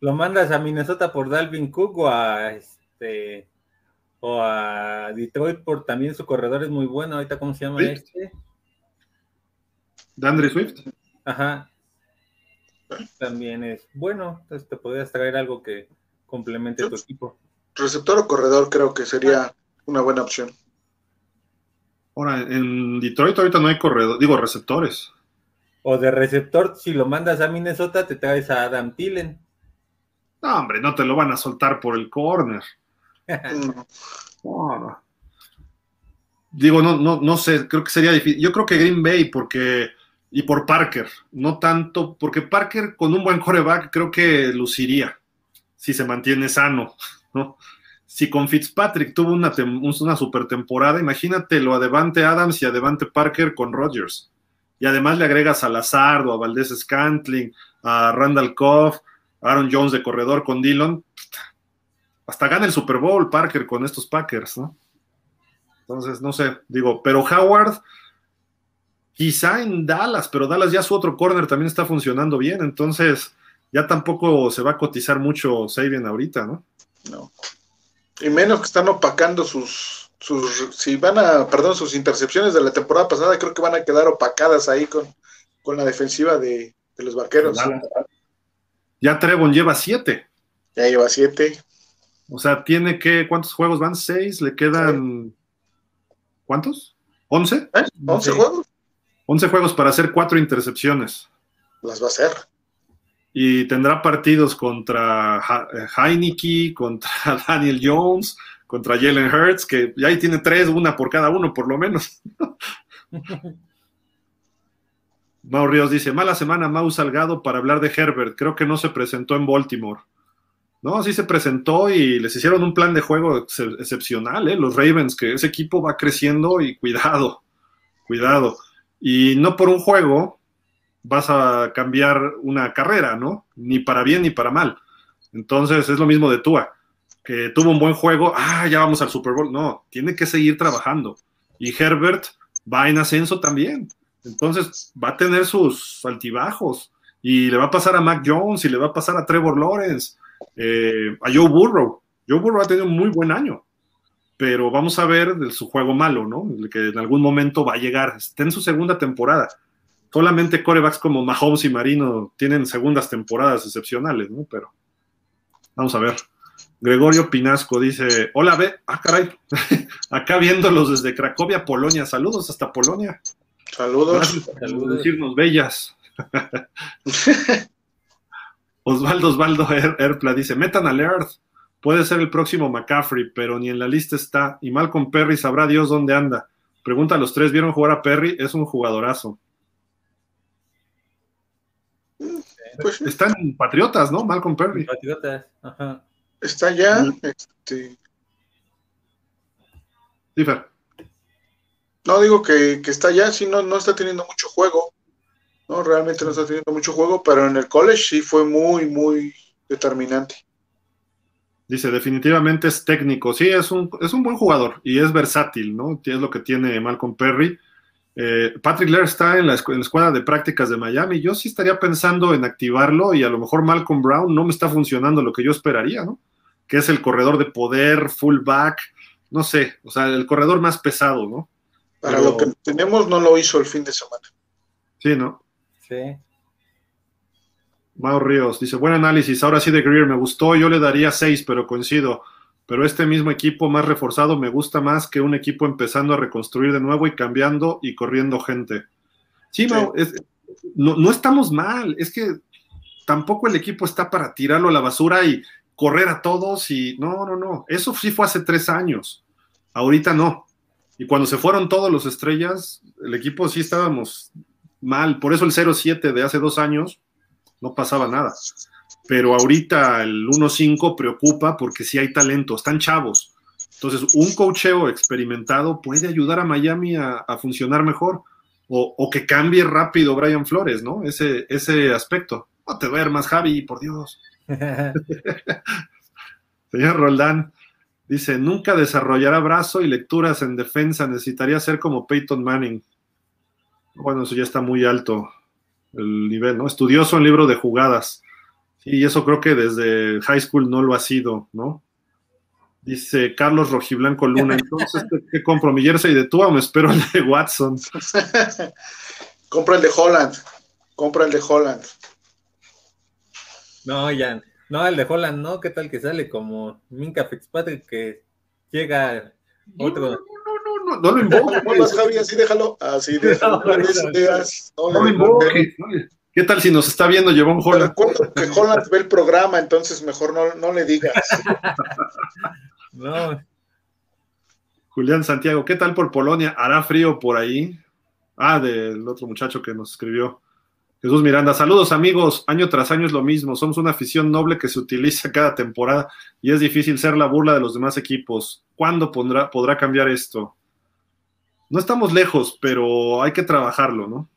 lo mandas a Minnesota por Dalvin Cook o a este O a Detroit por también su corredor es muy bueno. Ahorita, ¿cómo se llama este? ¿Dandre Swift? Ajá. También es bueno. Entonces te podrías traer algo que complemente tu equipo. Receptor o corredor creo que sería una buena opción. Ahora, en Detroit ahorita no hay corredor, digo receptores. O de receptor, si lo mandas a Minnesota, te traes a Adam Tillen. No, hombre, no te lo van a soltar por el corner. Digo, no, no, no sé, creo que sería difícil. Yo creo que Green Bay, porque. Y por Parker, no tanto, porque Parker con un buen coreback creo que luciría, si se mantiene sano, ¿no? Si con Fitzpatrick tuvo una, una super temporada, imagínatelo a Devante Adams y a Devante Parker con Rodgers. Y además le agregas a Lazardo, a Valdés Scantling, a Randall Koff, a Aaron Jones de corredor con Dillon. Hasta gana el Super Bowl Parker con estos Packers, ¿no? Entonces, no sé, digo, pero Howard, quizá en Dallas, pero Dallas ya su otro corner también está funcionando bien, entonces ya tampoco se va a cotizar mucho Sabian ahorita, ¿no? No. Y menos que están opacando sus, sus, si van a, perdón, sus intercepciones de la temporada pasada, creo que van a quedar opacadas ahí con, con la defensiva de, los vaqueros. Ya Trevon lleva siete. Ya lleva siete. O sea, tiene que, ¿cuántos juegos van? Seis, le quedan, ¿cuántos? ¿Once? ¿Eh? ¿Once juegos? Once juegos para hacer cuatro intercepciones. Las va a hacer. Y tendrá partidos contra eh, Heineke, contra Daniel Jones, contra Jalen Hurts, que ya ahí tiene tres, una por cada uno, por lo menos. Mau Ríos dice, mala semana Mau Salgado para hablar de Herbert, creo que no se presentó en Baltimore. No, sí se presentó y les hicieron un plan de juego excepcional, ¿eh? Los Ravens, que ese equipo va creciendo y cuidado, cuidado. Y no por un juego vas a cambiar una carrera, ¿no? Ni para bien ni para mal. Entonces es lo mismo de Tua, que tuvo un buen juego, ah, ya vamos al Super Bowl. No, tiene que seguir trabajando. Y Herbert va en ascenso también. Entonces va a tener sus altibajos. Y le va a pasar a Mac Jones y le va a pasar a Trevor Lawrence eh, a Joe Burrow. Joe Burrow ha tenido un muy buen año, pero vamos a ver de su juego malo, ¿no? Que en algún momento va a llegar. Está en su segunda temporada. Solamente corebacks como Mahomes y Marino tienen segundas temporadas excepcionales, ¿no? Pero vamos a ver. Gregorio Pinasco dice: Hola, ve, ah, caray, acá viéndolos desde Cracovia, Polonia. Saludos hasta Polonia. Saludos. Saludos. por decirnos bellas. Osvaldo Osvaldo Erpla dice, metan al Earth, puede ser el próximo McCaffrey, pero ni en la lista está. Y Malcolm Perry sabrá Dios dónde anda. Pregunta a los tres, ¿vieron jugar a Perry? Es un jugadorazo. Pues, Están Patriotas, ¿no? Malcolm Perry. Patriotas, ajá. Está ya, este... No digo que, está ya, si no, no está teniendo mucho juego. No, realmente no está teniendo mucho juego, pero en el college sí fue muy, muy determinante. Dice, definitivamente es técnico. Sí, es un, es un buen jugador y es versátil, ¿no? Es lo que tiene Malcolm Perry. Eh, Patrick Lair está en la, escuela de prácticas de Miami. Yo sí estaría pensando en activarlo y a lo mejor Malcolm Brown no me está funcionando lo que yo esperaría, ¿no? Que es el corredor de poder, fullback, no sé, o sea, el corredor más pesado, ¿no? Para lo que tenemos no lo hizo el fin de semana. Sí, ¿no? Sí. Mau Ríos dice, buen análisis, ahora sí de Greer me gustó, yo le daría seis, pero coincido. Pero este mismo equipo más reforzado me gusta más que un equipo empezando a reconstruir de nuevo y cambiando y corriendo gente. Sí, Mau, no, no estamos mal, es que tampoco el equipo está para tirarlo a la basura y correr a todos y no, no, no, eso sí fue hace tres años, ahorita no. Y cuando se fueron todos los estrellas, el equipo sí estábamos mal. Por eso el 0-7 de hace dos años no pasaba nada. Pero ahorita el 1-5 preocupa porque sí hay talento, están chavos. Entonces, un cocheo experimentado puede ayudar a Miami a, funcionar mejor o, que cambie rápido Brian Flores, ¿no? Ese, ese aspecto. No te ver más, Javi, por Dios. Señor Roldán dice: Nunca desarrollará brazo y lecturas en defensa. Necesitaría ser como Peyton Manning. Bueno, eso ya está muy alto el nivel, ¿no? Estudioso en libro de jugadas. Y eso creo que desde high school no lo ha sido, ¿no? Dice Carlos Rojiblanco Luna. Entonces, ¿qué, compro? ¿Mi jersey de tú o me espero el de Watson? compra el de Holland. Compra el de Holland. No, ya. No, el de Holland no. ¿Qué tal que sale como Minka Fitzpatrick que llega otro? No, lo invoques. No, Javi, así déjalo. Así déjalo. No, no, no lo invoques. ¿Qué tal si nos está viendo Llevón Holland? Recuerdo que Holland ve el programa, entonces mejor no, no le digas. no. Julián Santiago, ¿qué tal por Polonia? ¿Hará frío por ahí? Ah, del otro muchacho que nos escribió. Jesús Miranda, saludos amigos, año tras año es lo mismo, somos una afición noble que se utiliza cada temporada y es difícil ser la burla de los demás equipos. ¿Cuándo podrá, podrá cambiar esto? No estamos lejos, pero hay que trabajarlo, ¿no?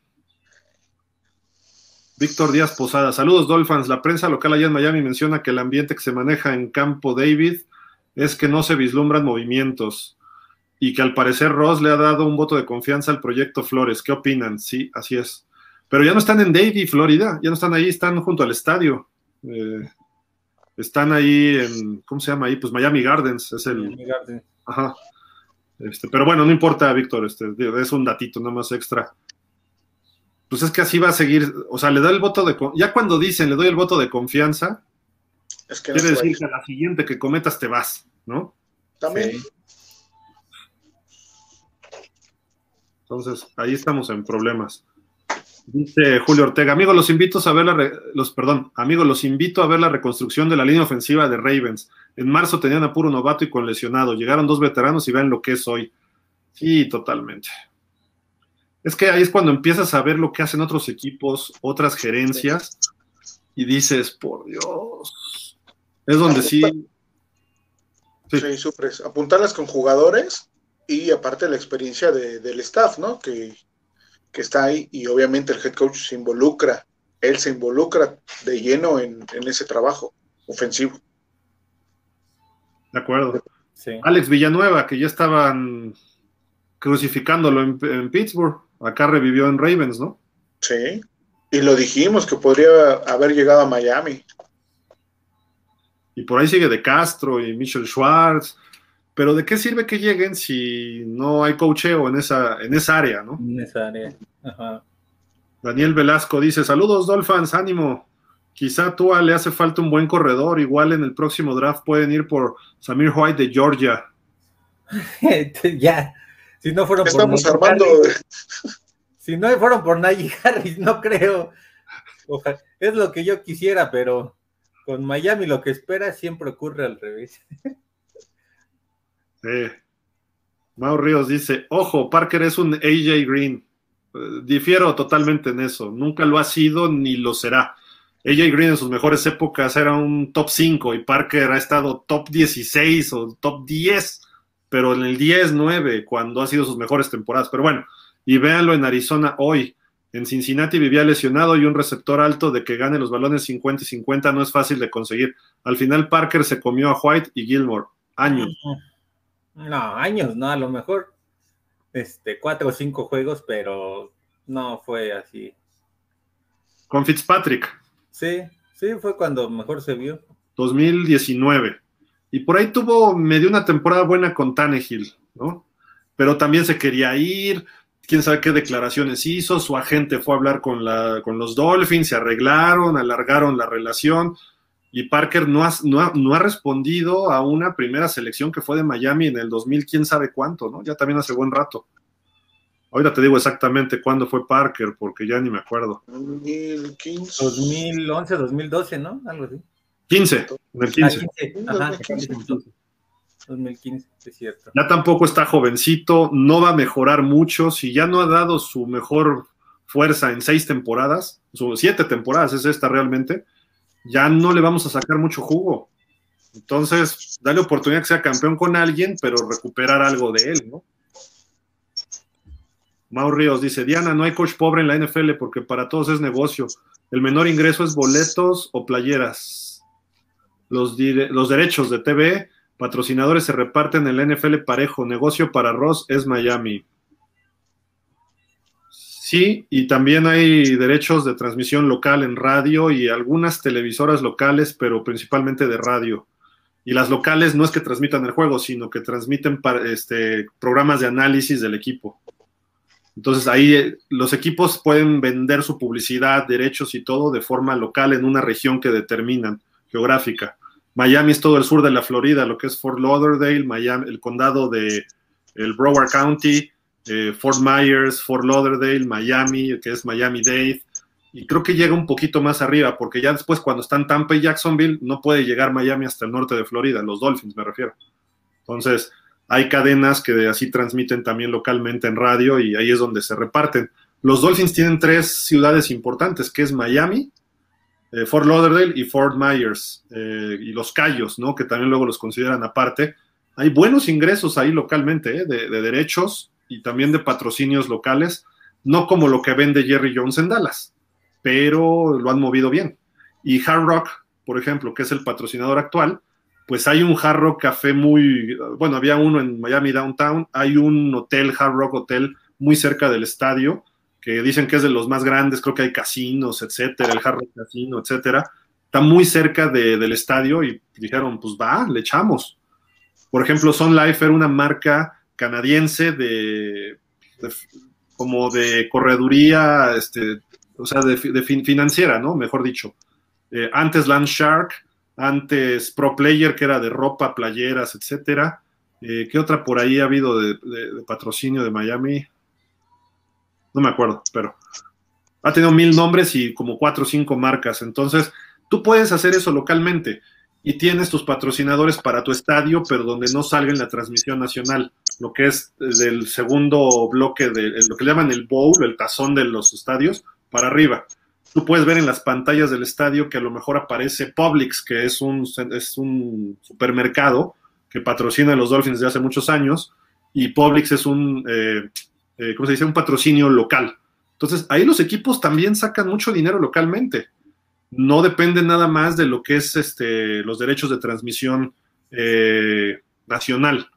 Víctor Díaz Posada, saludos Dolphins. La prensa local allá en Miami menciona que el ambiente que se maneja en Campo David es que no se vislumbran movimientos y que al parecer Ross le ha dado un voto de confianza al proyecto Flores. ¿Qué opinan? Sí, así es. Pero ya no están en Davie, Florida, ya no están ahí, están junto al estadio. Eh, están ahí en, ¿cómo se llama ahí? Pues Miami Gardens, es el... Miami Gardens. Ajá. Este, pero bueno, no importa, Víctor, este, es un datito nada más extra pues es que así va a seguir, o sea, le da el voto de, ya cuando dicen le doy el voto de confianza, es que quiere decir que a la siguiente que cometas te vas, ¿no? También. Entonces, ahí estamos en problemas. Dice Julio Ortega, amigos, los invito a ver la los, perdón, amigos, los invito a ver la reconstrucción de la línea ofensiva de Ravens. En marzo tenían a puro novato y con lesionado. Llegaron dos veteranos y ven lo que es hoy. Sí, totalmente. Es que ahí es cuando empiezas a ver lo que hacen otros equipos, otras gerencias, y dices, por Dios. Es donde sí. Sí, sí Apuntarlas con jugadores y aparte la experiencia del staff, ¿no? Que, está ahí y obviamente el head coach se involucra, él se involucra de lleno en, ese trabajo ofensivo. De acuerdo. Alex Villanueva, que ya estaban crucificándolo en Pittsburgh. Acá revivió en Ravens, ¿no? Sí. Y lo dijimos que podría haber llegado a Miami. Y por ahí sigue De Castro y Michel Schwartz. Pero ¿de qué sirve que lleguen si no hay cocheo en esa, en esa área, ¿no? En esa área. Ajá. Daniel Velasco dice: Saludos, Dolphins, ánimo. Quizá Tua le hace falta un buen corredor. Igual en el próximo draft pueden ir por Samir White de Georgia. ya, si no fueron Estamos por armando. si no fueron por Najee Harris, no creo. es lo que yo quisiera, pero con Miami lo que espera siempre ocurre al revés. Sí. Mau Ríos dice: Ojo, Parker es un AJ Green. Eh, difiero totalmente en eso. Nunca lo ha sido ni lo será. AJ Green en sus mejores épocas era un top 5 y Parker ha estado top 16 o top 10 pero en el 10-9, cuando ha sido sus mejores temporadas. Pero bueno, y véanlo en Arizona hoy. En Cincinnati vivía lesionado y un receptor alto de que gane los balones 50 y 50 no es fácil de conseguir. Al final Parker se comió a White y Gilmore. Años. No, años, no, a lo mejor este, cuatro o cinco juegos, pero no fue así. Con Fitzpatrick. Sí, sí, fue cuando mejor se vio. 2019. Y por ahí tuvo medio una temporada buena con Tannehill, ¿no? Pero también se quería ir, quién sabe qué declaraciones hizo, su agente fue a hablar con, la, con los Dolphins, se arreglaron, alargaron la relación, y Parker no ha, no, ha, respondido a una primera selección que fue de Miami en el 2000, quién sabe cuánto, ¿no? Ya también hace buen rato. Ahorita te digo exactamente cuándo fue Parker, porque ya ni me acuerdo. 2015. 2011, 2012, ¿no? Algo así. 15, en el 15. 2015, es cierto. Ya tampoco está jovencito, no va a mejorar mucho. Si ya no ha dado su mejor fuerza en seis temporadas, su siete temporadas es esta realmente, ya no le vamos a sacar mucho jugo. Entonces, dale oportunidad que sea campeón con alguien, pero recuperar algo de él, ¿no? Mau Ríos dice, Diana, no hay coach pobre en la NFL porque para todos es negocio. El menor ingreso es boletos o playeras los, los derechos de TV, patrocinadores se reparten en el NFL parejo, negocio para Ross es Miami. Sí, y también hay derechos de transmisión local en radio y algunas televisoras locales, pero principalmente de radio. Y las locales no es que transmitan el juego, sino que transmiten este, programas de análisis del equipo. Entonces ahí eh, los equipos pueden vender su publicidad, derechos y todo de forma local en una región que determinan, geográfica. Miami es todo el sur de la Florida, lo que es Fort Lauderdale, Miami, el condado de el Broward County, eh, Fort Myers, Fort Lauderdale, Miami, que es Miami-Dade, y creo que llega un poquito más arriba, porque ya después cuando están Tampa y Jacksonville, no puede llegar Miami hasta el norte de Florida, los Dolphins me refiero. Entonces, hay cadenas que así transmiten también localmente en radio y ahí es donde se reparten. Los Dolphins tienen tres ciudades importantes, que es Miami, eh, Fort Lauderdale y Fort Myers, eh, y los Cayos, ¿no? Que también luego los consideran aparte. Hay buenos ingresos ahí localmente, ¿eh? de derechos y también de patrocinios locales, no como lo que vende Jerry Jones en Dallas pero lo han movido bien. Y Hard Rock, por ejemplo, que es el patrocinador actual, pues hay un Hard Rock Café muy, bueno, había uno en Miami Downtown, hay un hotel, Hard Rock Hotel, muy cerca del estadio, que dicen que es de los más grandes, creo que hay casinos, etcétera, el Hard Rock Casino, etcétera. Está muy cerca del estadio y dijeron, pues va, le echamos. Por ejemplo, Sun Life era una marca canadiense de, como de correduría, este, o sea, de, financiera, ¿no? Mejor dicho. Eh, antes Landshark, antes Pro Player, que era de ropa, playeras, etcétera. Eh, ¿Qué otra por ahí ha habido de, patrocinio de Miami? No me acuerdo, pero ha tenido mil nombres y como cuatro o cinco marcas. Entonces, tú puedes hacer eso localmente y tienes tus patrocinadores para tu estadio, pero donde no salga en la transmisión nacional, lo que es del segundo bloque de lo que le llaman el bowl, el tazón de los estadios, para arriba. Tú puedes ver en las pantallas del estadio que a lo mejor aparece Publix, que es un, es un supermercado que patrocina a los Dolphins desde hace muchos años, y Publix es un, eh, eh, ¿cómo se dice? Un patrocinio local. Entonces, ahí los equipos también sacan mucho dinero localmente. No depende nada más de lo que es este, los derechos de transmisión eh, nacional.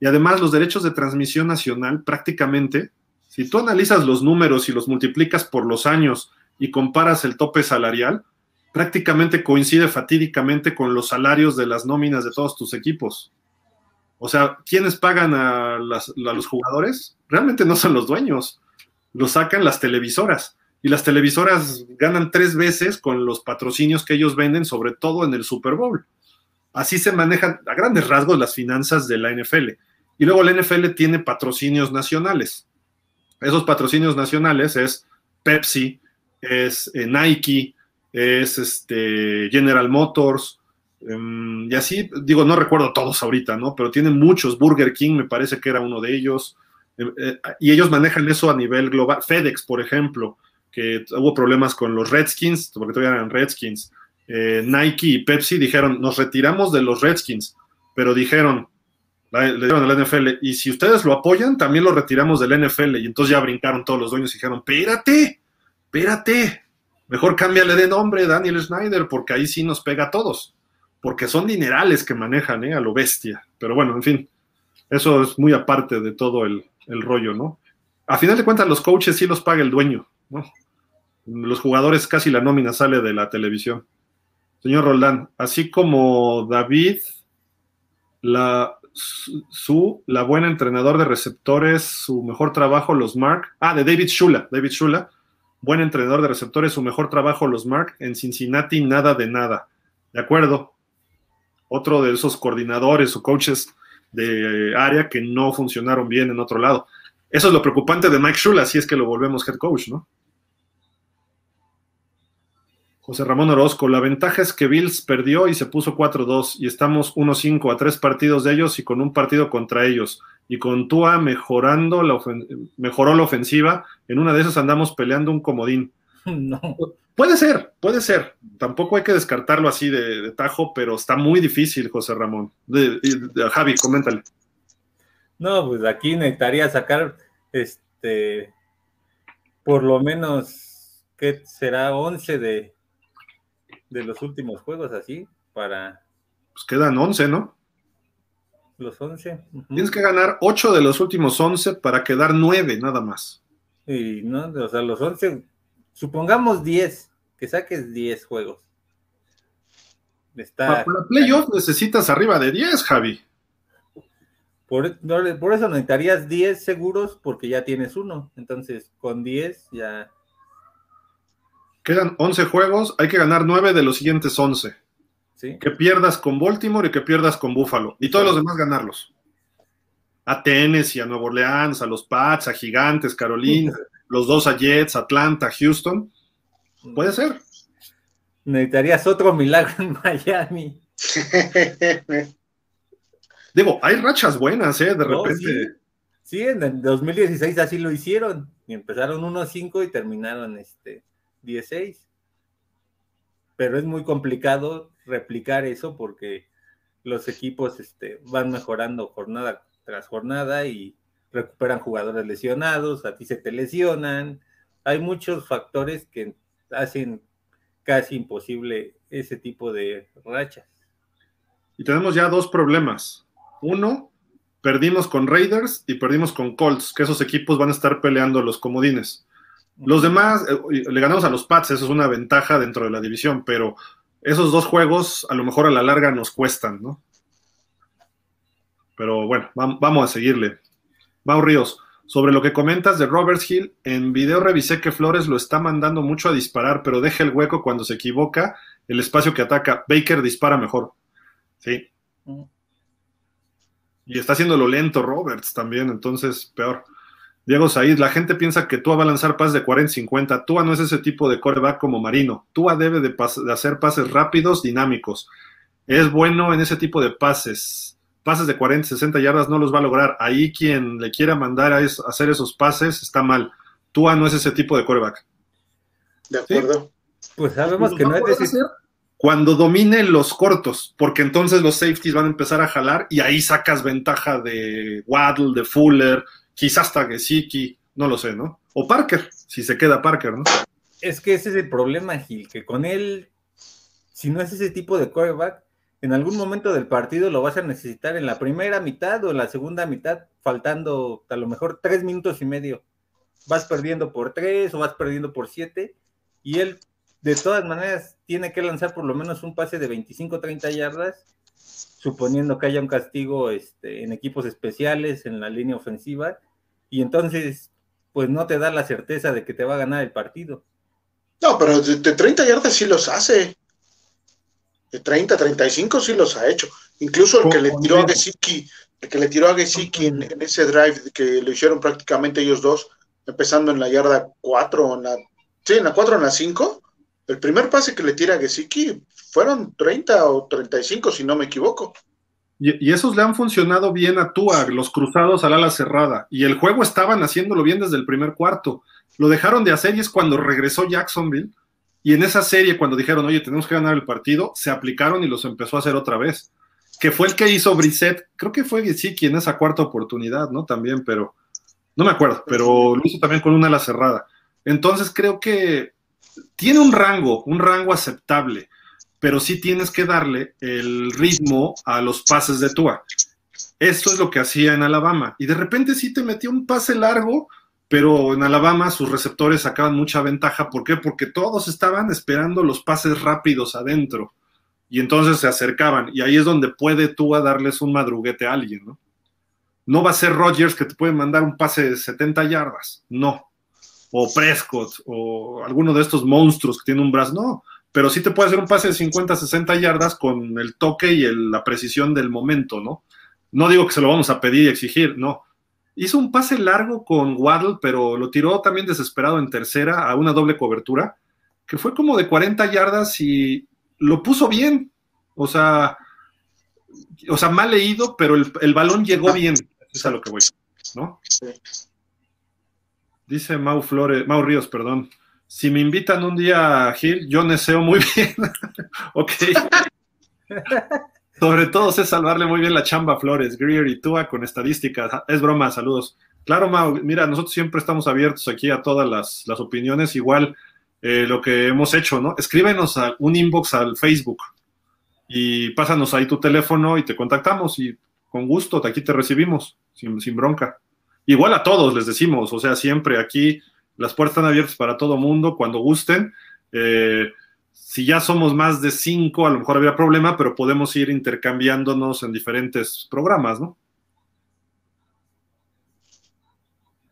Y además, los derechos de transmisión nacional prácticamente si tú analizas los números y los multiplicas por los años y comparas el tope salarial, prácticamente coincide fatídicamente con los salarios de las nóminas de todos tus equipos. O sea, ¿quiénes pagan a, los jugadores? Realmente no son los dueños, lo sacan las televisoras. Y las televisoras ganan tres veces con los patrocinios que ellos venden, sobre todo en el Super Bowl. Así se manejan a grandes rasgos las finanzas de la NFL. Y luego la NFL tiene patrocinios nacionales. Esos patrocinios nacionales es Pepsi, es eh, Nike, es este, General Motors, em, y así, digo, no recuerdo todos ahorita, ¿no? Pero tienen muchos, Burger King me parece que era uno de ellos, em, eh, y ellos manejan eso a nivel global. FedEx, por ejemplo, que hubo problemas con los Redskins, porque todavía eran Redskins. Eh, Nike y Pepsi dijeron, nos retiramos de los Redskins, pero dijeron, le dieron al NFL, y si ustedes lo apoyan, también lo retiramos del NFL. Y entonces ya brincaron todos los dueños y dijeron, espérate, espérate, mejor cámbiale de nombre, Daniel Schneider, porque ahí sí nos pega a todos, porque son dinerales que manejan ¿eh? a lo bestia. Pero bueno, en fin, eso es muy aparte de todo el, el rollo, ¿no? A final de cuentas, los coaches sí los paga el dueño, ¿no? Los jugadores casi la nómina sale de la televisión. Señor Roldán, así como David, la, su, la buena entrenador de receptores, su mejor trabajo, los Mark. Ah, de David Shula, David Shula, buen entrenador de receptores, su mejor trabajo, los Mark. En Cincinnati, nada de nada. De acuerdo. Otro de esos coordinadores o coaches de área que no funcionaron bien en otro lado. Eso es lo preocupante de Mike Shula, si es que lo volvemos head coach, ¿no? José Ramón Orozco, la ventaja es que Bills perdió y se puso 4-2 y estamos 1-5 a tres partidos de ellos y con un partido contra ellos. Y con Tua mejorando la mejoró la ofensiva, en una de esas andamos peleando un comodín. No. Puede ser, puede ser. Tampoco hay que descartarlo así de, tajo, pero está muy difícil, José Ramón. Javi, coméntale. No, pues aquí necesitaría sacar este por lo menos, ¿qué será? 11 de, de los últimos juegos así para... Pues quedan 11, ¿no? Los 11. Tienes que ganar 8 de los últimos 11 para quedar 9 nada más. Y no, o sea, los 11, supongamos 10, que saques 10 juegos. Está, Para playoff necesitas arriba de 10, Javi. Por, por, eso necesitarías 10 seguros porque ya tienes uno. Entonces, con 10 ya. Quedan 11 juegos, hay que ganar 9 de los siguientes 11. ¿Sí? Que pierdas con Baltimore y que pierdas con Buffalo. Y todos los demás ganarlos. A Tennessee, a Nueva Orleans, a los Pats, a Gigantes, Carolina, los dos a Jets, Atlanta, Houston. Puede ser. Necesitarías otro milagro en Miami. Digo, hay rachas buenas, ¿eh? De repente. Sí. sí. en el 2016 así lo hicieron. Y empezaron 1-5 y terminaron este 16. Pero es muy complicado replicar eso porque los equipos este, van mejorando jornada tras jornada y recuperan jugadores lesionados, a ti se te lesionan. Hay muchos factores que hacen casi imposible ese tipo de rachas. Y tenemos ya dos problemas. Uno, perdimos con Raiders y perdimos con Colts, que esos equipos van a estar peleando los comodines. Los demás, eh, le ganamos a los Pats, eso es una ventaja dentro de la división, pero esos dos juegos a lo mejor a la larga nos cuestan, ¿no? Pero bueno, vamos a seguirle. Mau Ríos, sobre lo que comentas de Roberts Hill, en video revisé que Flores lo está mandando mucho a disparar, pero deja el hueco cuando se equivoca, el espacio que ataca. Baker dispara mejor. Sí. Y está haciéndolo lento Roberts también, entonces peor. Diego Said, la gente piensa que Tua va a lanzar pases de 40-50. Tua no es ese tipo de coreback como Marino. Tua debe de, de, hacer pases rápidos, dinámicos. Es bueno en ese tipo de pases. Pases de 40, 60 yardas no los va a lograr. Ahí quien le quiera mandar a, hacer esos pases está mal. Tua no es ese tipo de coreback. De acuerdo. ¿Sí? Pues sabemos que no es decir cuando domine los cortos, porque entonces los safeties van a empezar a jalar y ahí sacas ventaja de Waddle, de Fuller, quizás hasta Gesicki, no lo sé, ¿no? O Parker, si se queda Parker, ¿no? Es que ese es el problema, Gil, que con él, si no es ese tipo de quarterback, en algún momento del partido lo vas a necesitar en la primera mitad o en la segunda mitad, faltando a lo mejor tres minutos y medio. Vas perdiendo por tres o vas perdiendo por siete, y él de todas maneras tiene que lanzar por lo menos un pase de 25-30 yardas, suponiendo que haya un castigo este, en equipos especiales, en la línea ofensiva, y entonces, pues no te da la certeza de que te va a ganar el partido. No, pero de, de 30 yardas sí los hace. De 30, 35 sí los ha hecho. Incluso el que le tiró a Gesicki, el que le tiró a Gesicki en, en, ese drive que lo hicieron prácticamente ellos dos, empezando en la yarda 4, en la, sí, en la 4 o en la 5, el primer pase que le tira a Gesicki fueron 30 o 35, si no me equivoco. Y, y, esos le han funcionado bien a Tua, los cruzados al ala cerrada. Y el juego estaban haciéndolo bien desde el primer cuarto. Lo dejaron de hacer y es cuando regresó Jacksonville. Y en esa serie, cuando dijeron, oye, tenemos que ganar el partido, se aplicaron y los empezó a hacer otra vez. Que fue el que hizo Brissett. Creo que fue Gesicki en esa cuarta oportunidad, ¿no? También, pero no me acuerdo. Pero lo hizo también con una ala cerrada. Entonces creo que tiene un rango, un rango aceptable, pero sí tienes que darle el ritmo a los pases de Tua. Esto es lo que hacía en Alabama. Y de repente sí te metió un pase largo, pero en Alabama sus receptores sacaban mucha ventaja. ¿Por qué? Porque todos estaban esperando los pases rápidos adentro. Y entonces se acercaban. Y ahí es donde puede Tua darles un madruguete a alguien, ¿no? No va a ser Rodgers que te puede mandar un pase de 70 yardas. No o Prescott, o alguno de estos monstruos que tiene un brazo, no, pero sí te puede hacer un pase de 50, 60 yardas con el toque y el, la precisión del momento, ¿no? No digo que se lo vamos a pedir y exigir, no. Hizo un pase largo con Waddle, pero lo tiró también desesperado en tercera a una doble cobertura, que fue como de 40 yardas y lo puso bien. O sea, o sea, mal leído, pero el, el balón llegó bien. Es a lo que voy, ¿no? Dice Mau Flores, Mau Ríos, perdón. Si me invitan un día a Gil, yo neseo muy bien. ok. Sobre todo sé salvarle muy bien la chamba a Flores, Greer y Tua con estadísticas. Es broma, saludos. Claro, Mau, mira, nosotros siempre estamos abiertos aquí a todas las, las opiniones, igual eh, lo que hemos hecho, ¿no? Escríbenos a un inbox al Facebook y pásanos ahí tu teléfono y te contactamos y con gusto aquí te recibimos, sin, sin bronca. Igual a todos les decimos, o sea, siempre aquí las puertas están abiertas para todo mundo, cuando gusten. Eh, si ya somos más de cinco, a lo mejor habría problema, pero podemos ir intercambiándonos en diferentes programas, ¿no?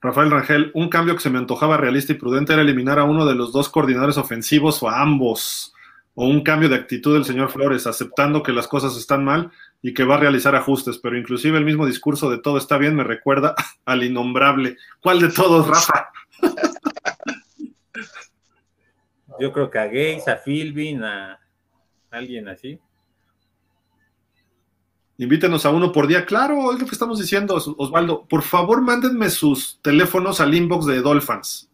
Rafael Rangel, un cambio que se me antojaba realista y prudente era eliminar a uno de los dos coordinadores ofensivos o a ambos, o un cambio de actitud del señor Flores, aceptando que las cosas están mal y que va a realizar ajustes, pero inclusive el mismo discurso de todo está bien me recuerda al innombrable. ¿Cuál de todos, Rafa? Yo creo que a Gates, a Philbin, a alguien así. Invítenos a uno por día. Claro, es lo que estamos diciendo, Osvaldo. Por favor, mándenme sus teléfonos al inbox de Dolphins,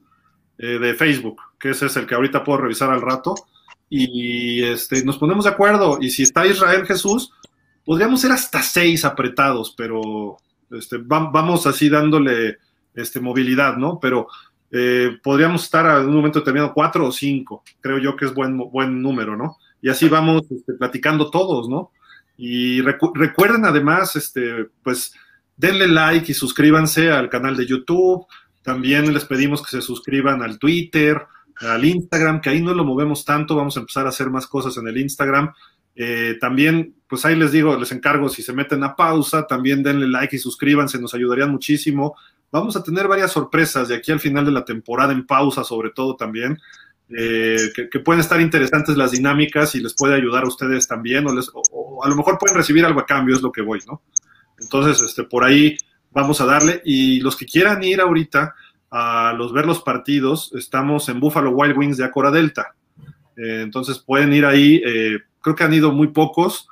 eh, de Facebook, que ese es el que ahorita puedo revisar al rato. Y este, nos ponemos de acuerdo. Y si está Israel Jesús, podríamos ser hasta seis apretados, pero este, vamos así dándole este, movilidad, ¿no? Pero eh, podríamos estar en un momento determinado cuatro o cinco. Creo yo que es buen, buen número, ¿no? Y así vamos este, platicando todos, ¿no? Y recuerden además, este, pues, denle like y suscríbanse al canal de YouTube. También les pedimos que se suscriban al Twitter, al Instagram, que ahí no lo movemos tanto. Vamos a empezar a hacer más cosas en el Instagram. Eh, también, pues ahí les digo, les encargo, si se meten a pausa, también denle like y suscríbanse, nos ayudarían muchísimo. Vamos a tener varias sorpresas de aquí al final de la temporada en pausa, sobre todo también. Eh, que, pueden estar interesantes las dinámicas y les puede ayudar a ustedes también, o, les, a lo mejor pueden recibir algo a cambio, es lo que voy, ¿no? Entonces, este, por ahí vamos a darle. Y los que quieran ir ahorita a los ver los partidos, estamos en Buffalo Wild Wings de Acora Delta. Eh, entonces pueden ir ahí, eh, creo que han ido muy pocos.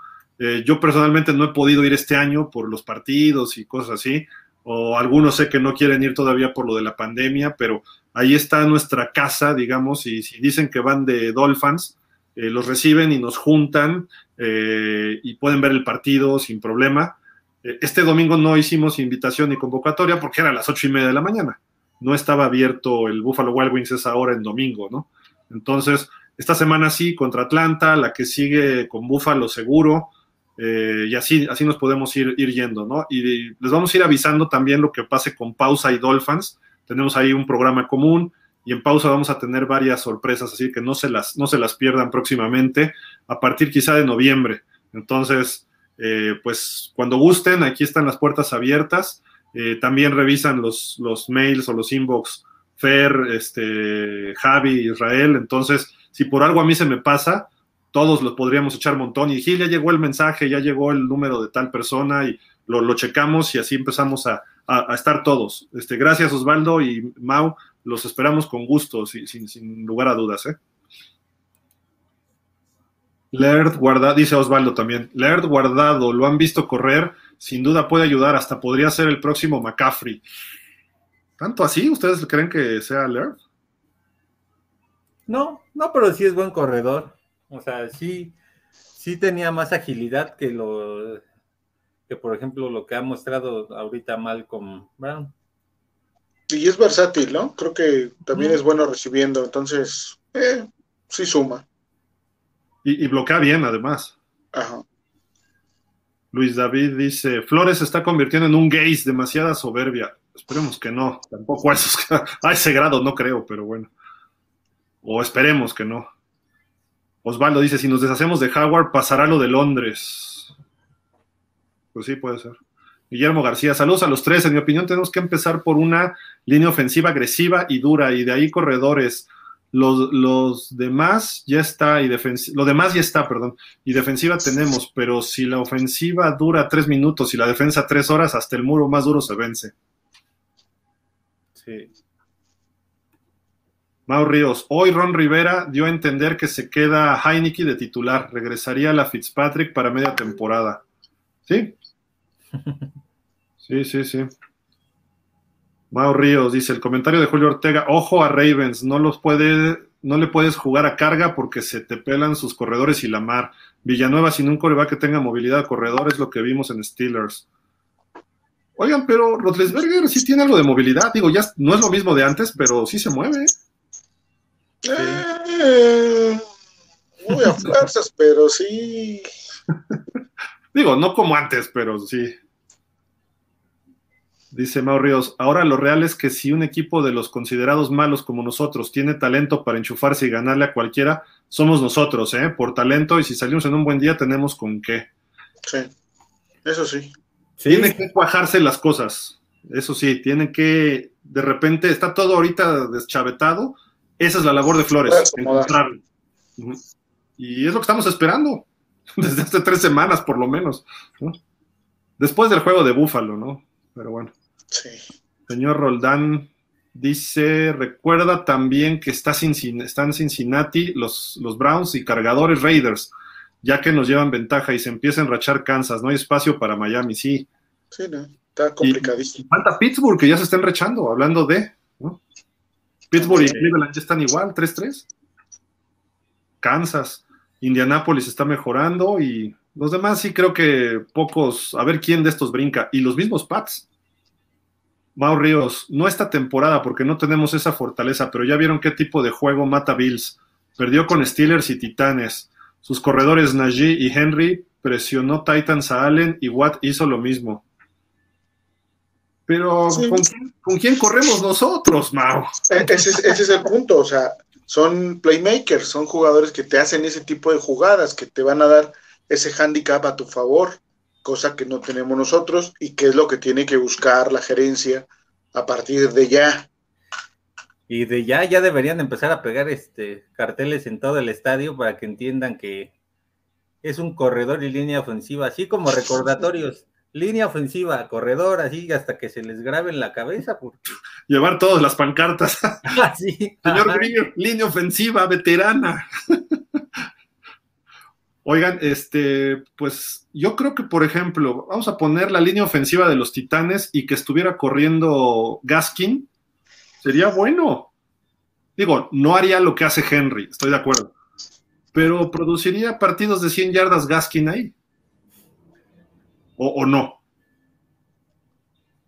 yo personalmente no he podido ir este año por los partidos y cosas así, o algunos sé que no quieren ir todavía por lo de la pandemia, pero ahí está nuestra casa, digamos, y si dicen que van de Dolphins, eh, los reciben y nos juntan eh, y pueden ver el partido sin problema. Eh, este domingo no hicimos invitación ni convocatoria porque era a las ocho y media de la mañana. No estaba abierto el Buffalo Wild Wings esa hora en domingo, ¿no? Entonces, esta semana sí, contra Atlanta, la que sigue con Buffalo seguro, y así, así nos podemos ir, ir yendo, ¿no? Y les vamos a ir avisando también lo que pase con Pausa y Dolphins tenemos ahí un programa común y en pausa vamos a tener varias sorpresas, así que no se las, no se las pierdan próximamente, a partir quizá de noviembre. Entonces, eh, pues cuando gusten, aquí están las puertas abiertas. Eh, también revisan los, los mails o los inbox Fer, este, Javi, Israel. Entonces, si por algo a mí se me pasa, todos los podríamos echar montón y Gil, ya llegó el mensaje, ya llegó el número de tal persona y lo, lo checamos y así empezamos a, a, estar todos. Este, gracias Osvaldo y Mau, los esperamos con gusto, sin, sin, lugar a dudas. ¿eh? Laird guardado, dice Osvaldo también, Laird guardado, lo han visto correr, sin duda puede ayudar, hasta podría ser el próximo McCaffrey. ¿Tanto así? ¿Ustedes creen que sea Laird? No, no, pero sí es buen corredor. O sea, sí, sí tenía más agilidad que lo que por ejemplo lo que ha mostrado ahorita Malcolm Brown. Y es versátil, ¿no? Creo que también es bueno recibiendo, entonces, eh, sí suma. Y, bloquea bien, además. Ajá. Luis David dice, Flores se está convirtiendo en un gays, demasiada soberbia. Esperemos que no, tampoco a, a ese grado no creo, pero bueno. O esperemos que no. Osvaldo dice, si nos deshacemos de Howard, pasará lo de Londres. Pues sí, puede ser. Guillermo García, saludos a los tres. En mi opinión, tenemos que empezar por una línea ofensiva agresiva y dura, y de ahí corredores. Los, demás ya está, y lo demás ya está, perdón, y defensiva tenemos, pero si la ofensiva dura tres minutos y la defensa tres horas, hasta el muro más duro se vence. Sí. Mau Ríos, hoy Ron Rivera dio a entender que se queda Heineken de titular, regresaría a la Fitzpatrick para media temporada. ¿Sí? Sí, sí, sí. Mao Ríos dice, el comentario de Julio Ortega, ojo a Ravens, no los puede, no le puedes jugar a carga porque se te pelan sus corredores y la mar. Villanueva sin un coreback que tenga movilidad de corredor es lo que vimos en Steelers. Oigan, pero Rotlesberger sí tiene algo de movilidad, digo, ya no es lo mismo de antes, pero sí se mueve. Eh, muy a fuerzas, pero sí. Digo, no como antes, pero sí. Dice Mau Ríos, ahora lo real es que si un equipo de los considerados malos como nosotros tiene talento para enchufarse y ganarle a cualquiera, somos nosotros, ¿eh? Por talento y si salimos en un buen día tenemos con qué. Sí, eso sí. Tienen que cuajarse las cosas, eso sí, tienen que, de repente, está todo ahorita deschavetado, esa es la labor de Flores, encontrarlo. Y es lo que estamos esperando, desde hace tres semanas por lo menos, Después del juego de Búfalo, ¿no? Pero bueno. Sí. Señor Roldán dice, recuerda también que está están Cincinnati, los, los Browns y cargadores Raiders ya que nos llevan ventaja y se empieza a enrachar Kansas, no hay espacio para Miami, sí. Sí, no, está complicadísimo. falta Pittsburgh, que ya se está enrachando, hablando de, Pittsburgh y Cleveland ya están igual, 3-3. Kansas, Indianápolis está mejorando y los demás sí creo que pocos, a ver quién de estos brinca. Y los mismos Pats. Mau Ríos, no esta temporada porque no tenemos esa fortaleza, pero ya vieron qué tipo de juego mata Bills. Perdió con Steelers y Titanes. Sus corredores Najee y Henry presionó Titans a Allen y Watt hizo lo mismo. Pero ¿con, quién, corremos nosotros, Mau? E-, ese es, el punto, o sea, son playmakers, son jugadores que te hacen ese tipo de jugadas, que te van a dar ese handicap a tu favor, cosa que no tenemos nosotros y que es lo que tiene que buscar la gerencia a partir de ya. Y de ya, ya deberían empezar a pegar este carteles en todo el estadio para que entiendan que es un corredor y línea ofensiva, así como recordatorios. Línea ofensiva, corredor, así hasta que se les grabe en la cabeza. Porque... Llevar todas las pancartas. sí. Señor Grillo, línea ofensiva, veterana. Oigan, este, pues yo creo que, por ejemplo, vamos a poner la línea ofensiva de los Titanes y que estuviera corriendo Gaskin Sería bueno. Digo, no haría lo que hace Henry, estoy de acuerdo. Pero produciría partidos de 100 yardas Gaskin ahí. ¿O, no?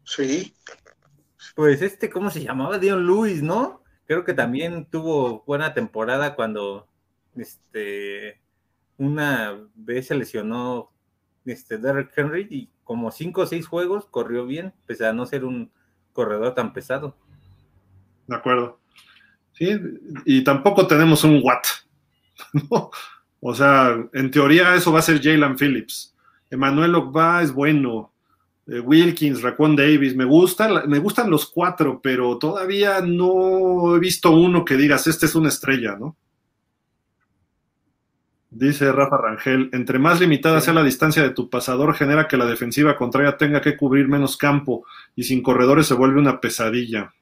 Sí. Pues este, ¿cómo se llamaba? Dion Lewis, ¿no? Creo que también tuvo buena temporada cuando este una vez se lesionó este Derek Henry y como cinco o seis juegos corrió bien, pese a no ser un corredor tan pesado. De acuerdo. Sí, y tampoco tenemos un Watt. O sea, en teoría eso va a ser Jalen Phillips. Emmanuel Ogba es bueno. Eh, Wilkins, Raquan Davis, me gusta, me gustan los cuatro, pero todavía no he visto uno que digas, este es una estrella, ¿no? Dice Rafa Rangel, entre más limitada sea la distancia de tu pasador, genera que la defensiva contraria tenga que cubrir menos campo y sin corredores se vuelve una pesadilla.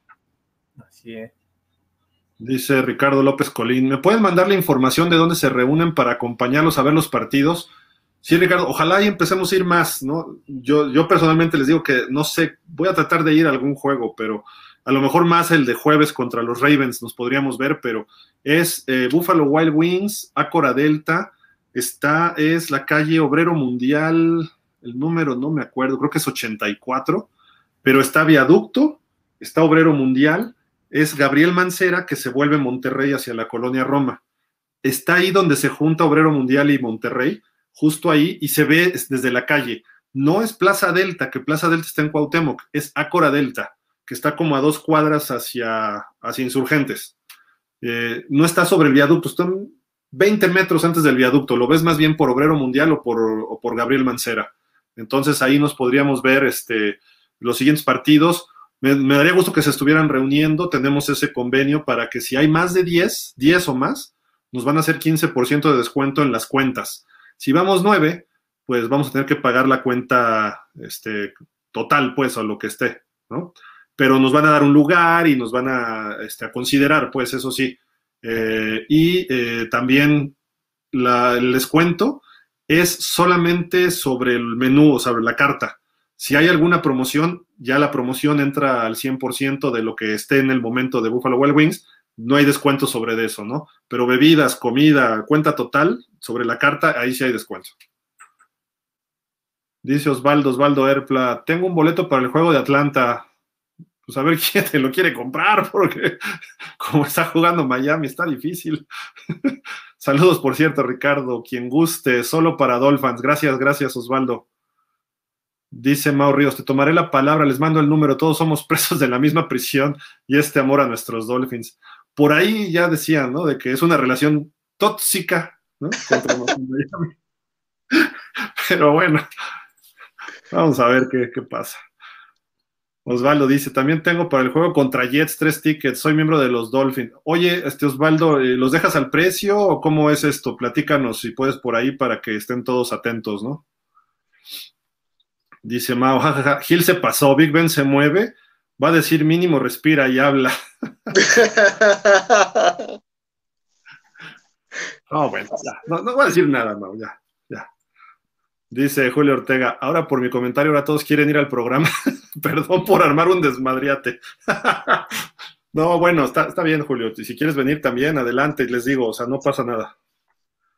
Dice Ricardo López Colín, ¿me pueden mandar la información de dónde se reúnen para acompañarlos a ver los partidos? Sí, Ricardo, ojalá y empecemos a ir más, ¿no? Yo, yo personalmente les digo que no sé, voy a tratar de ir a algún juego, pero a lo mejor más el de jueves contra los Ravens nos podríamos ver, pero es eh, Buffalo Wild Wings, Acora Delta, está, es la calle Obrero Mundial, el número no me acuerdo, creo que es 84, pero está Viaducto, está Obrero Mundial, es Gabriel Mancera que se vuelve Monterrey hacia la colonia Roma. Está ahí donde se junta Obrero Mundial y Monterrey, justo ahí, y se ve desde la calle. No es Plaza Delta, que Plaza Delta está en Cuauhtémoc, es Ácora Delta, que está como a dos cuadras hacia, hacia Insurgentes. Eh, no está sobre el viaducto, están 20 metros antes del viaducto, lo ves más bien por Obrero Mundial o por, o por Gabriel Mancera. Entonces ahí nos podríamos ver este, los siguientes partidos me, daría gusto que se estuvieran reuniendo, tenemos ese convenio para que si hay más de 10, 10 o más, nos van a hacer 15% de descuento en las cuentas. Si vamos 9, pues vamos a tener que pagar la cuenta este, total, pues, o lo que esté, ¿no? Pero nos van a dar un lugar y nos van a, este, considerar, pues, eso sí. Eh, y eh, también el descuento es solamente sobre el menú o sobre la carta. Si hay alguna promoción, ya la promoción entra al 100% de lo que esté en el momento de Buffalo Wild Wings, no hay descuento sobre eso, ¿no? Pero bebidas, comida, cuenta total, sobre la carta, ahí sí hay descuento. Dice Osvaldo, Osvaldo Erpla, tengo un boleto para el juego de Atlanta. Pues a ver quién te lo quiere comprar, porque como está jugando Miami, está difícil. Saludos, por cierto, Ricardo, quien guste, solo para Dolphins. Gracias, gracias, Osvaldo. Dice Mau Ríos, te tomaré la palabra, les mando el número, todos somos presos de la misma prisión y este amor a nuestros Dolphins. Por ahí ya decían, ¿no? De que es una relación tóxica, ¿no? Pero bueno, vamos a ver qué, qué pasa. Osvaldo dice, también tengo para el juego contra Jets tres tickets, soy miembro de los Dolphins. Oye, este Osvaldo, eh, ¿los dejas al precio o cómo es esto? Platícanos si puedes por ahí para que estén todos atentos, ¿no? Dice Mao, jajaja, Gil se pasó, Big Ben se mueve, va a decir mínimo respira y habla. no, bueno, ya, no, no a decir nada, Mau, ya. Dice Julio Ortega, ahora por mi comentario, ahora todos quieren ir al programa. Perdón por armar un desmadriate. no, bueno, está, bien, Julio. Si quieres venir también, adelante, les digo, o sea, no pasa nada.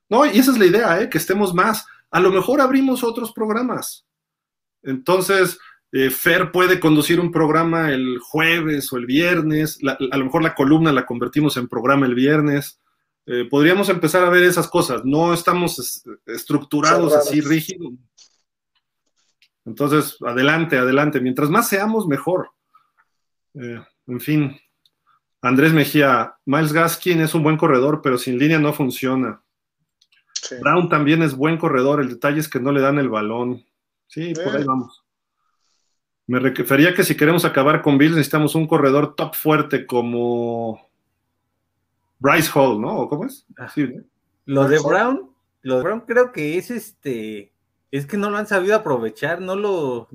No, y esa es la idea, ¿eh? que estemos más. A lo mejor abrimos otros programas. Entonces, eh, Fer puede conducir un programa el jueves o el viernes. a lo mejor la columna la convertimos en programa el viernes. Eh, podríamos empezar a ver esas cosas. No estamos estructurados así rígidos. Entonces, adelante, adelante. Mientras más seamos, mejor. Eh, en fin, Andrés Mejía, Miles Gaskin es un buen corredor, pero sin línea no funciona. Brown también es buen corredor, el detalle es que no le dan el balón. Sí, por ahí vamos. Me refería que si queremos acabar con Bills necesitamos un corredor top fuerte como Bryce Hall, ¿no? ¿Cómo es? Ah. Lo de Brown, lo de Brown creo que es este, es que no lo han sabido aprovechar, no lo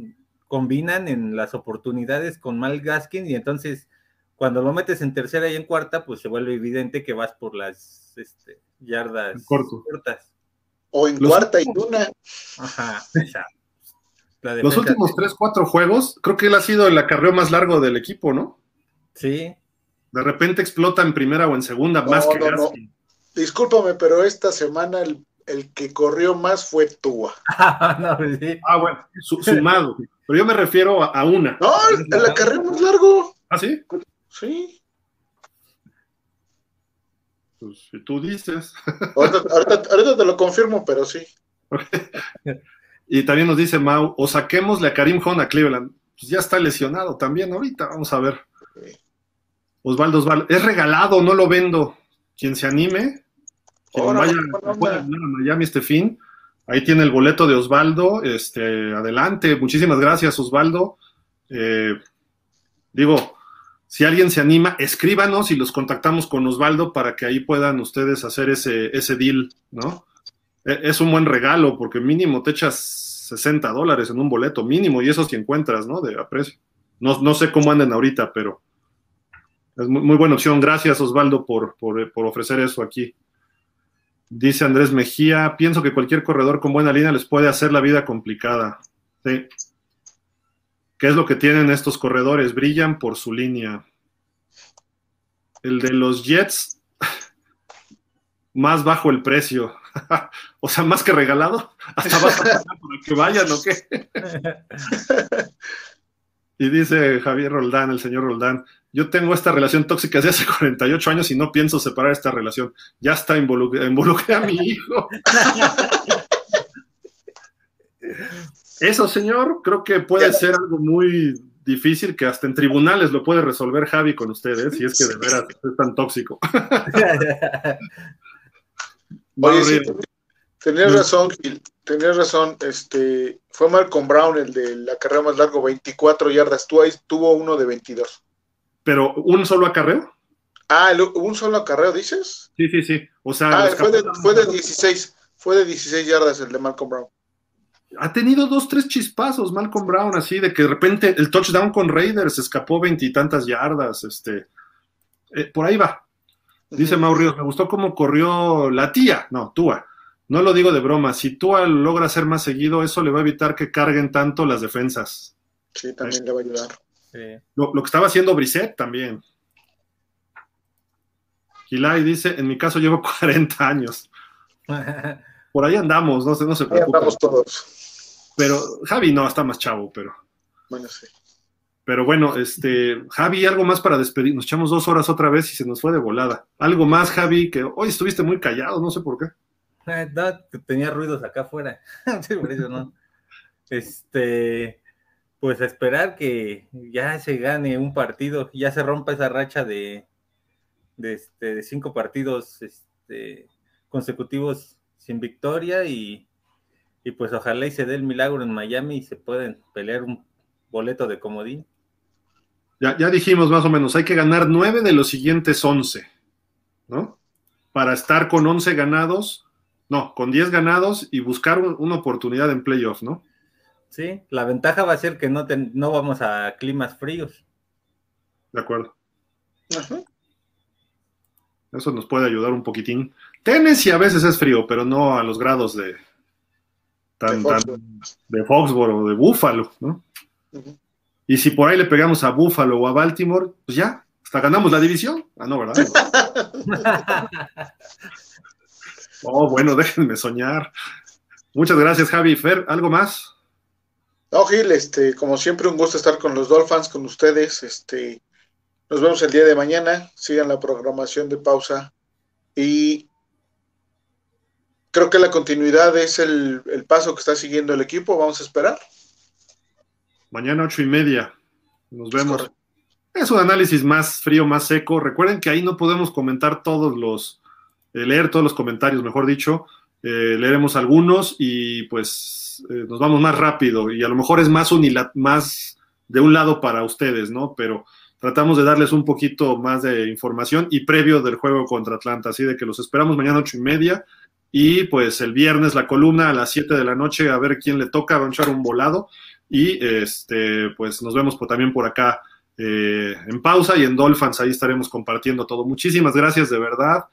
combinan en las oportunidades con Mal Gaskin y entonces cuando lo metes en tercera y en cuarta, pues se vuelve evidente que vas por las este, yardas cortas. O en cuarta y una. Ajá, Los últimos tres, cuatro juegos, creo que él ha sido el acarreo más largo del equipo, ¿no? Sí, de repente explota en primera o en segunda, más que no, Discúlpame, pero esta semana el, que corrió más fue Tua. Pues ah, bueno, sumado. pero yo me refiero a, una. No, el acarreo más largo. ¿Ah, sí? Sí. Pues si tú dices. Ahorita, te lo confirmo, pero sí. y también nos dice Mau, o saquémosle a Karim Hunt a Cleveland. Pues ya está lesionado también ahorita, vamos a ver. Osvaldo Osvaldo, es regalado, no lo vendo. Quien se anime, quien vaya, a Miami este fin, ahí tiene el boleto de Osvaldo. Este, adelante, muchísimas gracias, Osvaldo. Eh, digo, si alguien se anima, escríbanos y los contactamos con Osvaldo para que ahí puedan ustedes hacer ese, ese deal, ¿no? E, es un buen regalo porque mínimo te echas 60 dólares en un boleto, mínimo, y eso si encuentras, ¿no? De aprecio. No, no sé cómo anden ahorita, pero es muy, buena opción. Gracias, Osvaldo, por, ofrecer eso aquí. Dice Andrés Mejía, pienso que cualquier corredor con buena línea les puede hacer la vida complicada. Sí. ¿Qué es lo que tienen estos corredores? Brillan por su línea. El de los Jets, más bajo el precio. o sea, más que regalado. Hasta vas a para que vayan o qué. y dice Javier Roldán, el señor Roldán, yo tengo esta relación tóxica desde hace 48 años y no pienso separar esta relación. Ya está involucré a mi hijo. Eso, señor, creo que puede ser algo muy difícil que hasta en tribunales lo puede resolver Javi con ustedes, si es que de veras es tan tóxico. Oye, tenías razón, Gil, tenías razón. Este, fue Malcolm Brown el de la carrera más largo, 24 yardas. Tú ahí tuvo uno de 22 pero un solo acarreo. Ah, un solo acarreo, dices? Sí, sí, sí. O sea, ah, fue, de, fue de 16, fue de 16 yardas el de Malcolm Brown. Ha tenido dos, tres chispazos Malcolm Brown, así de que de repente el touchdown con Raiders escapó veintitantas yardas, este, eh, por ahí va. Dice Mauricio, me gustó cómo corrió la tía, no, Tua. No lo digo de broma, si Tua logra ser más seguido, eso le va a evitar que carguen tanto las defensas. Sí, también le va a ayudar. Lo, que estaba haciendo Brisset también. Gilay dice, en mi caso llevo 40 años. Por ahí andamos, no se, no se andamos todos. Pero Javi no, está más chavo, pero. Bueno, sí. Pero bueno, este, Javi, algo más para despedir. Nos echamos dos horas otra vez y se nos fue de volada. Algo más, Javi, que hoy estuviste muy callado, no sé por qué. No, tenía ruidos acá afuera. por eso no. Este, pues a esperar que ya se gane un partido, ya se rompa esa racha de, de, este, cinco partidos este, consecutivos sin victoria y, y pues ojalá y se dé el milagro en Miami y se pueden pelear un boleto de comodín. Ya, ya dijimos más o menos, hay que ganar nueve de los siguientes once, ¿no? Para estar con once ganados, no, con diez ganados y buscar un, una oportunidad en playoff, ¿no? Sí, la ventaja va a ser que no, te, no vamos a climas fríos. De acuerdo. Ajá. Eso nos puede ayudar un poquitín. Tennessee a veces es frío, pero no a los grados de tan, de. Tan, de Foxboro o de Buffalo, ¿no? Uh -huh. Y si por ahí le pegamos a Buffalo o a Baltimore, pues ya, hasta ganamos la división. Ah, no, ¿verdad? oh, bueno, déjenme soñar. Muchas gracias, Javi. Fer, ¿algo más? No, Gil, este, como siempre, un gusto estar con los Dolphins, con ustedes. Este, nos vemos el día de mañana. Sigan la programación de pausa. Y creo que la continuidad es el, el paso que está siguiendo el equipo. Vamos a esperar. Mañana ocho y media. Nos vemos. Es, un análisis más frío, más seco. Recuerden que ahí no podemos comentar todos los, eh, leer todos los comentarios, mejor dicho. Eh, leeremos algunos y pues eh, nos vamos más rápido y a lo mejor es más, unila más de un lado para ustedes, ¿no? Pero tratamos de darles un poquito más de información y previo del juego contra Atlanta, así de que los esperamos mañana ocho y media y pues el viernes la columna a las siete de la noche a ver quién le toca, va a echar un volado y este pues nos vemos también por acá eh, en pausa y en Dolphins, ahí estaremos compartiendo todo. Muchísimas gracias de verdad.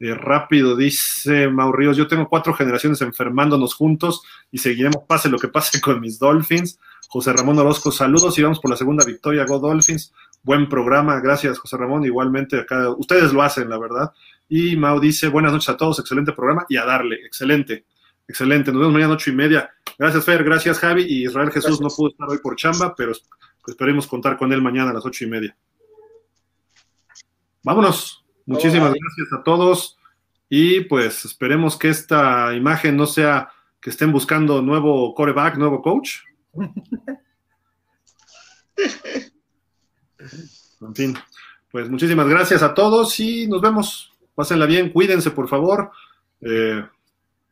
Eh, rápido, dice Mau Ríos, yo tengo cuatro generaciones enfermándonos juntos y seguiremos pase lo que pase con mis Dolphins. José Ramón Orozco, saludos y vamos por la segunda victoria, Go Dolphins. Buen programa, gracias José Ramón, igualmente acá, ustedes lo hacen, la verdad. Y Mau dice, buenas noches a todos, excelente programa y a darle, excelente, excelente. Nos vemos mañana ocho y media. Gracias Fer, gracias Javi y Israel Jesús gracias. no pudo estar hoy por chamba, pero esperemos contar con él mañana a las ocho y media. Vámonos. Muchísimas gracias a todos y pues esperemos que esta imagen no sea que estén buscando nuevo coreback, nuevo coach. En fin, pues muchísimas gracias a todos y nos vemos. Pásenla bien, cuídense por favor. Eh,